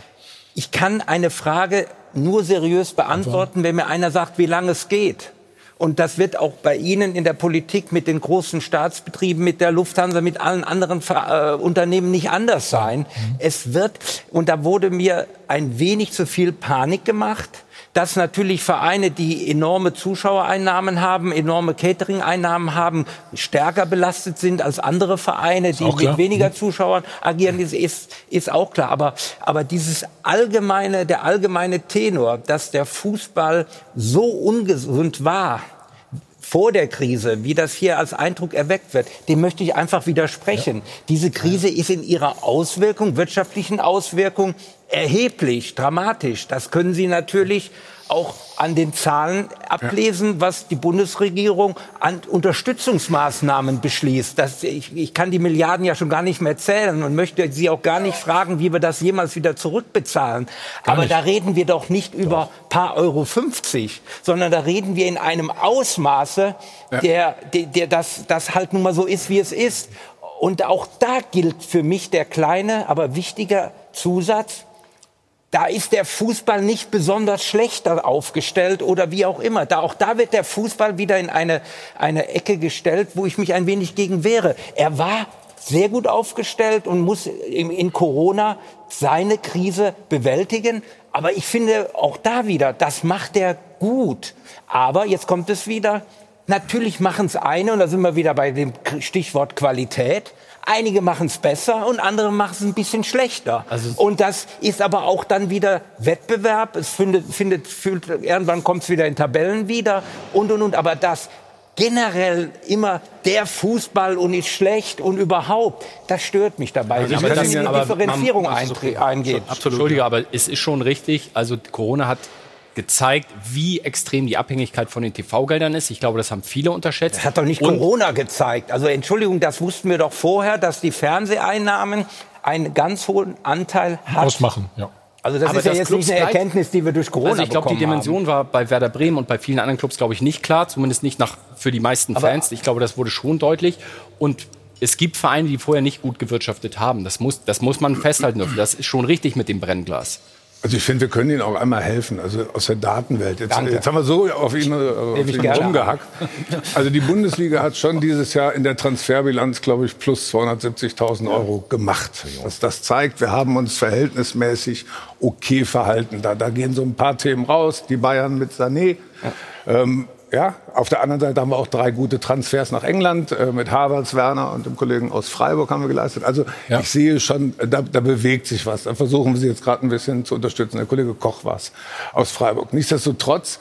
ich kann eine Frage nur seriös beantworten, wenn mir einer sagt, wie lange es geht. Und das wird auch bei Ihnen in der Politik mit den großen Staatsbetrieben, mit der Lufthansa, mit allen anderen äh, Unternehmen nicht anders sein. Es wird, und da wurde mir ein wenig zu viel Panik gemacht dass natürlich Vereine, die enorme Zuschauereinnahmen haben, enorme Catering-Einnahmen haben, stärker belastet sind als andere Vereine, die mit weniger Zuschauern agieren, ist, ist auch klar. Aber, aber dieses allgemeine, der allgemeine Tenor, dass der Fußball so ungesund war, vor der Krise, wie das hier als Eindruck erweckt wird, dem möchte ich einfach widersprechen. Ja. Diese Krise ist in ihrer Auswirkung, wirtschaftlichen Auswirkung, erheblich, dramatisch. Das können Sie natürlich auch an den Zahlen ablesen, was die Bundesregierung an Unterstützungsmaßnahmen beschließt. Das, ich, ich kann die Milliarden ja schon gar nicht mehr zählen und möchte Sie auch gar nicht fragen, wie wir das jemals wieder zurückbezahlen. Gar Aber nicht. da reden wir doch nicht doch. über paar Euro 50, sondern da reden wir in einem Ausmaße, ja. der, der, der das, das halt nun mal so ist, wie es ist. Und auch da gilt für mich der kleine, aber wichtige Zusatz, da ist der Fußball nicht besonders schlechter aufgestellt oder wie auch immer. Da, auch da wird der Fußball wieder in eine, eine Ecke gestellt, wo ich mich ein wenig gegen wehre. Er war sehr gut aufgestellt und muss in, in Corona seine Krise bewältigen. Aber ich finde auch da wieder, das macht er gut. Aber jetzt kommt es wieder. Natürlich machen es eine, und da sind wir wieder bei dem Stichwort Qualität. Einige machen es besser und andere machen es ein bisschen schlechter. Also und das ist aber auch dann wieder Wettbewerb. Es findet, findet, fühlt, irgendwann kommt es wieder in Tabellen wieder und und und. Aber das generell immer der Fußball und ist schlecht und überhaupt, das stört mich dabei. Also ich will, dass die Differenzierung eingeht. Absolut. Entschuldige, aber es ist schon richtig. Also Corona hat gezeigt, wie extrem die Abhängigkeit von den TV-Geldern ist. Ich glaube, das haben viele unterschätzt. Das hat doch nicht Und Corona gezeigt. Also Entschuldigung, das wussten wir doch vorher, dass die Fernseheinnahmen einen ganz hohen Anteil haben. Ausmachen, ja. Also das Aber ist ja das jetzt nicht eine Erkenntnis, die wir durch Corona Also ich glaube, die Dimension haben. war bei Werder Bremen und bei vielen anderen Clubs, glaube ich, nicht klar. Zumindest nicht nach, für die meisten Aber Fans. Ich glaube, das wurde schon deutlich. Und es gibt Vereine, die vorher nicht gut gewirtschaftet haben. Das muss, das muss man festhalten dürfen. Das ist schon richtig mit dem Brennglas. Also ich finde, wir können Ihnen auch einmal helfen, also aus der Datenwelt. Jetzt, jetzt haben wir so auf ihn, auf ihn rumgehackt. Also die Bundesliga hat schon dieses Jahr in der Transferbilanz, glaube ich, plus 270.000 Euro gemacht. Was das zeigt, wir haben uns verhältnismäßig okay verhalten. Da, da gehen so ein paar Themen raus, die Bayern mit Sané. Ähm, ja, auf der anderen Seite haben wir auch drei gute Transfers nach England äh, mit Havertz, Werner und dem Kollegen aus Freiburg haben wir geleistet. Also ja. ich sehe schon, da, da bewegt sich was. Da versuchen wir sie jetzt gerade ein bisschen zu unterstützen. Der Kollege Koch war aus Freiburg. Nichtsdestotrotz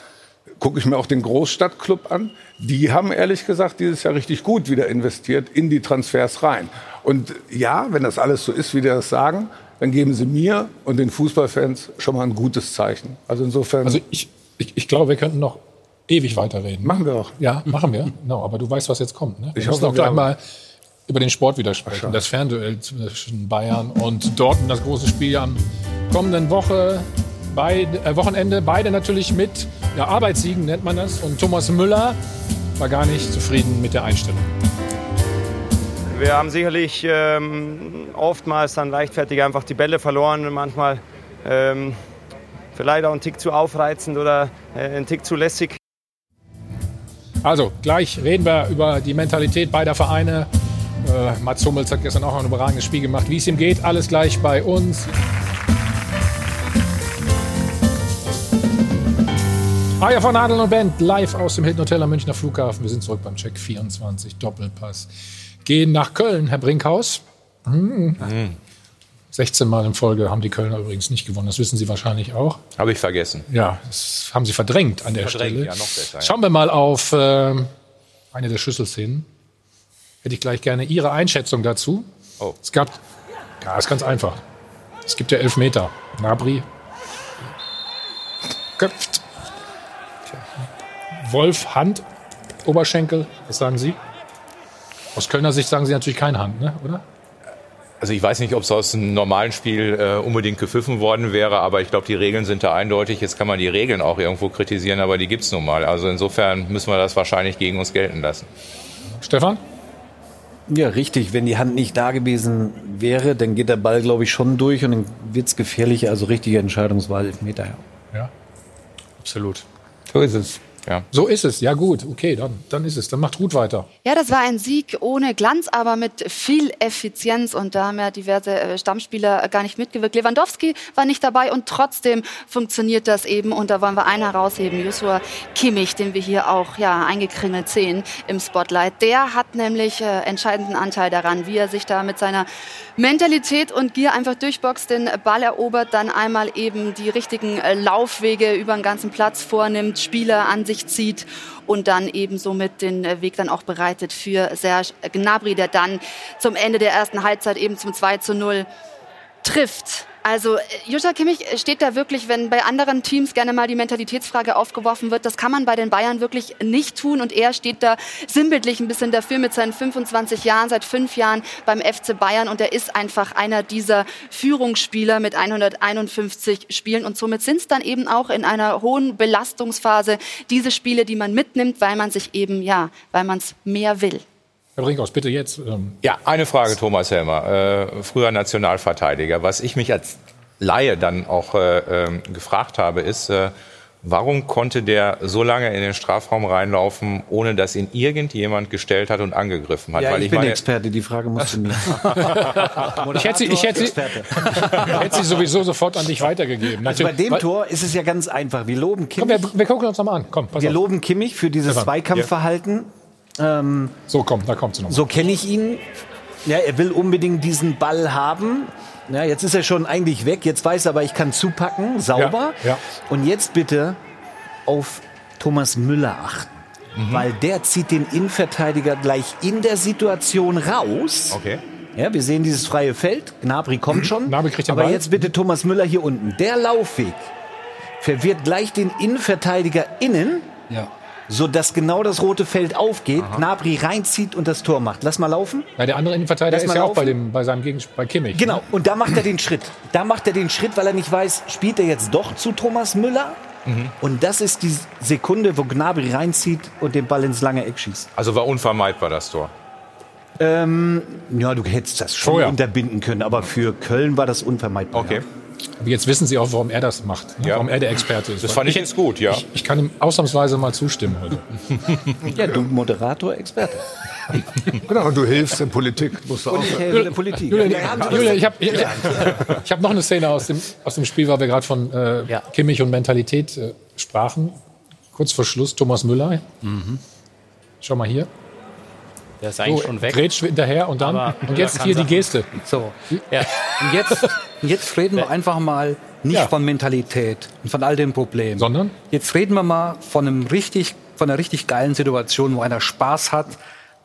gucke ich mir auch den Großstadtclub an. Die haben ehrlich gesagt dieses Jahr richtig gut wieder investiert in die Transfers rein. Und ja, wenn das alles so ist, wie die das sagen, dann geben sie mir und den Fußballfans schon mal ein gutes Zeichen. Also insofern. Also ich, ich, ich glaube, wir könnten noch ewig weiterreden. Machen wir auch. Ja, machen wir. Genau, aber du weißt, was jetzt kommt. Ne? Wir ich müssen auch gleich mal über den Sport wieder sprechen. Ach, das Fernduell zwischen Bayern und Dortmund, das große Spiel am kommenden Woche. Beide, äh, Wochenende, beide natürlich mit ja, Arbeitssiegen nennt man das. Und Thomas Müller war gar nicht zufrieden mit der Einstellung. Wir haben sicherlich ähm, oftmals dann leichtfertig einfach die Bälle verloren und manchmal ähm, vielleicht auch einen Tick zu aufreizend oder äh, einen Tick zu lässig. Also, gleich reden wir über die Mentalität beider Vereine. Äh, Mats Hummels hat gestern auch ein überragendes Spiel gemacht. Wie es ihm geht, alles gleich bei uns. Aya von Adel und Band live aus dem Hilton Hotel am Münchner Flughafen. Wir sind zurück beim Check 24 Doppelpass. Gehen nach Köln, Herr Brinkhaus. Hm. Mhm. 16 Mal in Folge haben die Kölner übrigens nicht gewonnen. Das wissen Sie wahrscheinlich auch. Habe ich vergessen. Ja, das haben Sie verdrängt an der verdrängt, Stelle. Ja, noch besser. Schauen wir mal auf äh, eine der Schlüsselszenen. Hätte ich gleich gerne Ihre Einschätzung dazu. Oh. Es gab, ja, ist ganz einfach. Es gibt ja Elfmeter. Nabri köpft. Wolf, Hand, Oberschenkel. Was sagen Sie? Aus Kölner Sicht sagen Sie natürlich keine Hand, ne? oder? Also ich weiß nicht, ob es aus einem normalen Spiel äh, unbedingt gepfiffen worden wäre, aber ich glaube, die Regeln sind da eindeutig. Jetzt kann man die Regeln auch irgendwo kritisieren, aber die gibt es nun mal. Also insofern müssen wir das wahrscheinlich gegen uns gelten lassen. Stefan? Ja, richtig. Wenn die Hand nicht da gewesen wäre, dann geht der Ball, glaube ich, schon durch und dann wird's gefährlich. Also richtige Entscheidungswahl, Elfmeter. Ja. Ja, absolut. So ist es. Ja. So ist es. Ja gut, okay, dann, dann ist es. Dann macht Ruth weiter. Ja, das war ein Sieg ohne Glanz, aber mit viel Effizienz. Und da haben ja diverse äh, Stammspieler gar nicht mitgewirkt. Lewandowski war nicht dabei und trotzdem funktioniert das eben. Und da wollen wir einen herausheben, Joshua Kimmich, den wir hier auch ja, eingekringelt sehen im Spotlight. Der hat nämlich äh, entscheidenden Anteil daran, wie er sich da mit seiner Mentalität und Gier einfach durchboxt, den Ball erobert, dann einmal eben die richtigen äh, Laufwege über den ganzen Platz vornimmt, Spieler an sich zieht und dann eben somit den äh, Weg dann auch bereitet für Serge Gnabry, der dann zum Ende der ersten Halbzeit eben zum 2 zu 0 trifft. Also äh, Joshua Kimmich steht da wirklich, wenn bei anderen Teams gerne mal die Mentalitätsfrage aufgeworfen wird, das kann man bei den Bayern wirklich nicht tun. Und er steht da sinnbildlich ein bisschen dafür mit seinen 25 Jahren, seit fünf Jahren beim FC Bayern. Und er ist einfach einer dieser Führungsspieler mit 151 Spielen. Und somit sind es dann eben auch in einer hohen Belastungsphase diese Spiele, die man mitnimmt, weil man sich eben, ja, weil man es mehr will. Herr Brinkhaus, bitte jetzt. Ähm, Ja, eine Frage, Thomas Helmer, äh, früher Nationalverteidiger. Was ich mich als Laie dann auch äh, ähm, gefragt habe, ist, äh, warum konnte der so lange in den Strafraum reinlaufen, ohne dass ihn irgendjemand gestellt hat und angegriffen hat? Ja, Weil ich, bin meine, Experte, die Frage musst du mir. ich hätte, sie- ich hätte, sie- hätte sie sowieso sofort an dich weitergegeben. Also bei dem weil- Tor ist es ja ganz einfach. Wir loben Komm, Kimmich, wir, wir gucken uns nochmal an. Komm, pass wir auf. loben Kimmich für dieses Stefan, Zweikampfverhalten. Ähm, So, komm, da kommt sie noch. so kenne ich ihn. Ja, er will unbedingt diesen Ball haben. Ja, jetzt ist er schon eigentlich weg. Jetzt weiß er aber, ich kann zupacken. Sauber. Ja, ja. Und jetzt bitte auf Thomas Müller achten. Mhm. Weil der zieht den Innenverteidiger gleich in der Situation raus. okay. Ja, wir sehen dieses freie Feld. Gnabry kommt schon. Gnabry kriegt den Aber Ball. jetzt bitte Thomas Müller hier unten. Der Laufweg verwirrt gleich den Innenverteidiger innen, Ja. Sodass genau das rote Feld aufgeht, Gnabry reinzieht und das Tor macht. Lass mal laufen. Ja, der andere Innenverteidiger Lass ist ja auch bei, laufen. dem, bei seinem Gegenspieler, bei Kimmich. Genau, und da macht er den Schritt. Da macht er den Schritt, weil er nicht weiß, spielt er jetzt doch zu Thomas Müller? Mhm. Und das ist die Sekunde, wo Gnabry reinzieht und den Ball ins lange Eck schießt. Also war unvermeidbar das Tor. Ähm, ja, du hättest das schon Vorher. unterbinden können, aber für Köln war das unvermeidbar. Okay. Aber jetzt wissen Sie auch, warum er das macht. ne? Ja. Warum er der Experte ist. Das fand ich jetzt gut, ja. Ich, ich kann ihm ausnahmsweise mal zustimmen heute. Ja, du Moderator, Experte. Genau, und du hilfst in Politik. Musst du auch. Und ich helfe der Politik. Ja, das- Julian ich habe ich, ich hab noch eine Szene aus dem, aus dem Spiel, weil wir gerade von äh, Ja. Kimmich und Mentalität äh, sprachen. Kurz vor Schluss Thomas Müller. Schau mal hier. Der ist eigentlich So, schon weg. Grätscht hinterher und dann. Aber und jetzt hier die. Geste. So. Ja. Und jetzt, jetzt reden wir einfach mal nicht Ja. von Mentalität und von all den Problemen. Sondern? Jetzt reden wir mal von einem richtig, von einer richtig geilen Situation, wo einer Spaß hat,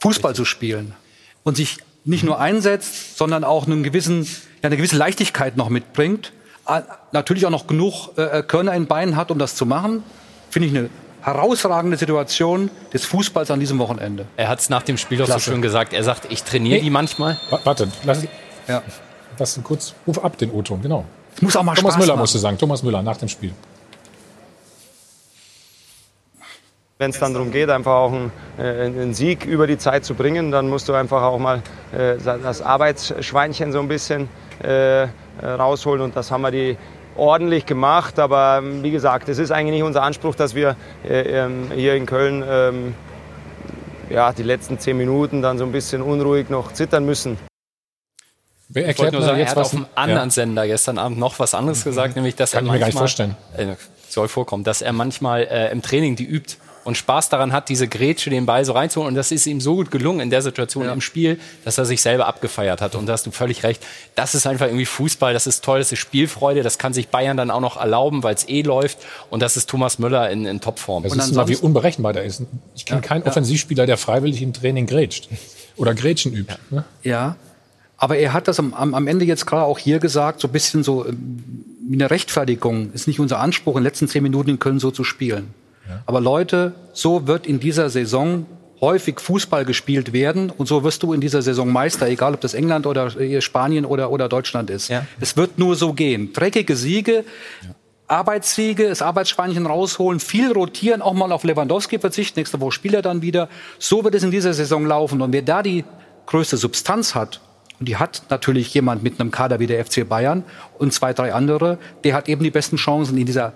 Fußball zu spielen und sich nicht nur einsetzt, sondern auch einen gewissen, ja, eine gewisse Leichtigkeit noch mitbringt. Natürlich auch noch genug äh, Körner in Beinen hat, um das zu machen. Finde ich eine herausragende Situation des Fußballs an diesem Wochenende. Er hat es nach dem Spiel auch so schön gesagt. Er sagt, ich trainiere Nee. die manchmal. Wa- Warte, lass, Ja. lass ihn kurz. Ruf ab den O-Ton, genau. Es muss auch mal Thomas Spaß Müller machen. musste sagen. Thomas Müller nach dem Spiel. Wenn es dann darum geht, einfach auch einen, äh, einen Sieg über die Zeit zu bringen, dann musst du einfach auch mal äh, das Arbeitsschweinchen so ein bisschen äh, äh, rausholen. Und das haben wir die ordentlich gemacht. Aber ähm, wie gesagt, es ist eigentlich nicht unser Anspruch, dass wir äh, ähm, hier in Köln ähm, ja, die letzten zehn Minuten dann so ein bisschen unruhig noch zittern müssen. Wer erklärt nur sagen, er jetzt hat auf was? einem anderen Sender gestern Abend noch was anderes gesagt, nämlich dass Kann er ich mir gar nicht manchmal, vorstellen. Äh, soll vorkommen, dass er manchmal äh, im Training die übt und Spaß daran hat, diese Grätsche den Ball so reinzuholen. Und das ist ihm so gut gelungen in der Situation im Spiel, dass er sich selber abgefeiert hat. Und da hast du völlig recht. Das ist einfach irgendwie Fußball, das ist toll, das ist Spielfreude, das kann sich Bayern dann auch noch erlauben, weil es eh läuft. Und das ist Thomas Müller in, in Topform. Das Und ist mal, wie unberechenbar der ist. Ich kenne keinen Offensivspieler, der freiwillig im Training grätscht. Oder Grätschen übt. Ne? Ja, aber er hat das am, am, am Ende jetzt gerade auch hier gesagt, so ein bisschen so ähm, wie eine Rechtfertigung. Ist nicht unser Anspruch, in den letzten zehn Minuten in Köln so zu spielen. Aber Leute, so wird in dieser Saison häufig Fußball gespielt werden und so wirst du in dieser Saison Meister, egal ob das England oder äh, Spanien oder, oder Deutschland ist. Es wird nur so gehen. Dreckige Siege, Arbeitssiege, das Arbeitsschweinchen rausholen, viel rotieren, auch mal auf Lewandowski verzichten. Nächste Woche spielt er dann wieder. So wird es in dieser Saison laufen. Und wer da die größte Substanz hat, und die hat natürlich jemand mit einem Kader wie der FC Bayern und zwei, drei andere, der hat eben die besten Chancen in dieser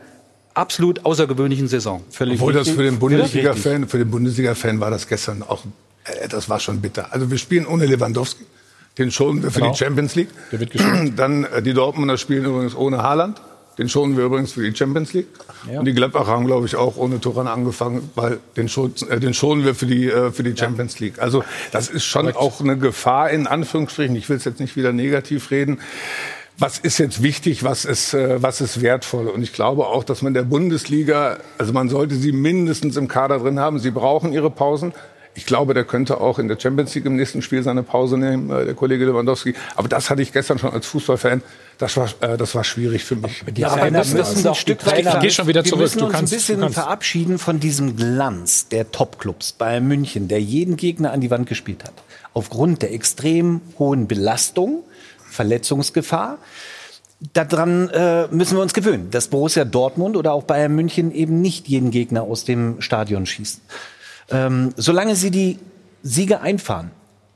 absolut außergewöhnlichen Saison. Völlig Obwohl das für den Bundesliga-Fan, für den Bundesliga-Fan war das gestern auch, äh, das war schon bitter. Also wir spielen ohne Lewandowski. Den schonen wir für Genau. die Champions League. Der wird geschont. Dann äh, die Dortmunder spielen übrigens ohne Haaland. Den schonen wir übrigens für die Champions League. Ja. Und die Gladbacher haben, glaube ich, auch ohne Turan angefangen, weil den, schon, äh, den schonen wir für die, äh, für die Champions League. Also das ist schon auch eine Gefahr in Anführungsstrichen. Ich will es jetzt nicht wieder negativ reden. Was ist jetzt wichtig, was ist, äh, was ist wertvoll? Und ich glaube auch, dass man der Bundesliga, also man sollte sie mindestens im Kader drin haben. Sie brauchen ihre Pausen. Ich glaube, der könnte auch in der Champions League im nächsten Spiel seine Pause nehmen, äh, der Kollege Lewandowski. Aber das hatte ich gestern schon als Fußballfan. Das war, äh, das war schwierig für mich. Ja, aber wir müssen doch ein Stück weit Geh schon wieder wir zurück. müssen Du uns kannst- ein du bisschen kannst. verabschieden von diesem Glanz der Topclubs. Bayern München, der jeden Gegner an die Wand gespielt hat. Aufgrund der extrem hohen Belastung, Verletzungsgefahr. Daran äh, müssen wir uns gewöhnen, dass Borussia Dortmund oder auch Bayern München eben nicht jeden Gegner aus dem Stadion schießen. Ähm, solange sie die Siege einfahren,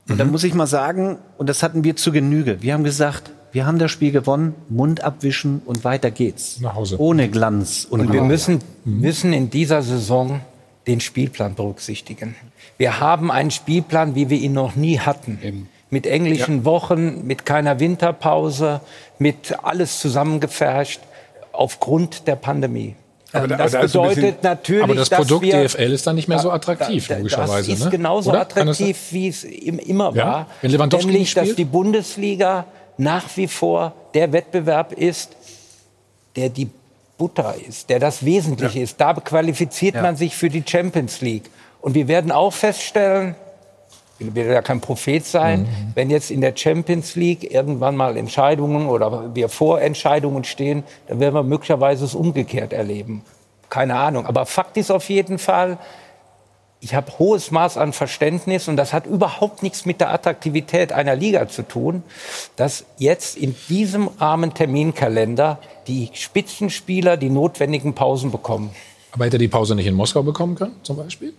und da muss ich mal sagen, und das hatten wir zu Genüge, wir haben gesagt, wir haben das Spiel gewonnen, Mund abwischen und weiter geht's. Nach Hause. Ohne Glanz und, Und wir müssen, müssen in dieser Saison den Spielplan berücksichtigen. Wir haben einen Spielplan, wie wir ihn noch nie hatten. Mit englischen Wochen, mit keiner Winterpause, mit alles zusammengepfercht aufgrund der Pandemie. Aber da- das da ein bisschen- bedeutet natürlich, aber das Produkt wir, DFL ist dann nicht mehr so attraktiv, Da- logischerweise, Das ist ne? genauso Oder? Attraktiv, wie es im- immer Ja? war. Wenn Lewandowski Nämlich, nicht dass spielt? die Bundesliga nach wie vor der Wettbewerb ist, der die Butter ist, der das Wesentliche ist. Da qualifiziert man sich für die Champions League. Und wir werden auch feststellen, will ja kein Prophet sein, Mhm. wenn jetzt in der Champions League irgendwann mal Entscheidungen oder wir vor Entscheidungen stehen, dann werden wir möglicherweise es umgekehrt erleben. Keine Ahnung. Aber Fakt ist auf jeden Fall, ich habe hohes Maß an Verständnis und das hat überhaupt nichts mit der Attraktivität einer Liga zu tun, dass jetzt in diesem Rahmenterminkalender die Spitzenspieler die notwendigen Pausen bekommen. Aber hätte er die Pause nicht in Moskau bekommen können, zum Beispiel?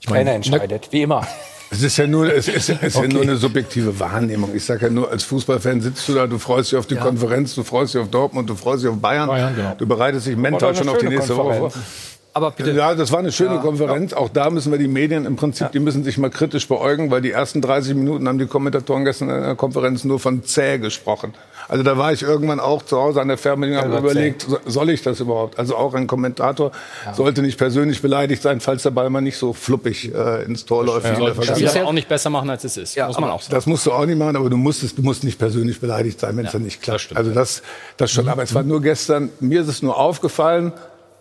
Ich Trainer entscheidet, wie immer. Es ist ja nur, es ist, es ist Okay. ja nur eine subjektive Wahrnehmung. Ich sage ja nur, als Fußballfan sitzt du da, du freust dich auf die Ja. Konferenz, du freust dich auf Dortmund, du freust dich auf Bayern. genau. Du bereitest dich mental schon auf die nächste Woche vor. Konferenz. Aber bitte. Ja, das war eine schöne Ja. Konferenz. Auch da müssen wir die Medien im Prinzip, die müssen sich mal kritisch beäugen, weil die ersten 30 Minuten haben die Kommentatoren gestern in der Konferenz nur von zäh gesprochen. Also da war ich irgendwann auch zu Hause an der Fernbedienung und habe überlegt, so- soll ich das überhaupt? Also auch ein Kommentator sollte nicht persönlich beleidigt sein, falls der Ball mal nicht so fluppig äh, ins Tor läuft. Soll das. Spiel auch nicht besser machen, als es ist. muss man auch sagen. Das musst du auch nicht machen, aber du musst, es, du musst nicht persönlich beleidigt sein, wenn es dann nicht klappt. also das, das schon. Aber es war nur gestern, mir ist es nur aufgefallen,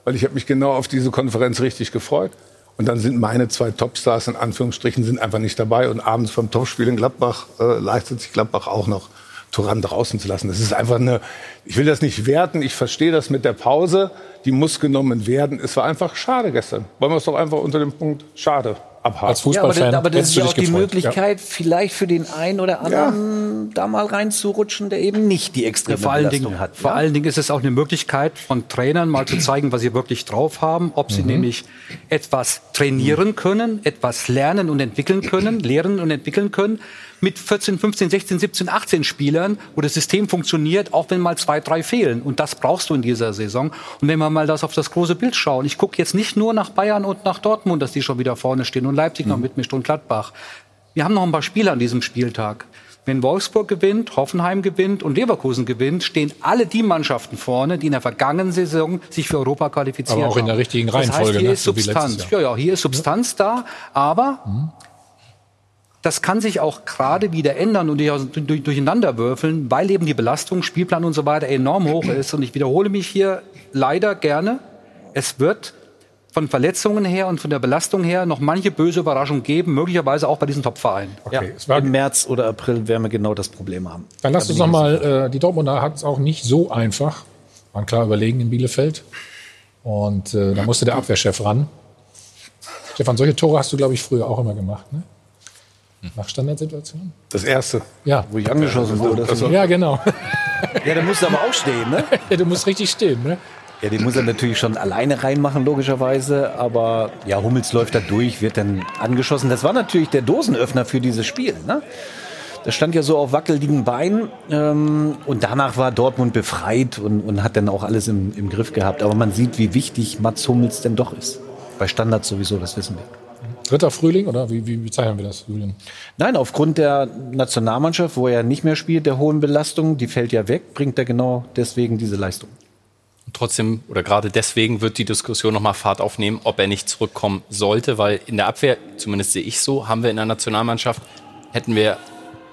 weil ich habe mich genau auf diese Konferenz richtig gefreut. Und dann sind meine zwei Topstars in Anführungsstrichen sind einfach nicht dabei. Und abends beim Topspiel in Gladbach äh, leistet sich Gladbach auch noch, Turan draußen zu lassen. Das ist einfach eine, ich will das nicht werten, ich verstehe das mit der Pause, die muss genommen werden. Es war einfach schade gestern. Wollen wir es doch einfach unter dem Punkt schade abhaken. Als Ja, aber, Fußballfan das- aber das ist ja auch die gefreut. Möglichkeit, vielleicht für den einen oder anderen da mal reinzurutschen, der eben nicht die extreme vor allen Belastung Dingen, hat. Vor ja? allen Dingen ist es auch eine Möglichkeit von Trainern mal zu zeigen, was sie wirklich drauf haben, ob sie nämlich etwas trainieren können, etwas lernen und entwickeln können, lehren und entwickeln können mit 14, 15, 16, 17, 18 Spielern, wo das System funktioniert, auch wenn mal zwei, drei fehlen. Und das brauchst du in dieser Saison. Und wenn wir mal das auf das große Bild schauen, ich gucke jetzt nicht nur nach Bayern und nach Dortmund, dass die schon wieder vorne stehen und Leipzig noch mitmischt und Gladbach. Wir haben noch ein paar Spiele an diesem Spieltag. Wenn Wolfsburg gewinnt, Hoffenheim gewinnt und Leverkusen gewinnt, stehen alle die Mannschaften vorne, die in der vergangenen Saison sich für Europa qualifiziert haben. Aber auch in der richtigen Das heißt, Reihenfolge, hier ne? ist So Substanz. Jahr. Ja, ja, hier ist Substanz da, aber das kann sich auch gerade wieder ändern und durch- durch- durcheinander würfeln, weil eben die Belastung, Spielplan und so weiter enorm hoch ist. Und ich wiederhole mich hier leider gerne. Es wird von Verletzungen her und von der Belastung her noch manche böse Überraschung geben, möglicherweise auch bei diesen Top-Vereinen. Okay, es war, Im März oder April werden wir genau das Problem haben. dann lass uns bin noch ich mir mal, äh, die Dortmunder hat es auch nicht so einfach. Waren klar überlegen in Bielefeld. Und äh, da musste der Abwehrchef ran. Stefan, solche Tore hast du, glaube ich, früher auch immer gemacht, ne? Nach Standardsituationen? Das erste. Ja. Wo ich angeschossen wurde. Also, Ja, genau. Ja, da musst du aber auch stehen, ne? ja, du musst richtig stehen, ne? Ja, den muss er natürlich schon alleine reinmachen, logischerweise. Aber ja, Hummels läuft da durch, wird dann angeschossen. Das war natürlich der Dosenöffner für dieses Spiel. Ne? Das stand ja so auf wackeligen Beinen. Ähm, und danach war Dortmund befreit und, und hat dann auch alles im, im Griff gehabt. Aber man sieht, wie wichtig Mats Hummels denn doch ist. Bei Standards sowieso, das wissen wir. Dritter Frühling oder wie, wie bezeichnen wir das, Julian? Nein, aufgrund der Nationalmannschaft, wo er nicht mehr spielt, der hohen Belastung, die fällt ja weg, bringt er genau deswegen diese Leistung. trotzdem oder gerade deswegen wird die Diskussion nochmal Fahrt aufnehmen, ob er nicht zurückkommen sollte, weil in der Abwehr, zumindest sehe ich so, haben wir in der Nationalmannschaft, hätten wir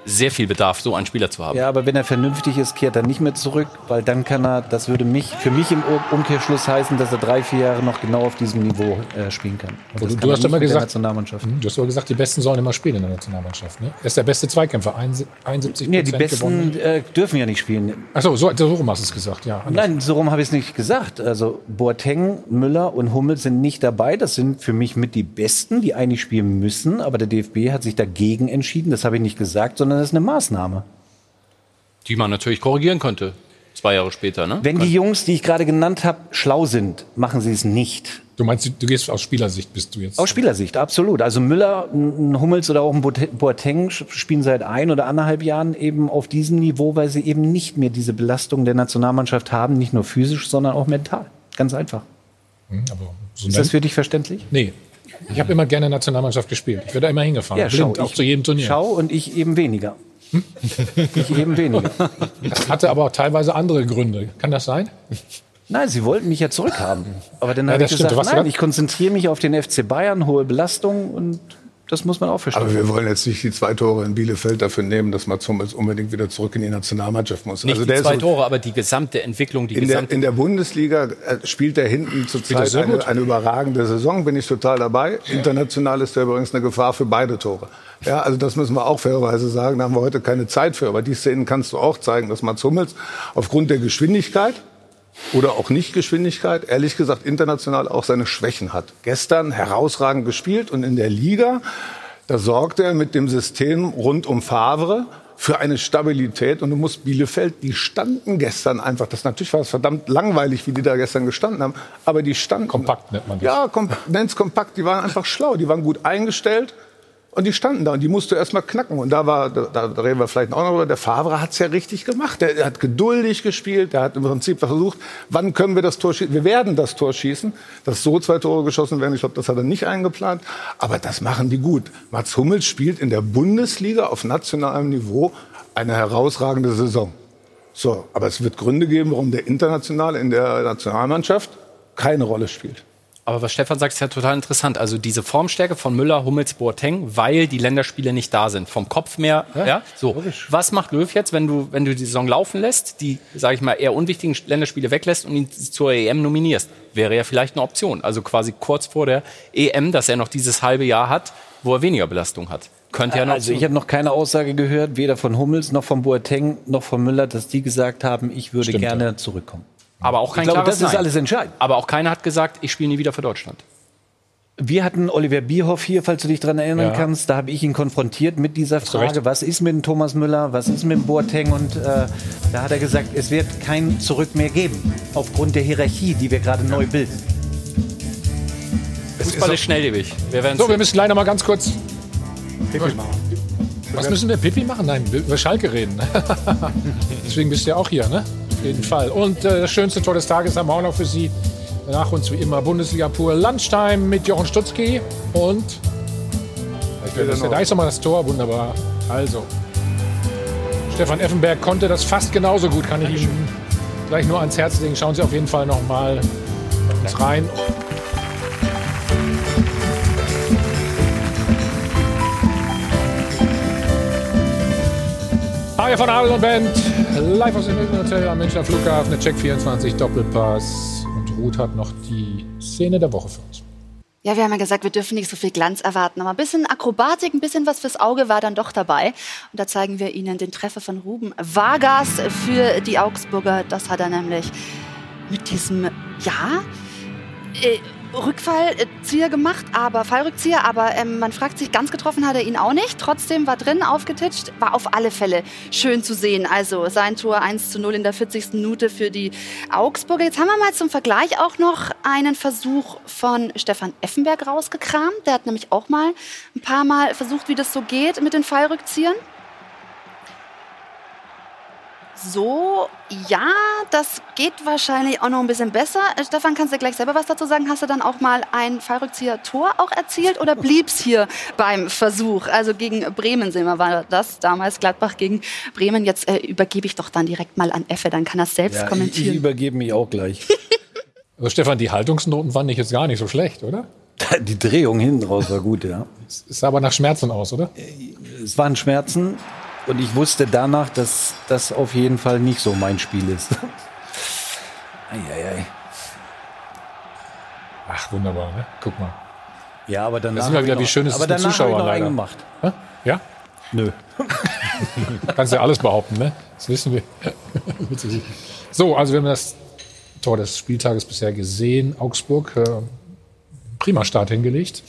sehr viel Bedarf, so einen Spieler zu haben. Ja, aber wenn er vernünftig ist, kehrt er nicht mehr zurück, weil dann kann er, das würde mich, für mich im Umkehrschluss heißen, dass er drei, vier Jahre noch genau auf diesem Niveau äh, spielen kann. Und Du, kann du hast immer gesagt, Nationalmannschaft. Du hast aber gesagt, die Besten sollen immer spielen in der Nationalmannschaft. Ne? Er ist der beste Zweikämpfer, 71 Nee, die Besten gewonnen. äh, dürfen ja nicht spielen. Achso, so, so rum hast du es gesagt, ja. anders. Nein, so rum habe ich es nicht gesagt. Also Boateng, Müller und Hummel sind nicht dabei. Das sind für mich mit die Besten, die eigentlich spielen müssen. Aber der DFB hat sich dagegen entschieden. Das habe ich nicht gesagt, sondern das ist eine Maßnahme. Die man natürlich korrigieren könnte, zwei Jahre später. Ne? Wenn die Jungs, die ich gerade genannt habe, schlau sind, machen sie es nicht. Du meinst, du gehst aus Spielersicht, bist du jetzt. Aus Spielersicht, absolut. Also Müller, ein Hummels oder auch ein Boate- Boateng spielen seit ein oder anderthalb Jahren eben auf diesem Niveau, weil sie eben nicht mehr diese Belastung der Nationalmannschaft haben, nicht nur physisch, sondern auch mental. Ganz einfach. Hm, aber so Ist das für dich verständlich? Nee. Ich habe immer gerne Nationalmannschaft gespielt. Ich werde da immer hingefahren. Ja, schau, blind, auch ich- zu jedem Turnier. Schau und ich eben weniger. ich eben weniger. Das hatte aber auch teilweise andere Gründe. Kann das sein? Nein, sie wollten mich ja zurückhaben. Aber dann Ja, habe ich gesagt, nein, ich konzentriere mich auf den FC Bayern, hohe Belastung und das muss man auch verstehen. Aber wir wollen jetzt nicht die zwei Tore in Bielefeld dafür nehmen, dass Mats Hummels unbedingt wieder zurück in die Nationalmannschaft muss. Nicht also die der ist zwei Tore, aber die gesamte Entwicklung, die in der, gesamte in der Bundesliga äh, spielt er hinten zurzeit eine, eine überragende Saison, bin ich total dabei. International ist er übrigens eine Gefahr für beide Tore. Ja, also das müssen wir auch fairerweise sagen, da haben wir heute keine Zeit für. Aber die Szenen kannst du auch zeigen, dass Mats Hummels aufgrund der Geschwindigkeit oder auch Nichtgeschwindigkeit, ehrlich gesagt, international auch seine Schwächen hat. Gestern herausragend gespielt und in der Liga, da sorgt er mit dem System rund um Favre für eine Stabilität. Und du musst Bielefeld, die standen gestern einfach, das natürlich war es verdammt langweilig, wie die da gestern gestanden haben, aber die standen. Kompakt nennt man das. Ja, kom nenn's kompakt, die waren einfach schlau, die waren gut eingestellt. Und die standen da und die musst du erst mal knacken. Und da war, da, da reden wir vielleicht auch noch drüber, der Favre hat's ja richtig gemacht. Der, der hat geduldig gespielt, der hat im Prinzip versucht, wann können wir das Tor schießen? Wir werden das Tor schießen. Dass so zwei Tore geschossen werden, ich glaube, das hat er nicht eingeplant. Aber das machen die gut. Mats Hummels spielt in der Bundesliga auf nationalem Niveau eine herausragende Saison. So, aber es wird Gründe geben, warum der international in der Nationalmannschaft keine Rolle spielt. Aber was Stefan sagt, ist ja total interessant. Also diese Formstärke von Müller, Hummels, Boateng, weil die Länderspiele nicht da sind. Vom Kopf mehr. Ja, so. Was macht Löw jetzt, wenn du, wenn du die Saison laufen lässt, die, sage ich mal, eher unwichtigen Länderspiele weglässt und ihn zur EM nominierst? Wäre ja vielleicht eine Option. Also quasi kurz vor der EM, dass er noch dieses halbe Jahr hat, wo er weniger Belastung hat. Könnte ja noch. Also ich habe noch keine Aussage gehört, weder von Hummels noch von Boateng noch von Müller, dass die gesagt haben, ich würde Stimmt, gerne zurückkommen. Aber auch kein ich glaube, das ist Nein. alles entscheidend. Aber auch keiner hat gesagt, ich spiele nie wieder für Deutschland. Wir hatten Oliver Bierhoff hier, falls du dich daran erinnern Ja. kannst. Da habe ich ihn konfrontiert mit dieser du Frage, was ist mit dem Thomas Müller, was ist mit dem Boateng? Und äh, da hat er gesagt, es wird kein Zurück mehr geben, aufgrund der Hierarchie, die wir gerade neu bilden. Fußball ist schnelllebig. Wir So, wir müssen leider mal ganz kurz. Was müssen wir? Pipi machen? Nein, wir über Schalke reden. Deswegen bist du ja auch hier, ne? Auf jeden Fall. Und äh, das schönste Tor des Tages haben wir auch noch für Sie. Nach uns wie immer Bundesliga pur Lunchtime mit Jochen Stutzki und. Ich will das, da ist nochmal das Tor, wunderbar. Also. Stefan Effenberg konnte das fast genauso gut, kann ich Ihnen gleich nur ans Herz legen. Schauen Sie auf jeden Fall nochmal uns rein. Haja von Adel und Band, live aus dem Hotel am Münchner Flughafen, der Check 24 Doppelpass. Und Ruth hat noch die Szene der Woche für uns. Ja, wir haben ja gesagt, wir dürfen nicht so viel Glanz erwarten, aber ein bisschen Akrobatik, ein bisschen was fürs Auge war dann doch dabei. Und da zeigen wir Ihnen den Treffer von Ruben Vargas für die Augsburger. Das hat er nämlich mit diesem, ja, äh, Rückfallzieher gemacht, aber Fallrückzieher, aber ähm, man fragt sich, ganz getroffen hat er ihn auch nicht. Trotzdem war drin aufgetitscht, war auf alle Fälle schön zu sehen. Also sein Tor 1 zu 0 in der 40. Minute für die Augsburger. Jetzt haben wir mal zum Vergleich auch noch einen Versuch von Stefan Effenberg rausgekramt. Der hat nämlich auch mal ein paar Mal versucht, wie das so geht mit den Fallrückziehern. So, ja, das geht wahrscheinlich auch noch ein bisschen besser. Äh, Stefan, kannst du gleich selber was dazu sagen? Hast du dann auch mal ein Fallrückzieher-Tor auch erzielt oder blieb's hier beim Versuch? Also gegen Bremen sehen wir, war das damals Gladbach gegen Bremen. Jetzt äh, übergebe ich doch dann direkt mal an Effe, dann kann er selbst Ja, ich, kommentieren. ich übergebe mich auch gleich. Also Stefan, die Haltungsnoten fand ich jetzt gar nicht so schlecht, oder? Die Drehung hinten raus war gut, ja. Es sah aber nach Schmerzen aus, oder? Es waren Schmerzen und ich wusste danach, dass das auf jeden Fall nicht so mein Spiel ist. Eieiei. Ach, wunderbar, ne? Guck mal. Ja, aber danach. Da sind wir hab wieder, wie schön es aber ist danach hab ich leider. einen gemacht. Ja? Nö. Kannst ja alles behaupten, ne? Das wissen wir. so, also wir haben das Tor des Spieltages bisher gesehen. Augsburg, äh, prima Start hingelegt.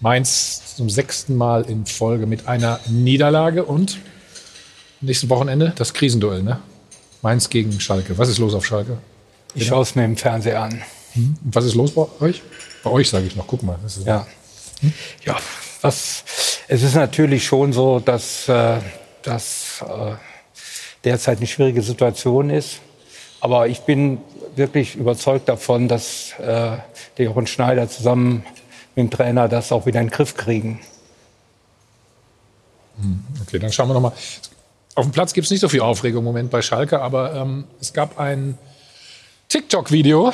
Mainz zum sechsten Mal in Folge mit einer Niederlage und nächsten Wochenende das Krisenduell, ne? Mainz gegen Schalke. Was ist los auf Schalke? Ich schaue es mir im Fernseher an. Hm? Was ist los bei euch? Bei euch sage ich noch. Guck mal. Das ist Ja. Ja, was, es ist natürlich schon so, dass äh, das äh, derzeit eine schwierige Situation ist. Aber ich bin wirklich überzeugt davon, dass äh, der Jochen Schneider zusammen mit dem Trainer das auch wieder in den Griff kriegen. Hm, Okay, dann schauen wir noch mal. Auf dem Platz gibt es nicht so viel Aufregung im Moment bei Schalke, aber ähm, es gab ein TikTok-Video.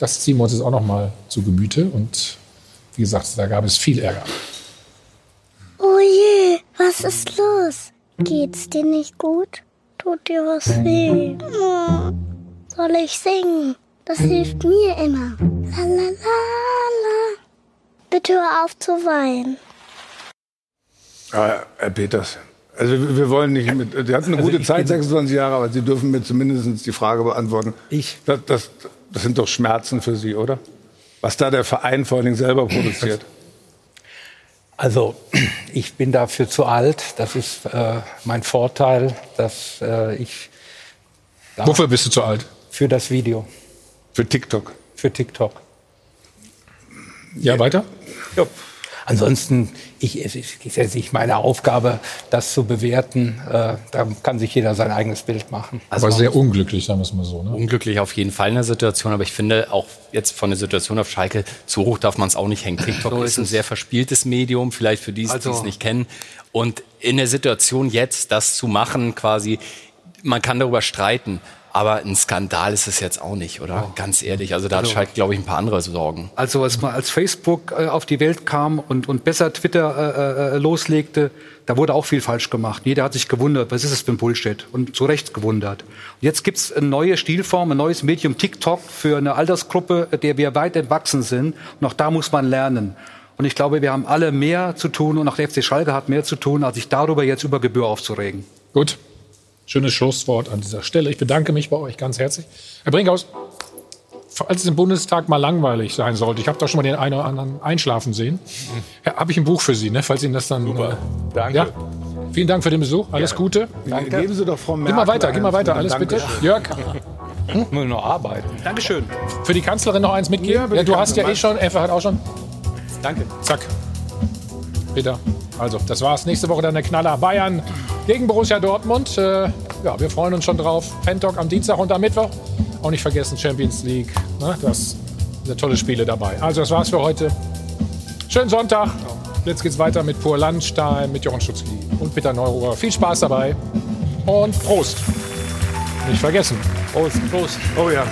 Das ziehen wir uns jetzt auch noch mal zu Gemüte. Und wie gesagt, da gab es viel Ärger. Oh je, was ist los? Geht's dir nicht gut? Tut dir was weh? Oh, soll ich singen? Das hilft mir immer. La la la la. Bitte hör auf zu weinen. Ah, Herr Peters, also wir wollen nicht mit, Sie hatten eine Also gute Zeit, bin- 26 Jahre, aber Sie dürfen mir zumindest die Frage beantworten. Ich? Das, das, das sind doch Schmerzen für Sie, oder? Was da der Verein vor allen Dingen selber produziert. Also ich bin dafür zu alt. Das ist äh, mein Vorteil, dass äh, ich. Ja, Wofür bist du zu alt? Für das Video. Für TikTok. Für TikTok. Ja, weiter? Ja. Ansonsten, ich, es ist, es ist nicht meine Aufgabe, das zu bewerten. Äh, da kann sich jeder sein eigenes Bild machen. Aber sehr unglücklich, sagen wir es mal so. Ne? Unglücklich auf jeden Fall in der Situation, aber ich finde auch jetzt von der Situation auf Schalke, zu hoch darf man es auch nicht hängen. TikTok So ist ist ein sehr verspieltes Medium, vielleicht für die, die Also- es nicht kennen. Und in der Situation jetzt, das zu machen, quasi, man kann darüber streiten, aber ein Skandal ist es jetzt auch nicht, oder? Ganz ehrlich, also da hat Also- Schalke, glaube ich, ein paar andere Sorgen. Also als, mal als Facebook äh, auf die Welt kam und, und besser Twitter äh, äh, loslegte, da wurde auch viel falsch gemacht. Jeder hat sich gewundert, was ist das für ein Bullshit? Und zu Recht gewundert. Und jetzt gibt's eine neue Stilform, ein neues Medium TikTok für eine Altersgruppe, der wir weit entwachsen sind. Und auch da muss man lernen. Und ich glaube, wir haben alle mehr zu tun und auch der FC Schalke hat mehr zu tun, als sich darüber jetzt über Gebühr aufzuregen. Gut. Schönes Schlusswort an dieser Stelle. Ich bedanke mich bei euch ganz herzlich. Herr Brinkhaus, falls es im Bundestag mal langweilig sein sollte, ich habe doch schon mal den einen oder anderen einschlafen sehen, habe ich ein Buch für Sie, ne, falls Ihnen das dann... Super. Danke. Ja. Vielen Dank für den Besuch. Alles Gute. Danke. Geben Sie doch Frau Geh Merkel mal weiter, geh mal weiter. Alles einem bitte. Jörg, Muss noch arbeiten. Dankeschön. für die Kanzlerin noch eins mitgeben? Ja, Ja, du hast ja eh schon, Effe hat auch schon. Danke. Zack. Peter. Also, das war's. Nächste Woche dann der Knaller Bayern gegen Borussia Dortmund. Äh, ja, wir freuen uns schon drauf. Pentalk am Dienstag und am Mittwoch. Auch nicht vergessen, Champions League. Ne, das sind tolle Spiele dabei. Also, das war's für heute. Schönen Sonntag. Jetzt geht's weiter mit Pur Landstein, mit Jochen Schutzli und Peter Neururer. Viel Spaß dabei. Und Prost. Nicht vergessen. Prost, Prost. Oh ja.